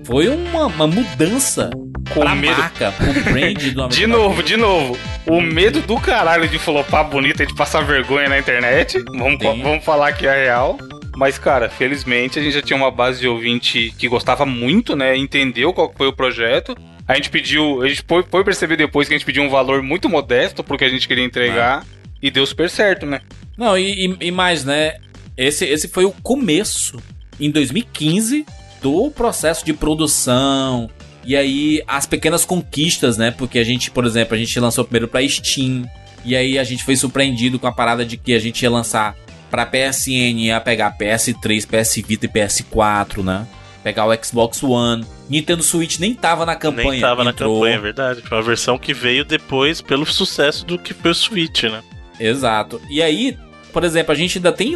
Speaker 1: Foi uma, uma mudança
Speaker 6: Com
Speaker 1: pra
Speaker 6: medo.
Speaker 1: marca, pro brand do 99
Speaker 6: De novo, de novo. O medo do caralho de flopar bonito e de passar vergonha na internet. Vamos,
Speaker 1: Sim.
Speaker 6: vamos falar que é real. Mas, cara, felizmente a gente já tinha uma base de ouvinte que gostava muito, né? Entendeu qual foi o projeto. A gente pediu, a gente foi, foi perceber depois que a gente pediu um valor muito modesto pro que a gente queria entregar. E deu super certo, né?
Speaker 1: Não, e, e- e mais, né? Esse, esse foi o começo, em 2015, do processo de produção. E aí, as pequenas conquistas, né? Porque a gente, por exemplo, a gente lançou primeiro pra Steam. E aí a gente foi surpreendido com a parada de que a gente ia lançar pra PSN, ia pegar PS3, PS Vita e PS4, né? Pegar o Xbox One. Nintendo Switch nem tava na campanha.
Speaker 3: Nem tava na
Speaker 1: entrou.
Speaker 3: campanha, é verdade. Foi uma versão que veio depois pelo sucesso do que foi o Switch, né?
Speaker 1: Exato. E aí, por exemplo, a gente ainda tem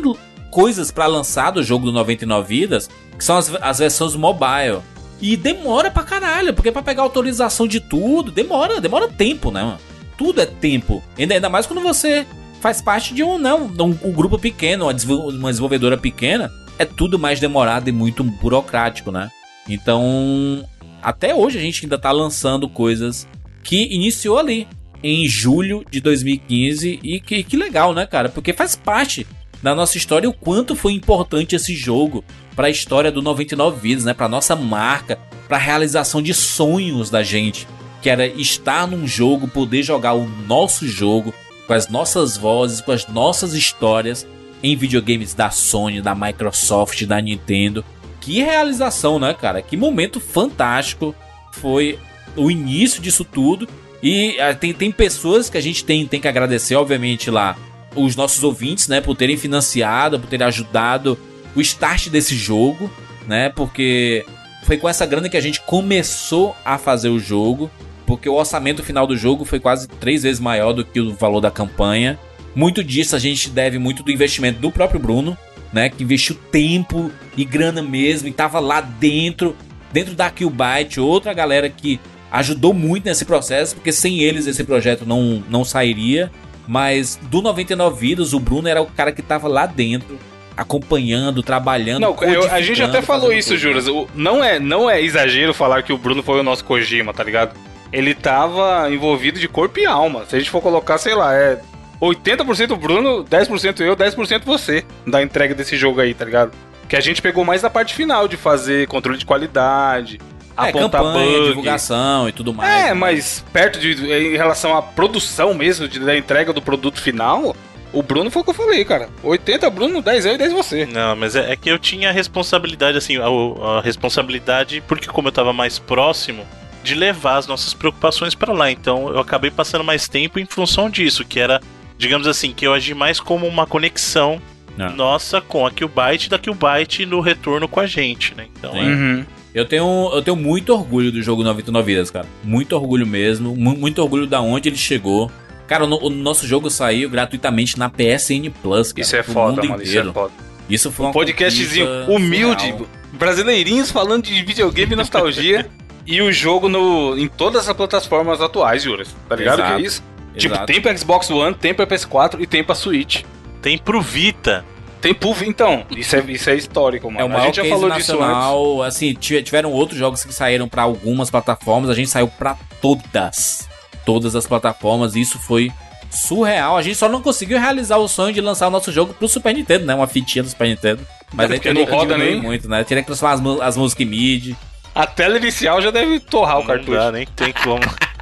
Speaker 1: coisas pra lançar do jogo do 99 Vidas, que são as, as versões mobile. E demora pra caralho, porque pra pegar autorização de tudo, demora, demora tempo, né? Tudo é tempo. Ainda, ainda mais quando você faz parte de um, não, um, um grupo pequeno, uma, uma desenvolvedora pequena, é tudo mais demorado e muito burocrático, né? Então, até hoje a gente ainda tá lançando coisas que iniciou ali em julho de 2015 e que, que legal, né, cara? Porque faz parte da nossa história o quanto foi importante esse jogo para a história do 99 Vidas, né, para nossa marca, para a realização de sonhos da gente, que era estar num jogo, poder jogar o nosso jogo com as nossas vozes, com as nossas histórias em videogames da Sony, da Microsoft, da Nintendo. Que realização, né, cara? Que momento fantástico foi o início disso tudo. E ah, tem, tem pessoas que a gente tem, tem que agradecer, obviamente, lá, os nossos ouvintes, né, por terem financiado, por terem ajudado o start desse jogo, né? Porque foi com essa grana que a gente começou a fazer o jogo. Porque o orçamento final do jogo foi quase três vezes maior do que o valor da campanha. Muito disso a gente deve muito do investimento do próprio Bruno, né? Que investiu tempo e grana mesmo e tava lá dentro, dentro da Killbyte, outra galera que ajudou muito nesse processo, porque sem eles esse projeto não, não sairia. Mas do 99 Vidas, o Bruno era o cara que tava lá dentro, acompanhando, trabalhando.
Speaker 2: Não, eu- a gente até falou isso,
Speaker 1: tudo.
Speaker 2: Juras. O- Não é, não é exagero falar que o Bruno foi o nosso Kojima, tá ligado? Ele tava envolvido de corpo e alma. Se a gente for colocar, sei lá, é 80% Bruno, 10% eu, 10% você da entrega desse jogo aí, tá ligado? Que a gente pegou mais da parte final de fazer controle de qualidade,
Speaker 1: É,
Speaker 2: apontar
Speaker 1: campanha,
Speaker 2: bug.
Speaker 1: divulgação e tudo mais.
Speaker 2: É,
Speaker 1: né?
Speaker 2: mas perto de em relação à produção mesmo, de, da entrega do produto final, o Bruno foi o que eu falei, cara. 80 Bruno, 10 eu e 10 você.
Speaker 3: Não, mas é, é que eu tinha a responsabilidade, assim, a, a responsabilidade, porque como eu tava mais próximo, de levar as nossas preocupações pra lá. Então eu acabei passando mais tempo em função disso, que era, digamos assim, que eu agi mais como uma conexão
Speaker 1: Ah.
Speaker 3: nossa com a Qbyte da Qbyte no retorno com a gente, né? Então é,
Speaker 2: Uhum.
Speaker 1: Eu tenho, eu tenho muito orgulho do jogo 99 Vidas, cara. Muito orgulho mesmo. mu- muito orgulho da onde ele chegou. Cara, o, o nosso jogo saiu gratuitamente na PSN Plus, cara.
Speaker 2: Isso é foda,
Speaker 1: mundo
Speaker 2: mano. Isso é foda.
Speaker 1: Isso foi
Speaker 2: Um podcastzinho humilde,
Speaker 1: surreal.
Speaker 2: brasileirinhos falando de videogame e nostalgia. e o jogo no, em todas as plataformas atuais, Juras. Tá ligado
Speaker 1: Exato,
Speaker 2: que é isso? Tipo,
Speaker 1: Exato.
Speaker 2: tem pra Xbox One, tem pra PS4 e tem pra Switch.
Speaker 3: tem pro Vita.
Speaker 2: Tem pro... Então, isso é, isso é histórico, mano.
Speaker 1: É o
Speaker 2: a
Speaker 1: maior
Speaker 2: gente já falou disso antes.
Speaker 1: nacional. Assim, tive- tiveram outros jogos que saíram pra algumas plataformas. A gente saiu pra todas. Todas as plataformas. E isso foi surreal. A gente só não conseguiu realizar o sonho de lançar o nosso jogo pro Super Nintendo, né? Uma fitinha do Super Nintendo. Mas
Speaker 2: É,
Speaker 1: aí
Speaker 2: não roda nem.
Speaker 1: muito, né? Teria que transformar as, as músicas em MIDI.
Speaker 2: A tela inicial já deve torrar o
Speaker 3: Não
Speaker 2: cartucho.
Speaker 3: dá, nem tem como.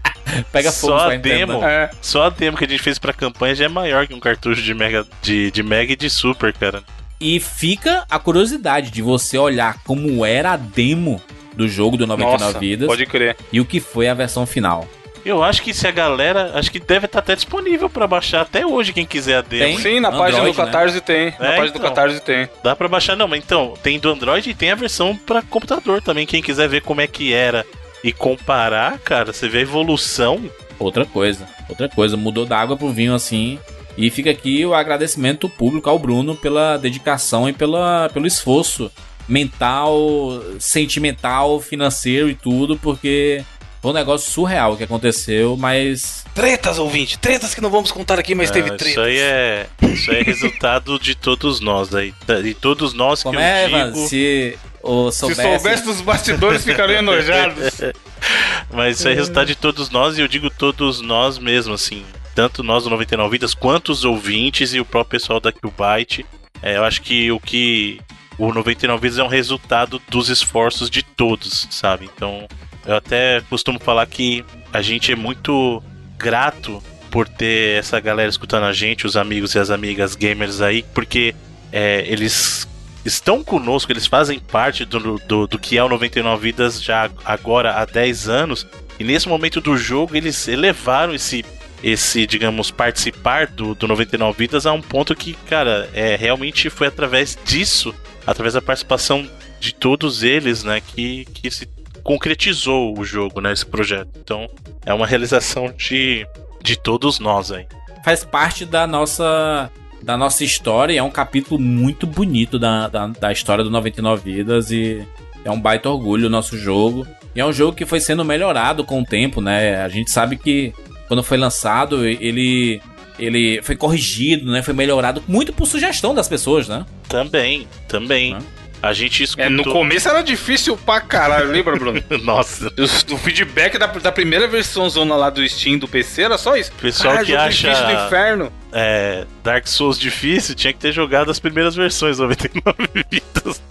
Speaker 1: Pega fogo
Speaker 3: Só a demo.
Speaker 1: né?
Speaker 2: É.
Speaker 3: Só a demo que a gente fez pra campanha já é maior que um cartucho de Mega, de, de Mega e de Super, cara.
Speaker 1: E fica a curiosidade de você olhar como era a demo do jogo do 99
Speaker 2: Nossa,
Speaker 1: Vidas
Speaker 2: pode crer.
Speaker 1: e o que foi a versão final.
Speaker 3: Eu acho que se a galera. Acho que deve estar até disponível pra baixar até hoje, quem quiser a demo.
Speaker 1: Tem?
Speaker 2: Sim, na
Speaker 1: Android,
Speaker 2: página do
Speaker 1: né?
Speaker 2: Catarse tem. Na
Speaker 3: É,
Speaker 2: página do
Speaker 3: então.
Speaker 2: Catarse tem.
Speaker 3: Dá pra baixar, não, mas então, tem do Android e tem a versão pra computador também. Quem quiser ver como é que era e comparar, cara, você vê a evolução.
Speaker 1: Outra coisa, outra coisa, mudou da água pro vinho assim. E fica aqui o agradecimento público ao Bruno pela dedicação e pela, pelo esforço mental, sentimental, financeiro e tudo, porque foi um negócio surreal que aconteceu, mas
Speaker 2: Tretas, ouvinte. Tretas que não vamos contar aqui, mas teve
Speaker 3: Ah,
Speaker 2: tretas.
Speaker 3: isso aí é. Isso aí é resultado de todos nós aí. E todos nós que
Speaker 1: como
Speaker 3: eu
Speaker 1: é,
Speaker 3: digo.
Speaker 1: Evan, se o
Speaker 2: Se
Speaker 1: soubesse,
Speaker 2: soubesse dos bastidores, ficariam enojados.
Speaker 3: Mas isso é resultado de todos nós, e eu digo todos nós mesmo, assim. Tanto nós do 99 Vidas, quanto os ouvintes e o próprio pessoal da Qbyte. É, eu acho que o que o 99 Vidas é um resultado dos esforços de todos, sabe? Então, eu até costumo falar que a gente é muito grato por ter essa galera escutando a gente, os amigos e as amigas gamers aí, porque é, eles estão conosco, eles fazem parte do, do, do que é o 99 Vidas já agora há 10 anos. E nesse momento do jogo eles elevaram esse, esse digamos, participar do, do 99 Vidas a um ponto que, cara, é, realmente foi através disso, através da participação de todos eles, né, que, que se concretizou o jogo, né, esse projeto. Então é uma realização de, de todos nós aí.
Speaker 1: faz parte da nossa da nossa história e é um capítulo muito bonito da, da, da história do 99 Vidas e é um baita orgulho o nosso jogo. E é um jogo que foi sendo melhorado com o tempo, né? A gente sabe que quando foi lançado, ele ele foi corrigido, né? Foi melhorado muito por sugestão das pessoas, né?
Speaker 3: Também, também.
Speaker 1: Né?
Speaker 3: A gente escutou.
Speaker 2: É, no começo era difícil pra caralho, lembra, Bruno?
Speaker 3: Nossa,
Speaker 2: O, o feedback da, da primeira versão zona lá do Steam do PC era só isso.
Speaker 3: Pessoal
Speaker 2: Caralho,
Speaker 3: que acha-
Speaker 2: difícil do inferno.
Speaker 3: é, Dark Souls difícil, tinha que ter jogado as primeiras versões 99 vidas.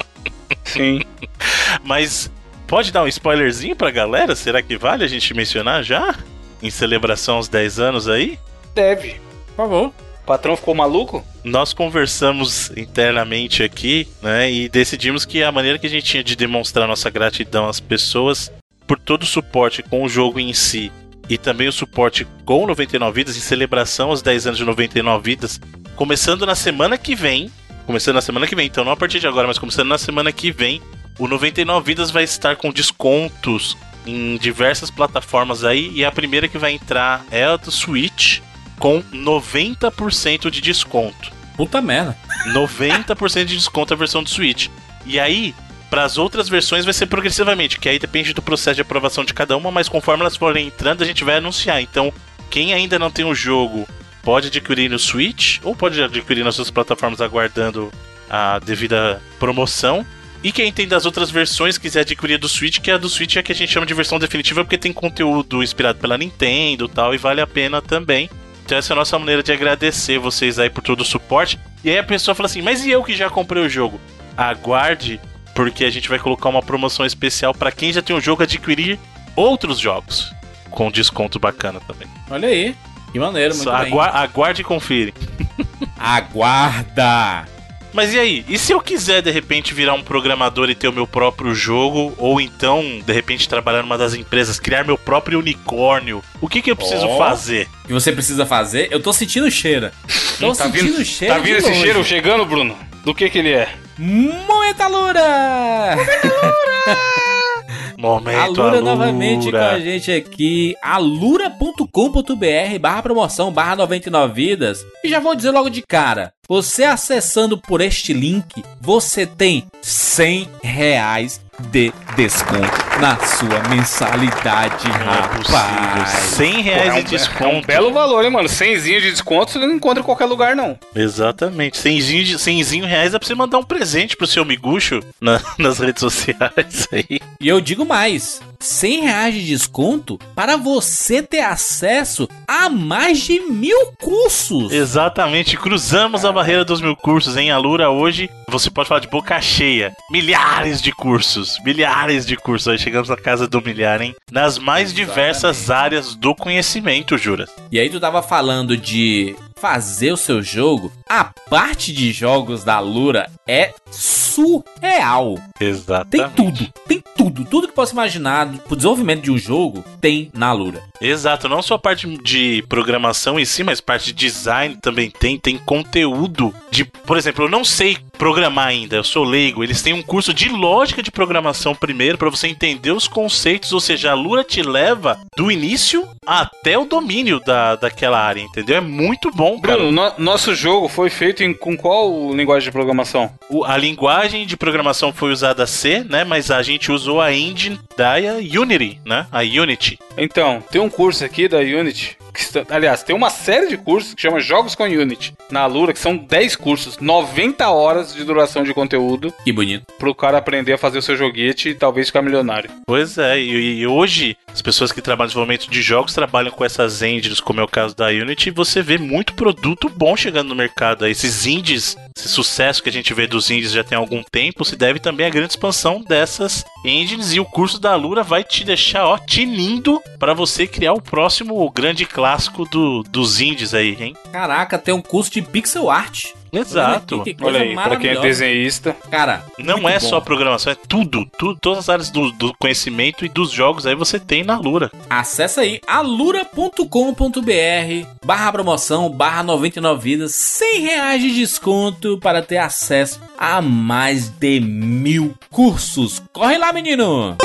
Speaker 2: Sim.
Speaker 3: Mas pode dar um spoilerzinho pra galera? Será que vale a gente mencionar já? Em celebração aos 10 anos aí?
Speaker 2: Deve.
Speaker 1: Por favor.
Speaker 6: O patrão ficou maluco?
Speaker 3: Nós conversamos internamente aqui, né, e decidimos que a maneira que a gente tinha de demonstrar nossa gratidão às pessoas por todo o suporte com o jogo em si e também o suporte com 99 Vidas em celebração aos 10 anos de 99 Vidas, começando na semana que vem, começando na semana que vem, então não a partir de agora, mas começando na semana que vem, o 99 Vidas vai estar com descontos em diversas plataformas aí e a primeira que vai entrar é a do Switch com 90% de desconto.
Speaker 1: Puta merda.
Speaker 3: 90% de desconto a versão do Switch. E aí, para as outras versões vai ser progressivamente, que aí depende do processo de aprovação de cada uma, mas conforme elas forem entrando, a gente vai anunciar. Então, quem ainda não tem o jogo pode adquirir no Switch ou pode adquirir nas suas plataformas aguardando a devida promoção. E quem tem das outras versões quiser adquirir do Switch, que a do Switch é a que a gente chama de versão definitiva porque tem conteúdo inspirado pela Nintendo e tal, e vale a pena também. Então essa é a nossa maneira de agradecer vocês aí por todo o suporte. E aí a pessoa fala assim, mas e eu que já comprei o jogo? Aguarde, porque a gente vai colocar uma promoção especial para quem já tem o jogo adquirir outros jogos. Com desconto bacana também.
Speaker 1: Olha aí. Que maneiro, muito
Speaker 3: Só
Speaker 1: bem.
Speaker 3: agua- aguarde e confire.
Speaker 1: Aguarda.
Speaker 3: Mas e aí? E se eu quiser de repente virar um programador e ter o meu próprio jogo? Ou então, de repente, trabalhar numa das empresas, criar meu próprio unicórnio? O que, que eu preciso
Speaker 1: Ó.
Speaker 3: fazer?
Speaker 1: O que você precisa fazer? Eu tô sentindo cheiro. Tô
Speaker 6: tá
Speaker 1: sentindo
Speaker 6: vindo,
Speaker 1: cheiro.
Speaker 6: tá vindo esse
Speaker 1: longe.
Speaker 6: cheiro chegando, Bruno? Do que que ele é?
Speaker 1: Momento Alura!
Speaker 3: Momento
Speaker 1: Alura
Speaker 3: Alura.
Speaker 1: novamente com a gente aqui. alura.com.br barra promoção barra 99 vidas. E já vou dizer logo de cara. Você acessando por este link, você tem 100 reais de desconto na sua mensalidade,
Speaker 3: Não é
Speaker 1: rapaz.
Speaker 3: 100 reais
Speaker 6: Pô, é um,
Speaker 3: de desconto.
Speaker 6: É um belo valor, hein, mano? 100 de desconto você não encontra em qualquer lugar, não.
Speaker 3: Exatamente. 100 de- 100 reais é pra você mandar um presente pro seu miguxo na- nas redes sociais aí.
Speaker 1: E eu digo mais: 100 reais de desconto para você ter acesso a mais de mil cursos.
Speaker 3: Exatamente. Cruzamos a barreira dos mil cursos. Em Alura hoje, você pode falar de boca cheia. Milhares de cursos. Milhares de cursos. Aí chegamos na casa do milhar, hein? Nas mais diversas áreas do conhecimento, Juras.
Speaker 1: E aí tu tava falando de fazer o seu jogo. A parte de jogos da Lura é surreal. Tem
Speaker 3: Exatamente.
Speaker 1: tudo, tem tudo, tudo que possa imaginar pro desenvolvimento de um jogo tem na Lura.
Speaker 3: Exato, não só a parte de programação em si, mas parte de design também tem, tem conteúdo de, por exemplo, eu não sei programar ainda, eu sou leigo, eles têm um curso de lógica de programação primeiro para você entender os conceitos, ou seja, a Lura te leva do início até o domínio da, daquela área, entendeu? É muito bom, cara.
Speaker 6: Bruno, no- nosso jogo foi feito em, com qual linguagem de programação?
Speaker 3: O- a linguagem de programação foi usada C, né, mas a gente usou a engine da Unity, né? A Unity.
Speaker 6: Então, tem um curso aqui da Unity. Aliás, tem uma série de cursos que chama Jogos com Unity na Alura, que são 10 cursos, 90 horas de duração de conteúdo
Speaker 1: Que bonito.
Speaker 6: pro cara aprender a fazer o seu joguete e talvez ficar milionário.
Speaker 3: Pois é, e, e hoje as pessoas que trabalham no desenvolvimento de jogos trabalham com essas engines, como é o caso da Unity, e você vê muito produto bom chegando no mercado. Esses indies, esse sucesso que a gente vê dos indies já tem algum tempo, se deve também à grande expansão dessas engines e o curso da Alura vai te deixar ó, tinindo para você criar o próximo grande clássico do, dos indies aí, hein?
Speaker 1: Caraca, tem um curso de pixel art.
Speaker 3: Exato.
Speaker 1: Que coisa
Speaker 6: Olha aí, pra quem é desenhista.
Speaker 1: Cara,
Speaker 3: Não é
Speaker 1: bom.
Speaker 3: só programação, é tudo, tudo, todas as áreas do, do conhecimento e dos jogos aí você tem na Alura.
Speaker 1: Acesse aí alura.com.br barra promoção barra 99 vidas 100 reais de desconto para ter acesso a mais de mil cursos. Corre lá, menino!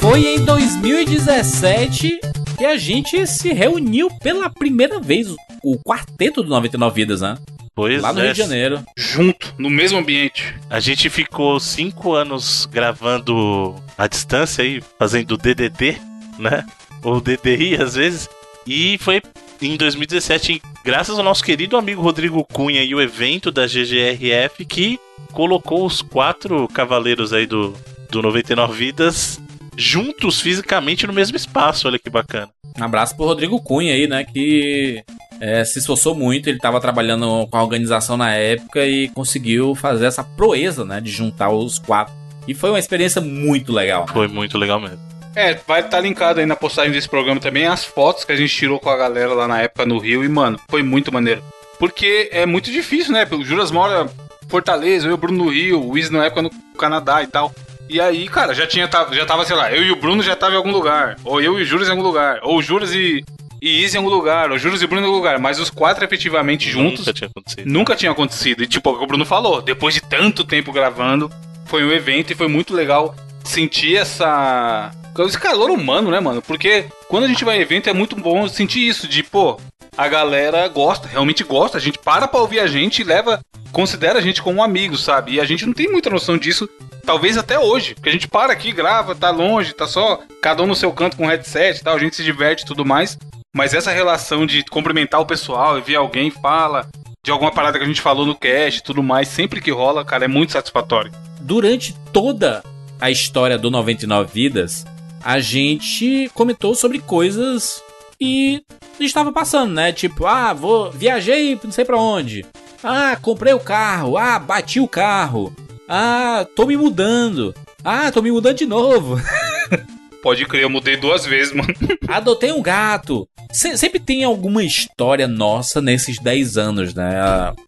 Speaker 1: Foi em 2017 que a gente se reuniu pela primeira vez, o- quarteto do 99 Vidas, né?
Speaker 3: Pois
Speaker 1: Lá no
Speaker 3: é,
Speaker 1: Rio de Janeiro.
Speaker 6: Junto, no mesmo ambiente.
Speaker 3: A gente ficou cinco anos gravando à distância aí, fazendo DDD, né? Ou DDI às vezes. E foi em 2017, graças ao nosso querido amigo Rodrigo Cunha e o evento da GGRF, que colocou os quatro cavaleiros aí do, do 99 Vidas juntos fisicamente no mesmo espaço. Olha que bacana.
Speaker 1: Um abraço pro Rodrigo Cunha aí, né? Que é, se esforçou muito. Ele tava trabalhando com a organização na época e conseguiu fazer essa proeza, né? De juntar os quatro. E foi uma experiência muito legal.
Speaker 3: Foi muito legal mesmo.
Speaker 2: É, vai estar linkado aí na postagem desse programa também as fotos que a gente tirou com a galera lá na época no Rio. E, mano, foi muito maneiro. Porque é muito difícil, né? O Juras mora em Fortaleza, eu e o Bruno no Rio, o Wiz na época no Canadá e tal. E aí, cara, já tinha, já tava, sei lá, eu e o Bruno já tava em algum lugar. Ou eu e o Juras em algum lugar. Ou o Juras e, e Izzy em algum lugar. Ou Juras e Bruno em algum lugar. Mas os quatro efetivamente juntos
Speaker 3: Nunca tinha acontecido.
Speaker 2: nunca tinha acontecido. E tipo, é o que o Bruno falou, depois de tanto tempo gravando, foi um evento e foi muito legal sentir essa. Esse calor humano, né, mano? Porque quando a gente vai em evento é muito bom sentir isso, de, pô, a galera gosta, realmente gosta, a gente para pra ouvir a gente e leva, considera a gente como um amigo, sabe? E a gente não tem muita noção disso, talvez até hoje, porque a gente para aqui, grava, tá longe, tá só cada um no seu canto com headset e tal, a gente se diverte e tudo mais. Mas essa relação de cumprimentar o pessoal e ver alguém fala de alguma parada que a gente falou no cast e tudo mais, sempre que rola, cara, é muito satisfatório.
Speaker 1: Durante toda a história do 99 Vidas, a gente comentou sobre coisas que estava passando, né? Tipo, ah, vou viajei não sei pra onde. Ah, comprei o carro. Ah, bati o carro. Ah, tô me mudando. Ah, tô me mudando de novo.
Speaker 2: Pode crer, eu mudei duas vezes, mano.
Speaker 1: Adotei um gato. Se- sempre tem alguma história nossa nesses 10 anos, né?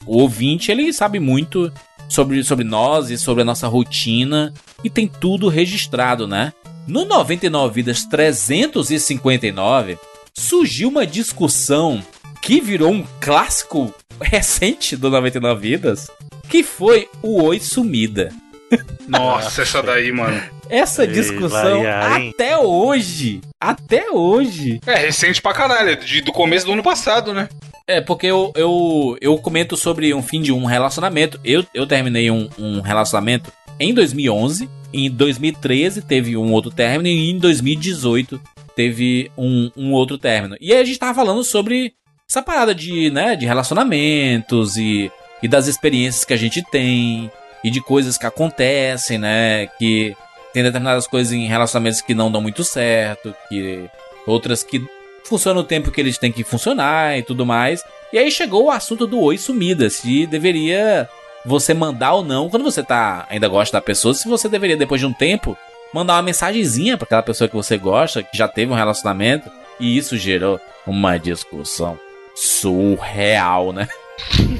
Speaker 1: O ouvinte, ele sabe muito sobre, sobre nós e sobre a nossa rotina. E tem tudo registrado, né? No 99 Vidas 359, surgiu uma discussão que virou um clássico recente do 99 Vidas, que foi o Oi Sumida.
Speaker 2: Nossa, essa daí, mano.
Speaker 1: Essa
Speaker 3: Ei,
Speaker 1: discussão
Speaker 3: vai,
Speaker 1: até hoje, até hoje,
Speaker 2: É recente pra caralho, é de, do começo do ano passado, né?
Speaker 1: É, porque eu, eu, eu comento sobre um fim de um relacionamento. Eu, eu terminei um, um relacionamento em 2011. Em 2013 teve um outro término. E em 2018 teve um, um outro término. E aí a gente tava falando sobre essa parada de, né, de relacionamentos e, e das experiências que a gente tem. E de coisas que acontecem, né? Que tem determinadas coisas em relacionamentos que não dão muito certo. Que outras que funciona o tempo que eles têm que funcionar e tudo mais. E aí chegou o assunto do oi sumida, se deveria você mandar ou não, quando você tá ainda gosta da pessoa, se você deveria depois de um tempo mandar uma mensagenzinha para aquela pessoa que você gosta, que já teve um relacionamento, e isso gerou uma discussão surreal, né?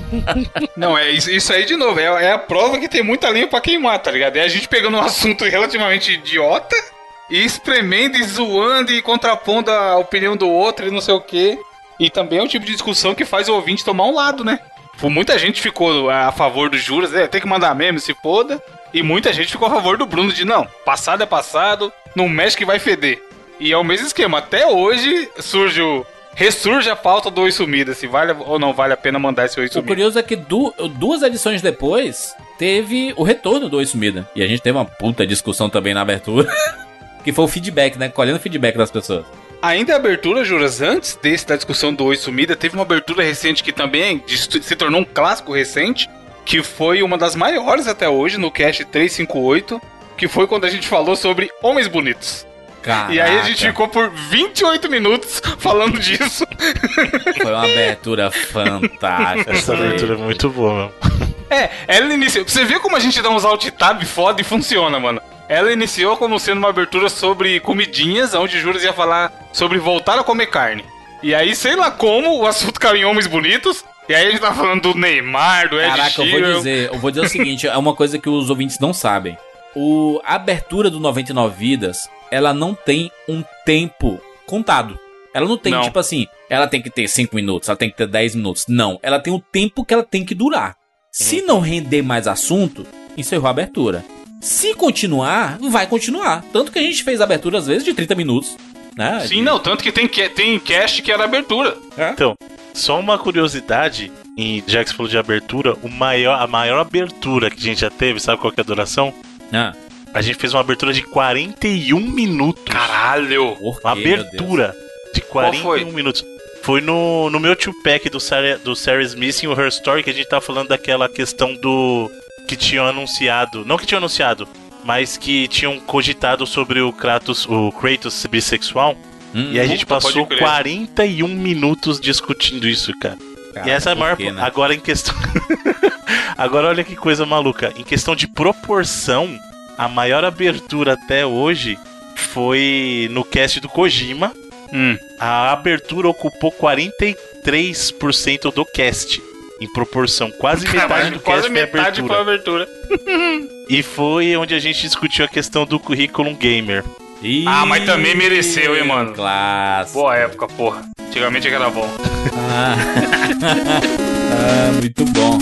Speaker 2: Não, é isso, aí de novo, é, é a prova que tem muita linha pra queimar, tá ligado? É a gente pegando um assunto relativamente idiota e espremendo e zoando e contrapondo a opinião do outro e não sei o quê. E também é o tipo de discussão que faz o ouvinte tomar um lado, né? Muita gente ficou a favor do Juras, é, tem que mandar mesmo, se foda. E muita gente ficou a favor do Bruno de não, passado é passado, não mexe que vai feder. E é o mesmo esquema, até hoje surge o. Ressurge a pauta do Oi Sumida, se vale ou não vale a pena mandar esse Oi
Speaker 1: O
Speaker 2: Sumida.
Speaker 1: curioso é que du- duas edições depois teve o retorno do oi sumida. E a gente teve uma puta discussão também na abertura. que foi o feedback, né? Colhendo o feedback das pessoas.
Speaker 2: Ainda a abertura, Juras, antes desse da discussão do Oi Sumida, teve uma abertura recente que também se tornou um clássico recente, que foi uma das maiores até hoje no Cast 358, que foi quando a gente falou sobre homens bonitos. E aí a gente
Speaker 1: Caraca,
Speaker 2: ficou por 28 minutos falando disso.
Speaker 1: Foi uma abertura fantástica.
Speaker 3: Essa abertura é muito boa, mesmo.
Speaker 2: É, ela iniciou. Você vê como a gente dá uns alt tab foda e funciona, mano. Ela iniciou como sendo uma abertura sobre comidinhas, onde Juras ia falar sobre voltar a comer carne. E aí, sei lá como, o assunto caiu em homens bonitos. E aí a gente tá falando do Neymar, do Ed
Speaker 1: Caraca, eu vou
Speaker 2: Sheeran.
Speaker 1: dizer, eu vou dizer o seguinte, é uma coisa que os ouvintes não sabem. O a abertura do 99 vidas, ela não tem um tempo contado. Ela não tem,
Speaker 2: Não.
Speaker 1: tipo assim, ela tem que ter 5 minutos, ela tem que ter 10 minutos. Não, ela tem o tempo que ela tem que durar. Se não render mais assunto, encerrou a abertura. Se continuar, vai continuar. Tanto que a gente fez abertura às vezes de 30 minutos, né?
Speaker 2: Sim, não, tanto que tem, tem cast que era abertura.
Speaker 3: Então, só uma curiosidade, em, já que você falou de abertura, o maior, a maior abertura que a gente já teve, sabe qual que é a duração?
Speaker 1: Ah,
Speaker 3: A gente fez uma abertura de 41 minutos.
Speaker 2: Caralho!
Speaker 1: por
Speaker 3: Uma
Speaker 1: quê,
Speaker 3: abertura de 41
Speaker 2: foi?
Speaker 3: minutos. Foi no, no meu two-pack do Sarah, do Sarah Smith em o Her Story que a gente tava falando daquela questão do. que tinham anunciado. Não que tinham anunciado, mas que tinham cogitado sobre o Kratos, o Kratos bissexual.
Speaker 1: Hum,
Speaker 3: E a gente passou
Speaker 2: crer.
Speaker 3: 41 minutos discutindo isso, cara.
Speaker 1: cara,
Speaker 3: e essa é a maior.
Speaker 1: quê, né?
Speaker 3: Agora em questão. Agora olha que coisa maluca. Em questão de proporção, a maior abertura até hoje foi no cast do Kojima.
Speaker 2: Hum.
Speaker 3: A abertura ocupou 43% do cast. Em proporção, quase metade do
Speaker 2: quase
Speaker 3: cast foi
Speaker 2: metade foi a
Speaker 3: abertura.
Speaker 2: abertura.
Speaker 3: E foi onde a gente discutiu a questão do currículo gamer.
Speaker 2: Ah, mas também mereceu, hein, mano?
Speaker 1: Clássico.
Speaker 2: Boa época, porra. Antigamente era bom.
Speaker 1: Ah. Ah, muito bom.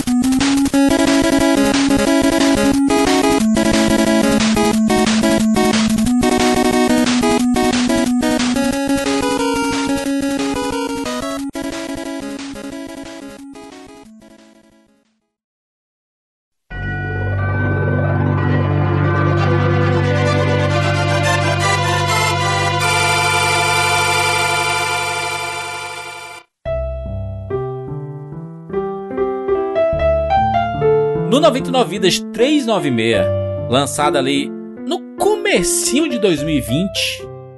Speaker 1: 99 Vidas 396, lançada ali no comecinho de 2020,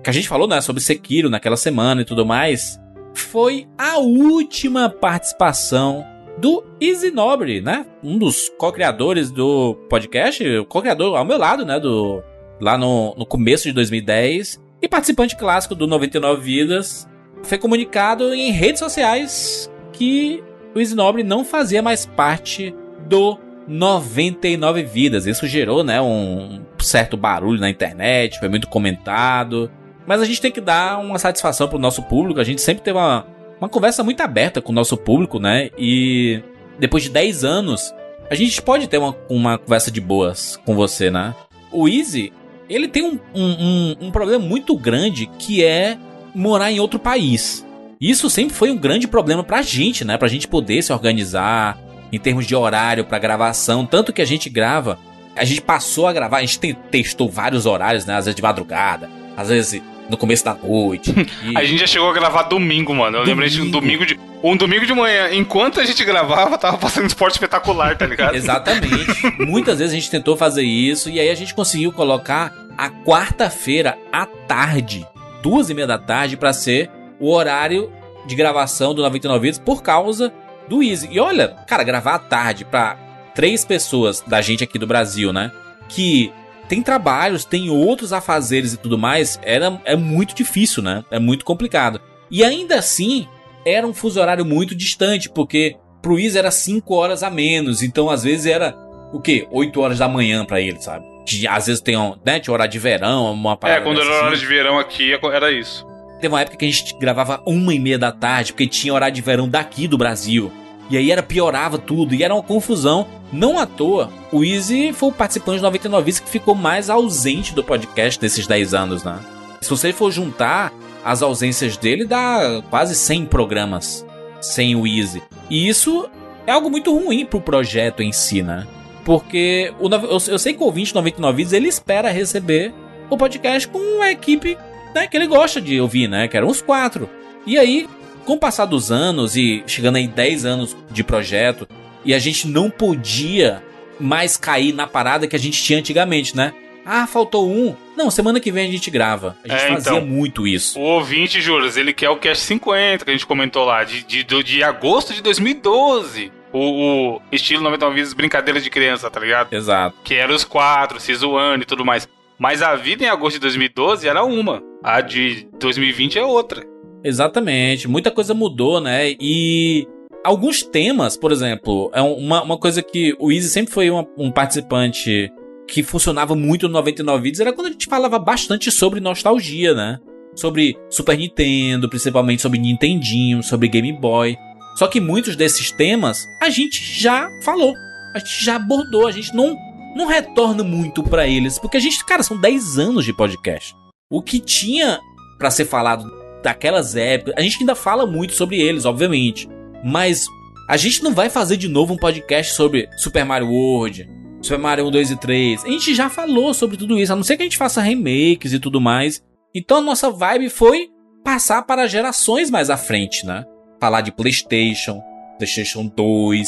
Speaker 1: que a gente falou, né, sobre Sekiro naquela semana e tudo mais, foi a última participação do Easy Nobre, né? Um dos co-criadores do podcast, o co-criador ao meu lado, né, do lá no, no começo de 2010 e participante clássico do 99 Vidas, foi comunicado em redes sociais que o Easy Nobre não fazia mais parte do 99 vidas. Isso gerou, né, um certo barulho na internet, foi muito comentado. Mas a gente tem que dar uma satisfação pro nosso público. A gente sempre teve uma, uma conversa muito aberta com o nosso público, né? E depois de 10 anos, a gente pode ter uma, uma conversa de boas com você, né? O Easy, ele tem um, um, um, um problema muito grande que é morar em outro país. Isso sempre foi um grande problema pra gente, né? Pra gente poder se organizar, em termos de horário para gravação, tanto que a gente grava, a gente passou a gravar, a gente te- testou vários horários, né? Às vezes de madrugada, às vezes no começo da noite. E-
Speaker 2: A gente já chegou a gravar domingo, mano. Eu lembrei de um domingo de. Um domingo de manhã, enquanto a gente gravava, tava passando esporte espetacular, tá ligado?
Speaker 1: Exatamente. Muitas vezes a gente tentou fazer isso e aí a gente conseguiu colocar a quarta-feira à tarde, duas e meia da tarde, para ser o horário de gravação do 99 Vidas por causa do Easy. E olha, cara, gravar à tarde pra três pessoas da gente aqui do Brasil, né? Que tem trabalhos, tem outros afazeres e tudo mais, era, é muito difícil, né? É muito complicado. E ainda assim, era um fuso horário muito distante, porque pro Easy era 5 horas a menos, então às vezes era o quê? 8 horas da manhã pra ele, sabe? Que às vezes tem um, né, tinha horário de verão, uma
Speaker 2: É,
Speaker 1: parada
Speaker 2: quando era
Speaker 1: dessa,
Speaker 2: hora
Speaker 1: assim.
Speaker 2: de verão aqui, era isso.
Speaker 1: Teve uma época que a gente gravava uma e meia da tarde, porque tinha horário de verão daqui do Brasil. E aí era piorava tudo, e era uma confusão. Não à toa, o Easy foi o participante de 99 Vidas que ficou mais ausente do podcast desses 10 anos, né? Se você for juntar as ausências dele, dá quase 100 programas sem o Easy. E isso é algo muito ruim pro projeto em si, né? Porque o, eu, eu sei que o ouvinte 99 Vidas, ele espera receber o podcast com a equipe né, que ele gosta de ouvir, né? Que eram os quatro. E aí, com o passar dos anos e chegando aí 10 anos de projeto, e a gente não podia mais cair na parada que a gente tinha antigamente, né? Ah, faltou um. Não, semana que vem a gente grava. A gente
Speaker 2: É,
Speaker 1: fazia
Speaker 2: então.
Speaker 1: muito isso.
Speaker 2: O ouvinte, Juras, ele quer o Cast 50, que a gente comentou lá, de, de, do- de agosto de 2012. O, o estilo 99 Vidas Brincadeira de Criança, tá ligado?
Speaker 1: Exato.
Speaker 2: Que era os quatro, se zoando e tudo mais. Mas a vida em agosto de 2012 era uma. A de 2020 é outra.
Speaker 1: Exatamente. Muita coisa mudou, né? E alguns temas, por exemplo, é uma, uma coisa que o Easy sempre foi uma- um participante que funcionava muito no 99 Vídeos, era quando a gente falava bastante sobre nostalgia, né? Sobre Super Nintendo, principalmente sobre Nintendinho, sobre Game Boy. Só que muitos desses temas a gente já falou, a gente já abordou, a gente não, não retorna muito pra eles, porque a gente, cara, são 10 anos de podcast. O que tinha pra ser falado daquelas épocas. A gente ainda fala muito sobre eles, obviamente. Mas a gente não vai fazer de novo um podcast sobre Super Mario World, Super Mario 1, 2 e 3. A gente já falou sobre tudo isso, a não ser que a gente faça remakes e tudo mais. Então a nossa vibe foi passar para gerações mais à frente, né? Falar de PlayStation, PlayStation 2,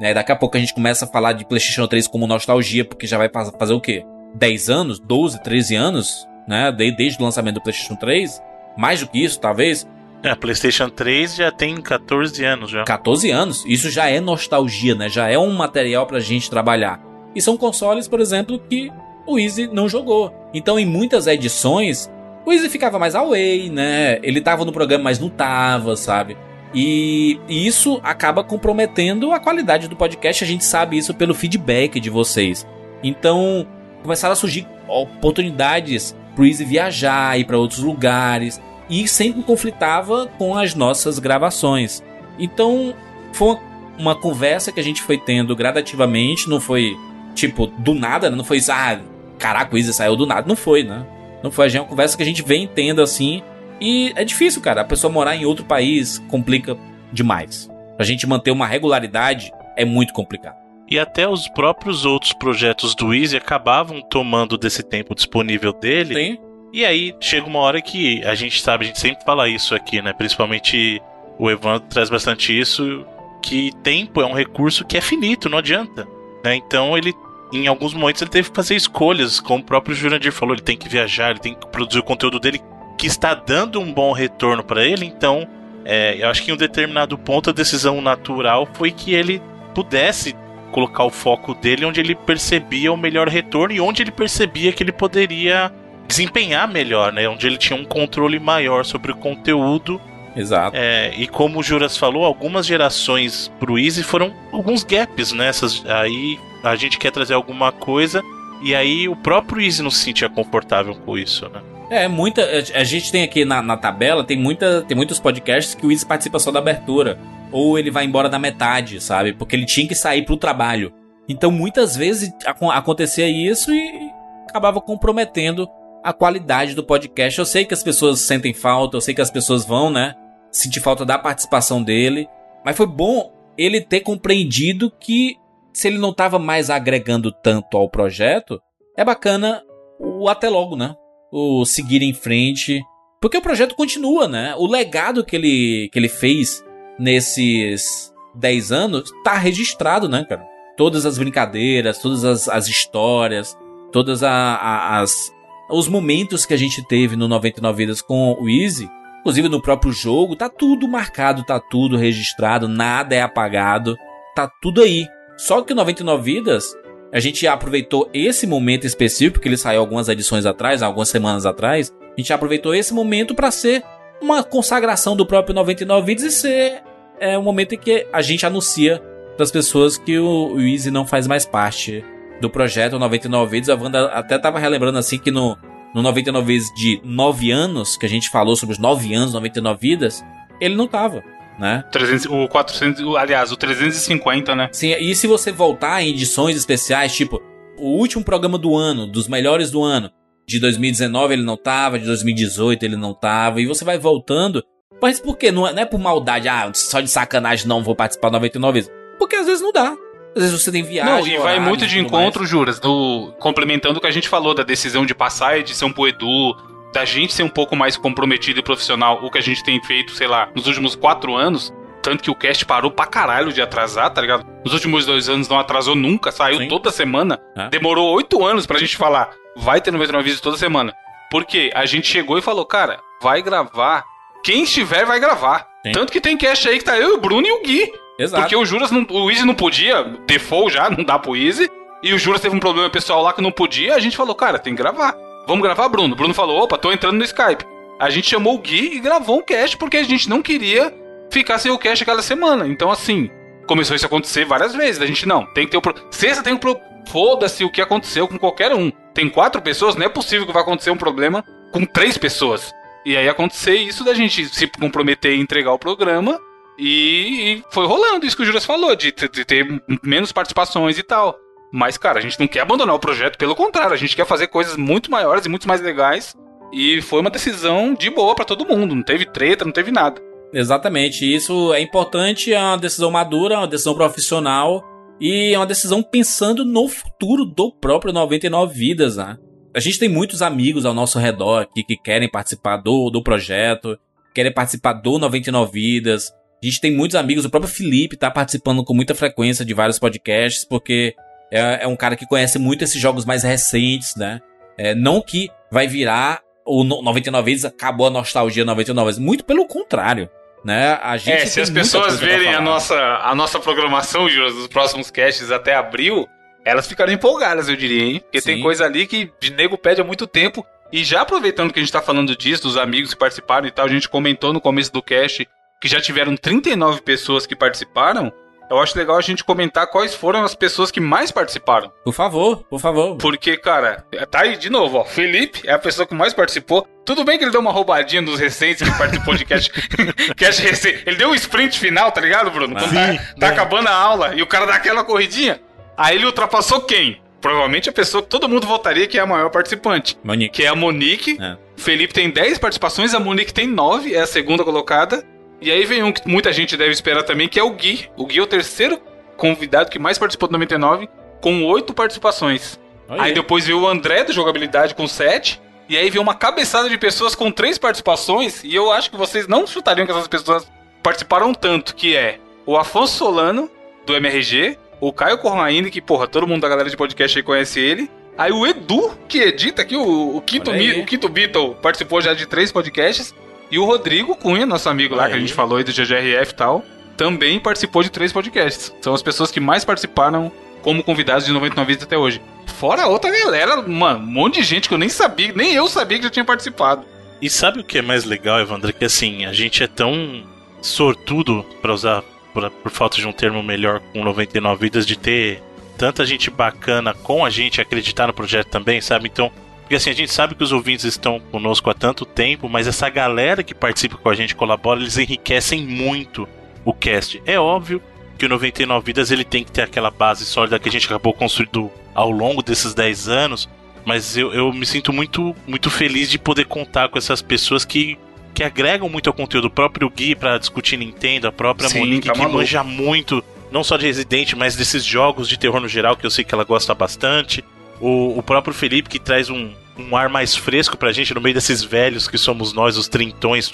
Speaker 1: né? Daqui a pouco a gente começa a falar de PlayStation 3 como nostalgia, porque já vai fa- fazer o quê? 10 anos, 12, 13 anos, né? De- Desde o lançamento do PlayStation 3. Mais do que isso, talvez.
Speaker 3: É, a PlayStation 3 já tem 14 anos já.
Speaker 1: 14 anos. Isso já é nostalgia, né? Já é um material pra gente trabalhar. E são consoles, por exemplo, que o Easy não jogou. Então, em muitas edições, o Easy ficava mais away, né? Ele tava no programa, mas não tava, sabe? E, e isso acaba comprometendo a qualidade do podcast. A gente sabe isso pelo feedback de vocês. Então, começaram a surgir oportunidades pro viajar, ir para outros lugares. E sempre conflitava com as nossas gravações. Então, foi uma conversa que a gente foi tendo gradativamente. Não foi, tipo, do nada, né? Não foi, ah, caraca, o Easy saiu do nada. Não foi, né? Não foi. É uma conversa que a gente vem tendo assim e é difícil, cara. A pessoa morar em outro país complica demais. Pra gente manter uma regularidade é muito complicado.
Speaker 3: E até os próprios outros projetos do Easy acabavam tomando desse tempo disponível dele.
Speaker 1: Tem?
Speaker 3: E aí chega uma hora que a gente sabe, a gente sempre fala isso aqui, né? Principalmente o Evandro traz bastante isso, que tempo é um recurso que é finito, não adianta. Né? Então ele, em alguns momentos, ele teve que fazer escolhas, como o próprio Jurandir falou, ele tem que viajar, ele tem que produzir o conteúdo dele que está dando um bom retorno para ele, então é, eu acho que em um determinado ponto a decisão natural foi que ele pudesse colocar o foco dele onde ele percebia o melhor retorno e onde ele percebia que ele poderia desempenhar melhor, né? Onde ele tinha um controle maior sobre o conteúdo.
Speaker 1: Exato.
Speaker 3: É, e como o Juras falou, algumas gerações pro Easy foram alguns gaps nessas. Né? aí a gente quer trazer alguma coisa e aí o próprio Easy não se sentia confortável com isso, né?
Speaker 1: É, muita. A gente tem aqui na, na tabela, tem, muita, tem muitos podcasts que o Izzy participa só da abertura. Ou ele vai embora da metade, sabe? Porque ele tinha que sair pro trabalho. Então muitas vezes acontecia isso e acabava comprometendo a qualidade do podcast. Eu sei que as pessoas sentem falta, eu sei que as pessoas vão, né? Sentir falta da participação dele. Mas foi bom ele ter compreendido que se ele não estava mais agregando tanto ao projeto, é bacana o até logo, né? O seguir em frente. Porque o projeto continua, né? O legado que ele, que ele fez nesses 10 anos tá registrado, né, cara? Todas as brincadeiras, todas as, as histórias, todas a, a, as os momentos que a gente teve no 99 Vidas com o Easy, inclusive no próprio jogo, tá tudo marcado, tá tudo registrado, nada é apagado, tá tudo aí. Só que o 99 Vidas a gente aproveitou esse momento específico, que ele saiu algumas edições atrás, algumas semanas atrás. A gente aproveitou esse momento para ser uma consagração do próprio 99 Vídeos e ser é, um momento em que a gente anuncia para as pessoas que o, Easy não faz mais parte do projeto 99 Vídeos. A Wanda até tava relembrando assim que no, no 99 Vídeos de 9 anos, que a gente falou sobre os 9 anos, 99 vidas, ele não tava né?
Speaker 2: 300, o 400, aliás, o 350, né?
Speaker 1: Sim, e se você voltar em edições especiais, tipo, o último programa do ano, dos melhores do ano, de 2019 ele não tava, de 2018 ele não tava, e você vai voltando. Mas por quê? Não é, não é por maldade, ah, só de sacanagem não vou participar 99 vezes. Porque às vezes não dá. Às vezes você tem viagem.
Speaker 2: Não, e vai muito de encontro, mais. Juras, do, complementando o que a gente falou da decisão de passar a edição pro Edu, da gente ser um pouco mais comprometido e profissional, o que a gente tem feito, sei lá, nos últimos quatro anos. Tanto que o cast parou pra caralho de atrasar, tá ligado? Nos últimos dois anos não atrasou nunca, saiu Sim. toda semana. É. Demorou oito anos pra gente falar, vai ter 99 vídeos toda semana. Porque a gente chegou e falou, cara, vai gravar. Quem estiver vai gravar. Sim. Tanto que tem cast aí que tá eu, o Bruno e o Gui. Exato. Porque o Juras, não, o Easy não podia, default já, não dá pro Easy. E o Juras teve um problema pessoal lá que não podia, a gente falou, cara, tem que gravar. Vamos gravar, Bruno? Bruno falou: opa, tô entrando no Skype. A gente chamou o Gui e gravou um cast porque a gente não queria ficar sem o cast aquela semana. Então, assim, começou isso a acontecer várias vezes. A gente não, tem que ter o. Pro... Sexta tem o. Pro... Foda-se o que aconteceu com qualquer um. Tem quatro pessoas, não é possível que vai acontecer um problema com três pessoas. E aí acontecer isso da gente se comprometer e entregar o programa. E, e foi rolando isso que o Juras falou, de, de ter menos participações e tal. Mas, cara, a gente não quer abandonar o projeto, pelo contrário, a gente quer fazer coisas muito maiores e muito mais legais. E foi uma decisão de boa para todo mundo, não teve treta, não teve nada.
Speaker 1: Exatamente, isso é importante, é uma decisão madura, uma decisão profissional e é uma decisão pensando no futuro do próprio 99 Vidas, né? A gente tem muitos amigos ao nosso redor aqui que querem participar do, do projeto, querem participar do 99 Vidas. A gente tem muitos amigos, o próprio Felipe tá participando com muita frequência de vários podcasts, porque é, é um cara que conhece muito esses jogos mais recentes, né? É, não que vai virar o 99 vezes acabou a nostalgia 99 vezes, muito pelo contrário. Né?
Speaker 2: A gente é, se as pessoas verem a nossa, a nossa programação dos próximos casts até abril, elas ficaram empolgadas, eu diria, hein? Porque tem
Speaker 1: Sim.
Speaker 2: coisa ali que de nego pede há muito tempo. E já aproveitando que a gente tá falando disso, dos amigos que participaram e tal, a gente comentou no começo do cast que já tiveram 39 pessoas que participaram. Eu acho legal a gente comentar quais foram as pessoas que mais participaram.
Speaker 1: Por favor, por favor.
Speaker 2: Porque, cara, tá aí de novo, ó. Felipe é a pessoa que mais participou. Tudo bem que ele deu uma roubadinha nos recentes que participou de cast, cast recente. Ele deu um sprint final, tá ligado, Bruno? Quando tá, tá acabando a aula e o cara dá aquela corridinha. Aí ele ultrapassou quem? Provavelmente a pessoa que todo mundo votaria que é a maior participante.
Speaker 1: Monique.
Speaker 2: Que é a Monique.
Speaker 1: É.
Speaker 2: Felipe tem 10 participações, a Monique tem 9, é a segunda colocada. E aí vem um que muita gente deve esperar também, que é o Gui. O Gui é o terceiro convidado que mais participou do 99, com 8 participações.
Speaker 1: Olha
Speaker 2: Aí depois veio o André do Jogabilidade com 7. E aí veio uma cabeçada de pessoas com 3 participações. E eu acho que vocês não chutariam que essas pessoas participaram tanto, que é o Afonso Solano, do MRG, o Caio Corraine, que, porra, todo mundo da galera de podcast aí conhece ele. Aí o Edu, que edita aqui, o, o, quinto,
Speaker 1: aí.
Speaker 2: O quinto Beatle, participou já de três podcasts. E o Rodrigo Cunha, nosso amigo lá,
Speaker 1: Olha
Speaker 2: que a
Speaker 1: aí.
Speaker 2: gente falou aí do GGRF e tal, também participou de três podcasts. São as pessoas que mais participaram como convidados de 99 Vidas até hoje. Fora outra galera, mano, um monte de gente que eu nem sabia, nem eu sabia que já tinha participado.
Speaker 3: E sabe o que é mais legal, Evandro? Que assim, a gente é tão sortudo, pra usar, por, por falta de um termo melhor, com 99 vidas, de ter tanta gente bacana com a gente acreditar no projeto também, sabe? Então, porque assim, a gente sabe que os ouvintes estão conosco há tanto tempo, mas essa galera que participa com a gente, colabora, eles enriquecem muito o cast. É óbvio que o 99 Vidas ele tem que ter aquela base sólida que a gente acabou construindo ao longo desses 10 anos, mas eu, eu me sinto muito, muito feliz de poder contar com essas pessoas que, que agregam muito ao conteúdo. O próprio Gui para discutir Nintendo, a própria
Speaker 2: Sim,
Speaker 3: Monique
Speaker 2: tá
Speaker 3: que manja muito, não só de Resident, mas desses jogos de terror no geral, que eu sei que ela gosta bastante. O, o próprio Felipe que traz um, um ar mais fresco pra gente no meio desses velhos que somos nós, os trintões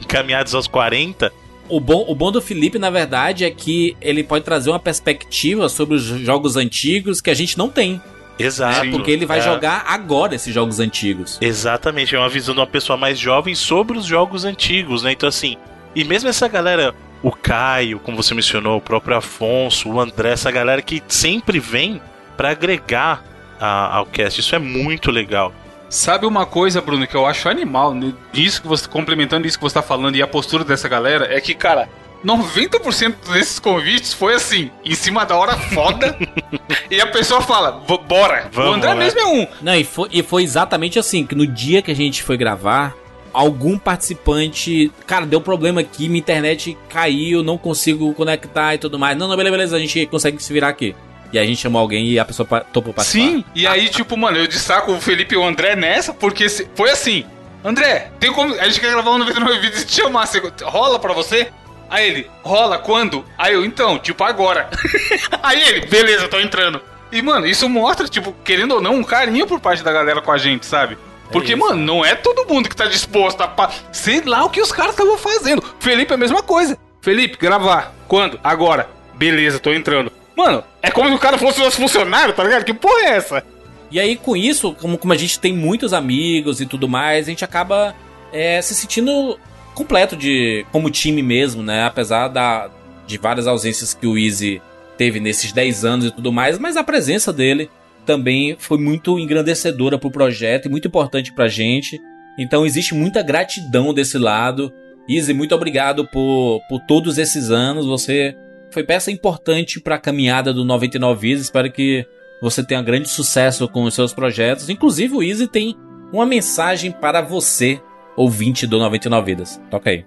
Speaker 3: encaminhados aos 40.
Speaker 1: O bom, o bom do Felipe, na verdade, é que ele pode trazer uma perspectiva sobre os jogos antigos que a gente não tem.
Speaker 3: Exato.
Speaker 1: né? Porque ele vai
Speaker 3: É.
Speaker 1: jogar agora esses jogos antigos.
Speaker 3: Exatamente, é uma visão de uma pessoa mais jovem sobre os jogos antigos, né? Então, assim, e mesmo essa galera, o Caio, como você mencionou, o próprio Afonso, o André, essa galera que sempre vem pra agregar a- ao cast, isso é muito legal.
Speaker 2: Sabe uma coisa, Bruno, que eu acho animal, né? Isso que você, complementando isso que você tá falando e a postura dessa galera, é que, cara, 90% desses convites foi assim, em cima da hora foda, e a pessoa fala, "V- bora.
Speaker 3: Vamos,
Speaker 2: o André
Speaker 3: né?
Speaker 2: mesmo é um.
Speaker 1: Não, e foi, e foi exatamente assim, que no dia que a gente foi gravar, algum participante, cara, deu problema aqui, minha internet caiu, não consigo conectar e tudo mais. Não, não, beleza, beleza, a gente consegue se virar aqui. E aí a gente chamou alguém e a pessoa topou participar.
Speaker 2: Sim, e aí, tipo, mano, eu destaco o Felipe e o André nessa, porque foi assim. André, tem como. A gente quer gravar um 99 vídeos e te chamar. você- rola pra você? Aí ele, rola quando? Aí eu, então, tipo, agora. aí ele, beleza, tô entrando. E, mano, isso mostra, tipo, querendo ou não, um carinho por parte da galera com a gente, sabe? Porque,
Speaker 1: isso,
Speaker 2: mano, não é todo mundo que tá disposto a. Pa... Sei lá o que os caras estavam fazendo. Felipe é a mesma coisa. Felipe, gravar. Quando? Agora. Beleza, tô entrando. Mano, é como se o cara fosse nosso funcionário, tá ligado? Que porra é essa?
Speaker 1: E aí, com isso, como, como a gente tem muitos amigos e tudo mais, a gente acaba é, se sentindo completo de como time mesmo, né? Apesar da, de várias ausências que o Easy teve nesses 10 anos e tudo mais, mas a presença dele também foi muito engrandecedora pro projeto e muito importante pra gente. Então existe muita gratidão desse lado. Easy, muito obrigado por, por todos esses anos. Você foi peça importante pra caminhada do 99 Vidas. Espero que você tenha grande sucesso com os seus projetos. Inclusive, o Easy tem uma mensagem para você, ouvinte do 99 Vidas. Toca aí.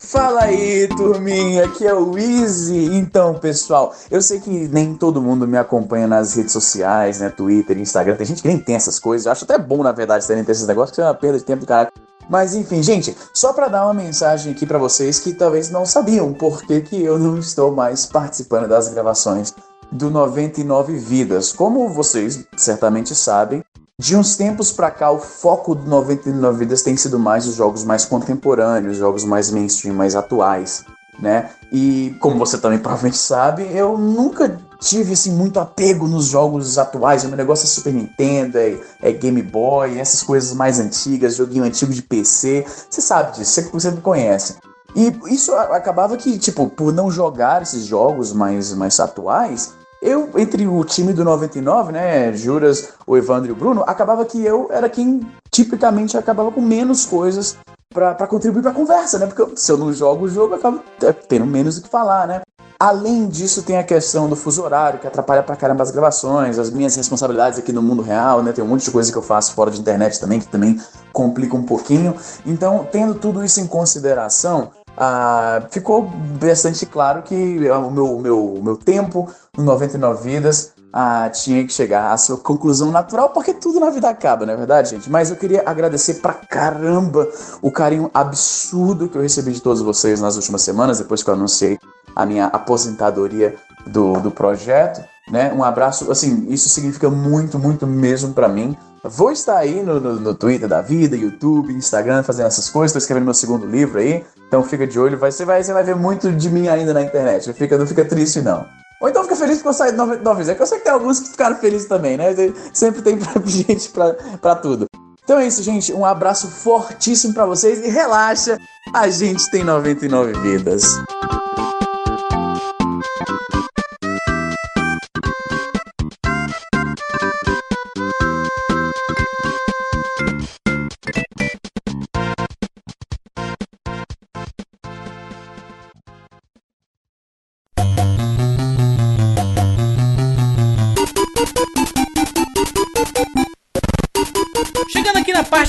Speaker 5: Fala aí, turminha, aqui é o Easy. Então, pessoal, eu sei que nem todo mundo me acompanha nas redes sociais, né? Twitter, Instagram. Tem gente que nem tem essas coisas. Eu acho até bom, na verdade, terem ter esses negócios, que é uma perda de tempo do caralho. Mas enfim, gente, só pra dar uma mensagem aqui pra vocês que talvez não sabiam por que, que eu não estou mais participando das gravações do 99 Vidas. Como vocês certamente sabem, de uns tempos pra cá, o foco do 99 Vidas tem sido mais os jogos mais contemporâneos, jogos mais mainstream, mais atuais, né? E como você também provavelmente sabe, eu nunca tive assim muito apego nos jogos atuais. O meu negócio é Super Nintendo, é, é Game Boy, essas coisas mais antigas, joguinho antigo de PC. Você sabe disso, você, você me conhece. E isso a- acabava que, tipo, por não jogar esses jogos mais, mais atuais, eu, entre o time do 99, né, Juras, o Evandro e o Bruno, acabava que eu era quem tipicamente acabava com menos coisas pra contribuir pra conversa, né? Porque se eu não jogo o jogo, eu acabo é, tendo menos o que falar, né? Além disso, tem a questão do fuso horário, que atrapalha pra caramba as gravações, as minhas responsabilidades aqui no mundo real, né? Tem um monte de coisa que eu faço fora de internet também, que também complica um pouquinho. Então, tendo tudo isso em consideração, ah, ficou bastante claro que o meu, meu, meu tempo no 99 Vidas ah, tinha que chegar à sua conclusão natural, porque tudo na vida acaba, não é verdade, gente? Mas eu queria agradecer pra caramba o carinho absurdo que eu recebi de todos vocês nas últimas semanas, depois que eu anunciei a minha aposentadoria do, do projeto, né? Um abraço, assim, isso significa muito, muito mesmo pra mim. Vou estar aí no, no, no Twitter da vida, YouTube, Instagram, fazendo essas coisas. Tô escrevendo meu segundo livro aí, então fica de olho. Vai, você, vai, você vai ver muito de mim ainda na internet. Não fica, não fica triste, não. Ou então fica feliz porque eu saí de 99 É que eu sei que tem alguns que ficaram felizes também, né? Sempre tem pra- gente pra, pra tudo. Então é isso, gente. Um abraço fortíssimo pra vocês e relaxa, a gente tem 99 vidas.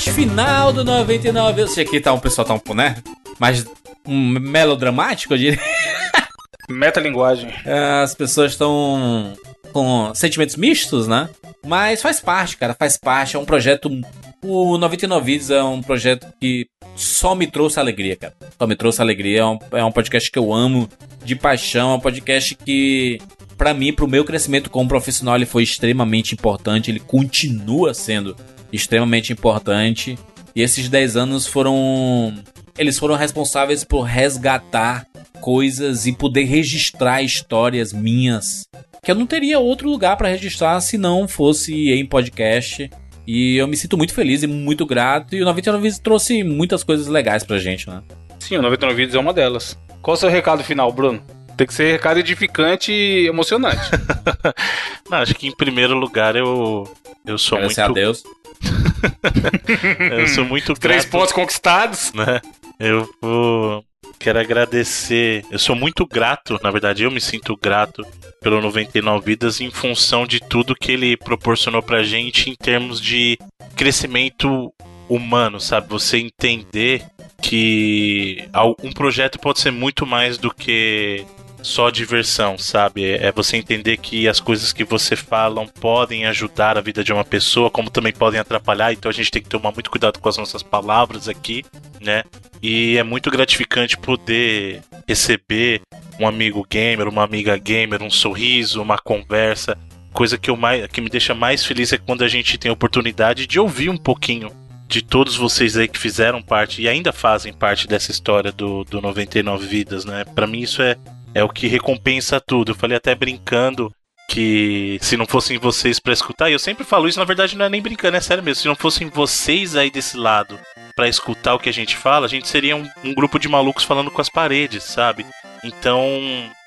Speaker 1: Parte final do 99, eu sei que tá um pessoal tá um, né? Mais um melodramático, eu diria.
Speaker 2: Metalinguagem.
Speaker 1: As pessoas estão com sentimentos mistos, né? Mas faz parte, cara, faz parte. É um projeto. O 99 Vídeos é um projeto que só me trouxe alegria, cara. Só me trouxe alegria. É um, é um podcast que eu amo de paixão. É um podcast que, pra mim, pro meu crescimento como profissional, ele foi extremamente importante. Ele continua sendo extremamente importante. E esses 10 anos foram. Eles foram responsáveis por resgatar coisas e poder registrar histórias minhas que eu não teria outro lugar pra registrar se não fosse em podcast. E eu me sinto muito feliz e muito grato. E o 99 Vídeos trouxe muitas coisas legais pra gente, né?
Speaker 2: Sim, o 99 Vídeos é uma delas. Qual o seu recado final, Bruno? Tem que ser recado edificante e emocionante.
Speaker 3: Não, acho que em primeiro lugar eu eu sou
Speaker 1: Agradecer
Speaker 3: muito
Speaker 1: a Deus.
Speaker 3: eu sou muito
Speaker 2: Três
Speaker 3: grato,
Speaker 2: pontos conquistados.
Speaker 3: né? Eu vou quero agradecer. Eu sou muito grato, na verdade, eu me sinto grato pelo 99 Vidas em função de tudo que ele proporcionou pra gente em termos de crescimento humano, sabe? Você entender que um projeto pode ser muito mais do que só diversão, sabe? É você entender que as coisas que você falam podem ajudar a vida de uma pessoa, como também podem atrapalhar, então a gente tem que tomar muito cuidado com as nossas palavras aqui, né? E é muito gratificante poder receber um amigo gamer, uma amiga gamer, um sorriso, uma conversa. Coisa que, eu mais, que me deixa mais feliz é quando a gente tem a oportunidade de ouvir um pouquinho de todos vocês aí que fizeram parte e ainda fazem parte dessa história do, do 99 Vidas, né? Pra mim isso é, é o que recompensa tudo. Eu falei até brincando que se não fossem vocês pra escutar, e eu sempre falo isso, na verdade não é nem brincando, é sério mesmo. Se não fossem vocês aí desse lado pra escutar o que a gente fala, a gente seria um, um grupo de malucos falando com as paredes, sabe? Então,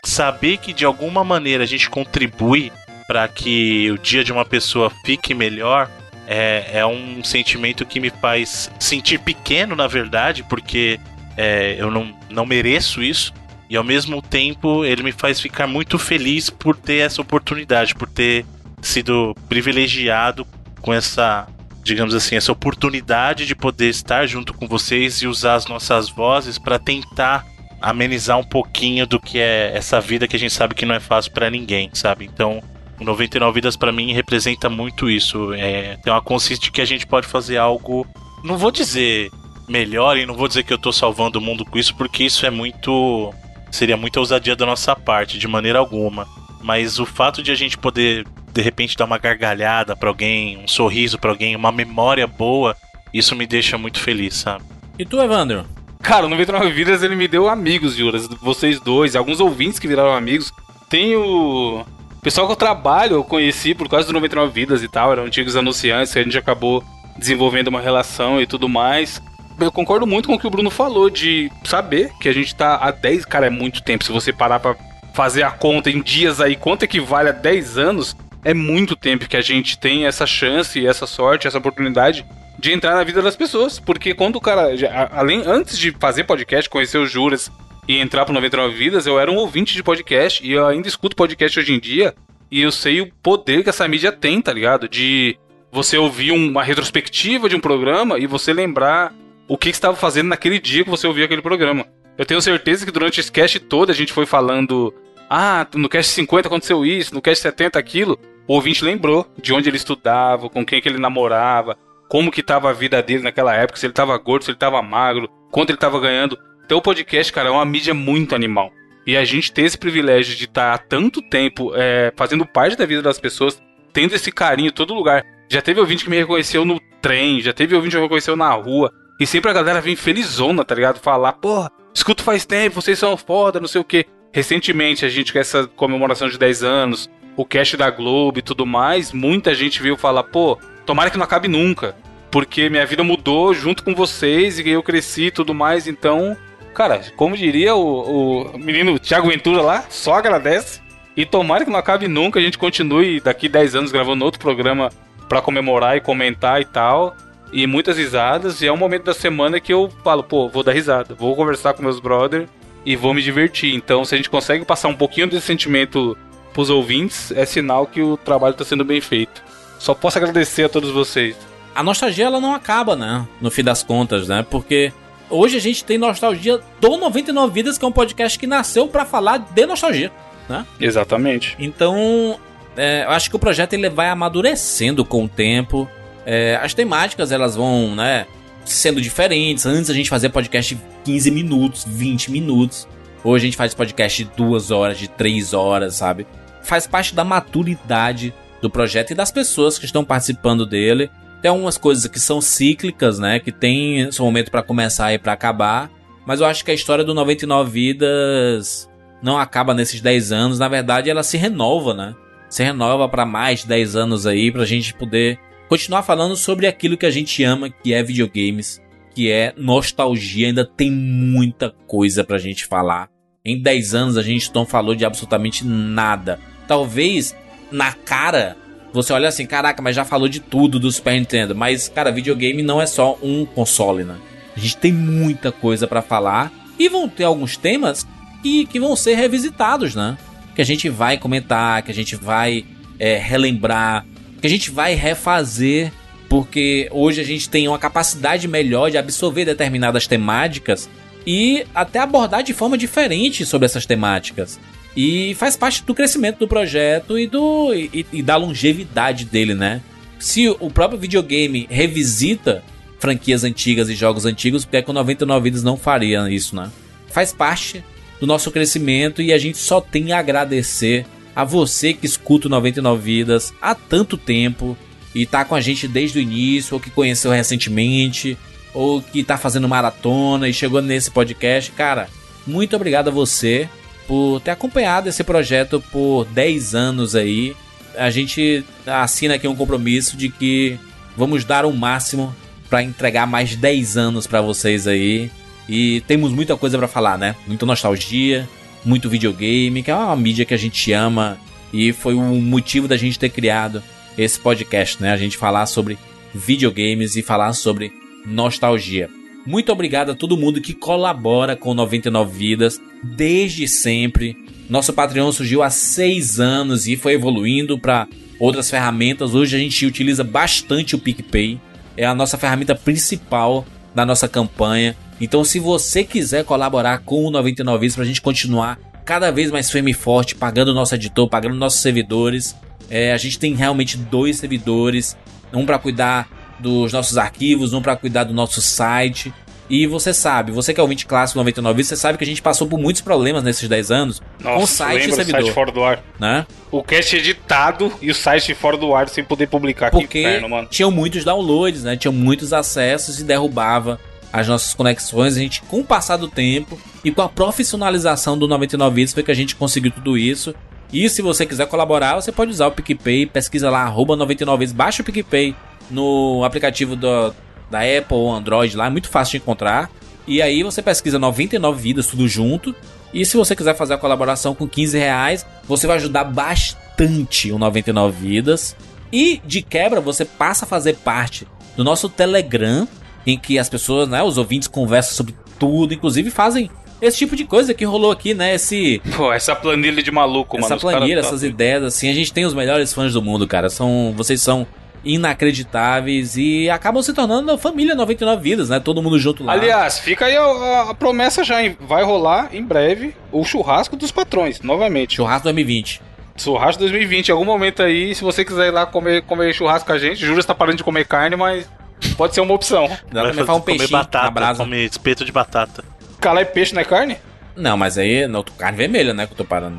Speaker 3: saber que de alguma maneira a gente contribui pra que o dia de uma pessoa fique melhor é, é um sentimento que me faz sentir pequeno, na verdade, porque é, eu não, não mereço isso. E ao mesmo tempo ele me faz ficar muito feliz por ter essa oportunidade, por ter sido privilegiado com essa, digamos assim, essa oportunidade de poder estar junto com vocês e usar as nossas vozes para tentar amenizar um pouquinho do que é essa vida que a gente sabe que não é fácil para ninguém, sabe? Então, o 99 Vidas para mim representa muito isso. É, tem uma consciência de que a gente pode fazer algo, não vou dizer melhor e não vou dizer que eu tô salvando o mundo com isso, porque isso é muito seria muita ousadia da nossa parte, de maneira alguma. Mas o fato de a gente poder de repente dar uma gargalhada pra alguém, um sorriso pra alguém, uma memória boa, isso me deixa muito feliz, sabe?
Speaker 1: E tu, Evandro?
Speaker 2: Cara, o 99 Vidas ele me deu amigos, Juras. Vocês dois, alguns ouvintes que viraram amigos. Tem o pessoal que eu trabalho, eu conheci por causa do 99 Vidas e tal, eram antigos anunciantes, que a gente acabou desenvolvendo uma relação e tudo mais. Eu concordo muito com o que o Bruno falou, de saber que a gente tá há 10, cara, é muito tempo. Se você parar pra fazer a conta em dias aí, quanto equivale a 10 anos, é muito tempo que a gente tem essa chance, essa sorte, essa oportunidade de entrar na vida das pessoas. Porque quando o cara, além, antes de fazer podcast, conhecer os Juras e entrar pro 99 Vidas, eu era um ouvinte de podcast e eu ainda escuto podcast hoje em dia. E eu sei o poder que essa mídia tem, tá ligado? De você ouvir uma retrospectiva de um programa e você lembrar o que você estava fazendo naquele dia que você ouviu aquele programa. Eu tenho certeza que durante esse cast todo a gente foi falando. Ah, no cast 50 aconteceu isso, no cast 70 aquilo. O ouvinte lembrou de onde ele estudava, com quem que ele namorava, como que tava a vida dele naquela época, se ele tava gordo, se ele tava magro, quanto ele tava ganhando. Então o podcast, cara, é uma mídia muito animal. E a gente ter esse privilégio de estar há tanto tempo é, fazendo parte da vida das pessoas, tendo esse carinho em todo lugar. Já teve ouvinte que me reconheceu no trem, já teve ouvinte que me reconheceu na rua. E sempre a galera vem felizona, tá ligado? Falar, porra, escuto faz tempo, vocês são foda, não sei o quê. Recentemente, a gente com essa comemoração de 10 anos, o cast da Globo e tudo mais, muita gente veio falar, pô, tomara que não acabe nunca. Porque minha vida mudou junto com vocês e eu cresci e tudo mais, então. Cara, como diria o, o menino Thiago Ventura lá, só agradece. E tomara que não acabe nunca, a gente continue daqui 10 anos gravando outro programa pra comemorar e comentar e tal. E muitas risadas. E é um momento da semana que eu falo, pô, vou dar risada, vou conversar com meus brothers e vou me divertir. Então, se a gente consegue passar um pouquinho desse sentimento pros ouvintes, é sinal que o trabalho tá sendo bem feito. Só posso agradecer a todos vocês.
Speaker 1: A nostalgia ela não acaba, né? No fim das contas, né? Porque hoje a gente tem nostalgia do 99 Vidas, que é um podcast que nasceu pra falar de nostalgia, né?
Speaker 2: Exatamente.
Speaker 1: Então, é, eu acho que o projeto ele vai amadurecendo com o tempo. É, as temáticas elas vão, né, sendo diferentes. Antes a gente fazia podcast de 15 minutos, 20 minutos. Hoje a gente faz podcast de 2 horas, de 3 horas, sabe? Faz parte da maturidade do projeto e das pessoas que estão participando dele. Tem algumas coisas que são cíclicas, né? Que tem seu momento pra começar e pra acabar. Mas eu acho que a história do 99 Vidas não acaba nesses 10 anos. Na verdade, ela se renova, né? Se renova pra mais de 10 anos aí, pra gente poder continuar falando sobre aquilo que a gente ama, que é videogames, que é nostalgia. Ainda tem muita coisa pra gente falar. Em 10 anos a gente não falou de absolutamente nada. Talvez na cara você olha assim, caraca, mas já falou de tudo do Super Nintendo. Mas, cara, videogame não é só um console, né? A gente tem muita coisa pra falar. E vão ter alguns temas que, que vão ser revisitados, né? Que a gente vai comentar, que a gente vai é, relembrar, que a gente vai refazer. Porque hoje a gente tem uma capacidade melhor de absorver determinadas temáticas e até abordar de forma diferente sobre essas temáticas. E faz parte do crescimento do projeto e, do, e, e da longevidade dele, né? Se o próprio videogame revisita franquias antigas e jogos antigos, porque é que o 99 Vidas não faria isso, né? Faz parte do nosso crescimento e a gente só tem a agradecer a você que escuta o 99 Vidas há tanto tempo e tá com a gente desde o início, ou que conheceu recentemente, ou que tá fazendo maratona e chegou nesse podcast. Cara, muito obrigado a você por ter acompanhado esse projeto por 10 anos aí. A gente assina aqui um compromisso de que vamos dar o máximo para entregar mais 10 anos para vocês aí. E temos muita coisa para falar, né? Muita nostalgia, muito videogame, que é uma mídia que a gente ama e foi o motivo da gente ter criado esse podcast, né? A gente falar sobre videogames e falar sobre nostalgia. Muito obrigado a todo mundo que colabora com 99 Vidas desde sempre. Nosso Patreon surgiu há seis anos e foi evoluindo para outras ferramentas. Hoje a gente utiliza bastante o PicPay, é a nossa ferramenta principal da nossa campanha. Então, se você quiser colaborar com o 99 Vidas para a gente continuar cada vez mais firme e forte, pagando nosso editor, pagando nossos servidores, é, a gente tem realmente dois servidores, um para cuidar dos nossos arquivos, um para cuidar do nosso site. E você sabe, você que é ouvinte clássico 99, você sabe que a gente passou por muitos problemas nesses 10 anos com
Speaker 2: Nossa,
Speaker 1: site e
Speaker 2: lembra
Speaker 1: servidor,
Speaker 2: site fora do ar.
Speaker 1: né?
Speaker 2: O cast editado e o site fora do ar sem poder publicar. Que
Speaker 1: Porque
Speaker 2: inferno, mano.
Speaker 1: tinham muitos downloads, né? Tinham muitos acessos e derrubava as nossas conexões. A gente, com o passar do tempo e com a profissionalização do 99 Vidas, foi que a gente conseguiu tudo isso. E se você quiser colaborar, você pode usar o PicPay, pesquisa lá, arroba 99 Vidas, baixa o PicPay no aplicativo do, da Apple ou Android lá, é muito fácil de encontrar. E aí você pesquisa 99 vidas, tudo junto. E se você quiser fazer a colaboração com 15 reais, você vai ajudar bastante o 99 vidas. E de quebra, você passa a fazer parte do nosso Telegram, em que as pessoas, né, os ouvintes conversam sobre tudo, inclusive fazem esse tipo de coisa que rolou aqui, né? Esse.
Speaker 2: Pô, essa planilha de maluco,
Speaker 1: essa
Speaker 2: mano. os
Speaker 1: planilha,
Speaker 2: caras-
Speaker 1: essas ideias, assim, a gente tem os melhores fãs do mundo, cara. São. Vocês são inacreditáveis e acabam se tornando a família 99 vidas, né? Todo mundo junto lá.
Speaker 2: Aliás, fica aí a, a- a promessa já, hein? vai rolar em breve o churrasco dos patrões, novamente.
Speaker 1: Churrasco 2020.
Speaker 2: Churrasco 2020, em algum momento aí, se você quiser ir lá comer, comer churrasco com a gente, Júlio está parando de comer carne, mas pode ser uma opção.
Speaker 1: Dá
Speaker 3: Vai
Speaker 1: pra levar um
Speaker 3: comer
Speaker 1: peixinho
Speaker 3: batata,
Speaker 1: na brasa.
Speaker 3: comer espeto de batata.
Speaker 2: Calar é peixe, não é carne?
Speaker 1: Não, mas aí não, carne vermelha, né? Que eu tô parando.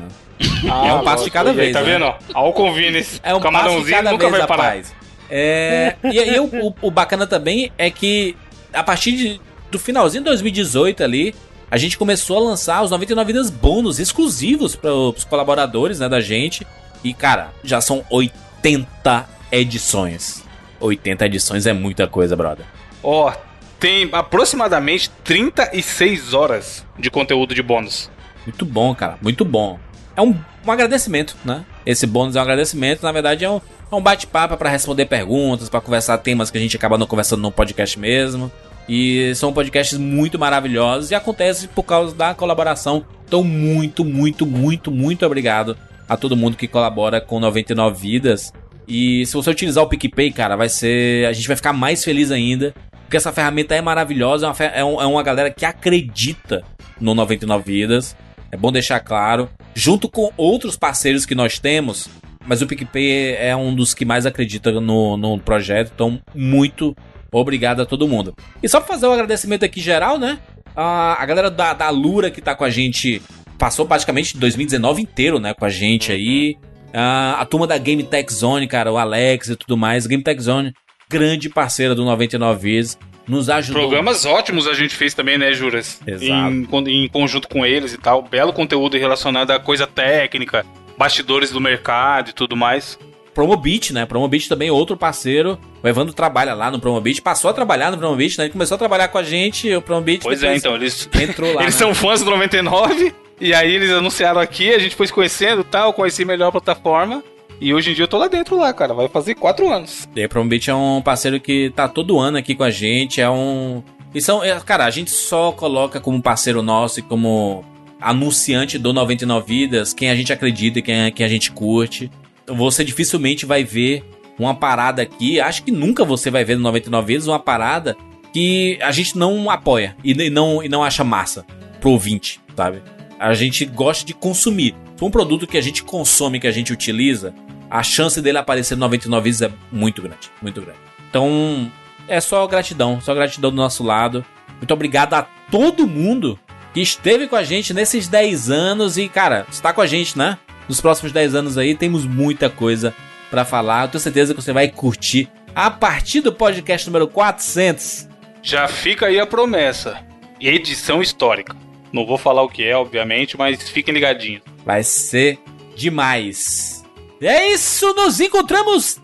Speaker 2: Ah,
Speaker 1: É um passo de cada vez,
Speaker 2: Tá
Speaker 1: né?
Speaker 2: vendo? ó? Ó, o convenience.
Speaker 1: É um passo de
Speaker 2: camarãozinho
Speaker 1: cada
Speaker 2: nunca
Speaker 1: vez,
Speaker 2: vai parar.
Speaker 1: rapaz. É, e aí o, o- o bacana também é que a partir de- do finalzinho de 2018 ali, a gente começou a lançar os 99 vidas bônus exclusivos para os colaboradores né, da gente. E cara, já são 80 edições. 80 edições é muita coisa, brother.
Speaker 2: Ó, tem aproximadamente 36 horas de conteúdo de bônus.
Speaker 1: Muito bom, cara, muito bom. É um, um agradecimento, né? Esse bônus é um agradecimento, na verdade é um, é um bate-papo para responder perguntas, para conversar temas que a gente acaba não conversando no podcast mesmo. E são podcasts muito maravilhosos e acontece por causa da colaboração. Então, muito, muito, muito, muito obrigado a todo mundo que colabora com 99 Vidas. E se você utilizar o PicPay, cara, vai ser. A gente vai ficar mais feliz ainda. Porque essa ferramenta é maravilhosa, é uma, fe- é é uma galera que acredita no 99 Vidas. É bom deixar claro. Junto com outros parceiros que nós temos, mas o PicPay é um dos que mais acredita no, no projeto. Então, muito obrigado a todo mundo. E só pra fazer um agradecimento aqui geral, né? A, a galera da, da Lura que tá com a gente passou praticamente 2019 inteiro, né? Com a gente aí. A, a turma da Game Tech Zone, cara, o Alex e tudo mais. Game Tech Zone, grande parceira do 99 vezes. Nos ajudou.
Speaker 2: Programas ótimos a gente fez também, né, Juras?
Speaker 1: Exato.
Speaker 2: Em, em conjunto com eles e tal. Belo conteúdo relacionado a coisa técnica, bastidores do mercado e tudo mais.
Speaker 1: Promobit, né? Promobit também é outro parceiro. O Evandro trabalha lá no Promobit, passou a trabalhar no Promobit, né? Ele começou a trabalhar com a gente, o Promobit
Speaker 2: Pois é, então, eles,
Speaker 1: entrou lá.
Speaker 2: eles
Speaker 1: né?
Speaker 2: são fãs do 99, e aí eles anunciaram aqui, a gente foi se conhecendo tal, conheci melhor a plataforma. E hoje em dia eu tô lá dentro lá, cara. Vai fazer quatro anos.
Speaker 1: E a Promobit é um parceiro que tá todo ano aqui com a gente, é um... E são, é, cara, a gente só coloca como parceiro nosso e como anunciante do 99 Vidas quem a gente acredita e quem, quem a gente curte. Você dificilmente vai ver uma parada aqui, acho que nunca você vai ver no 99 Vidas uma parada que a gente não apoia e não, e não acha massa pro ouvinte, sabe? A gente gosta de consumir. Se um produto que a gente consome, que a gente utiliza, a chance dele aparecer no 99 vezes é muito grande, muito grande. Então, é só gratidão, só gratidão do nosso lado. Muito obrigado a todo mundo que esteve com a gente nesses 10 anos e, cara, está com a gente, né? Nos próximos 10 anos aí temos muita coisa pra falar. Eu tenho certeza que você vai curtir a partir do podcast número 400.
Speaker 2: Já fica aí a promessa. Edição histórica. Não vou falar o que é, obviamente, mas fiquem ligadinhos.
Speaker 1: Vai ser demais. É isso, nos encontramos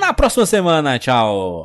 Speaker 1: na próxima semana. Tchau.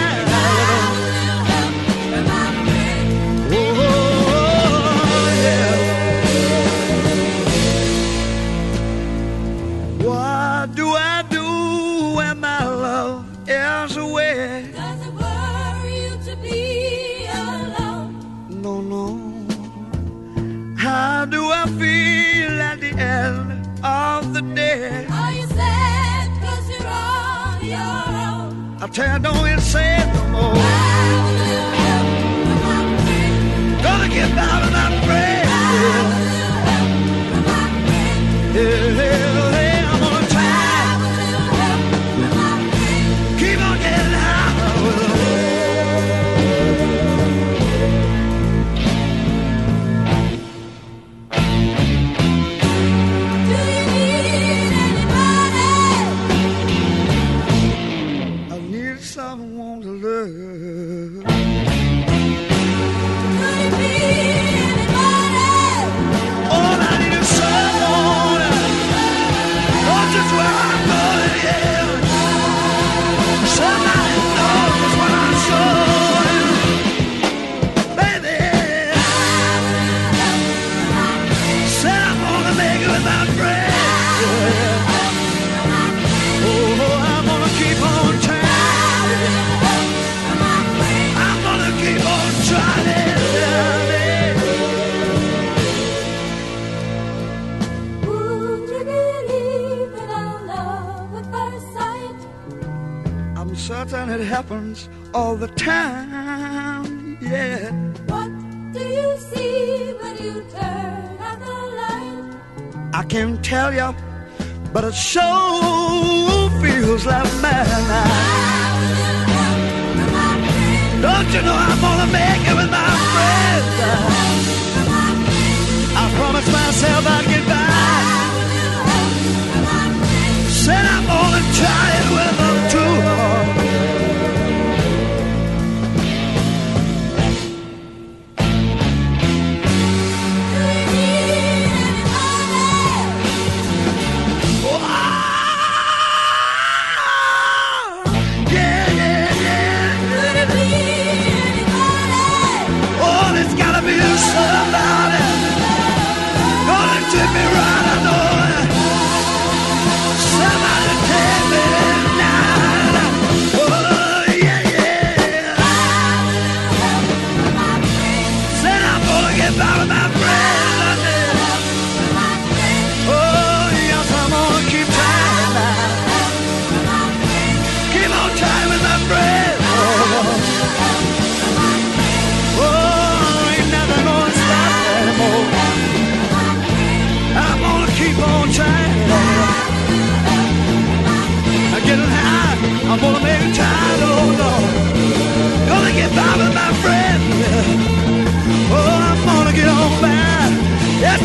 Speaker 12: tear don't insist no more. Gonna get. all the time. Yeah.
Speaker 13: What do you see when you turn out the light?
Speaker 12: I can't tell you, but it sure feels like madness. Don't you know I'm gonna make it with my friends? I promised myself I'd get by. Said I'm gonna try it with my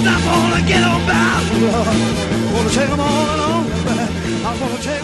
Speaker 12: I'm gonna get on back. I'm gonna take them all oh, back. I'm gonna take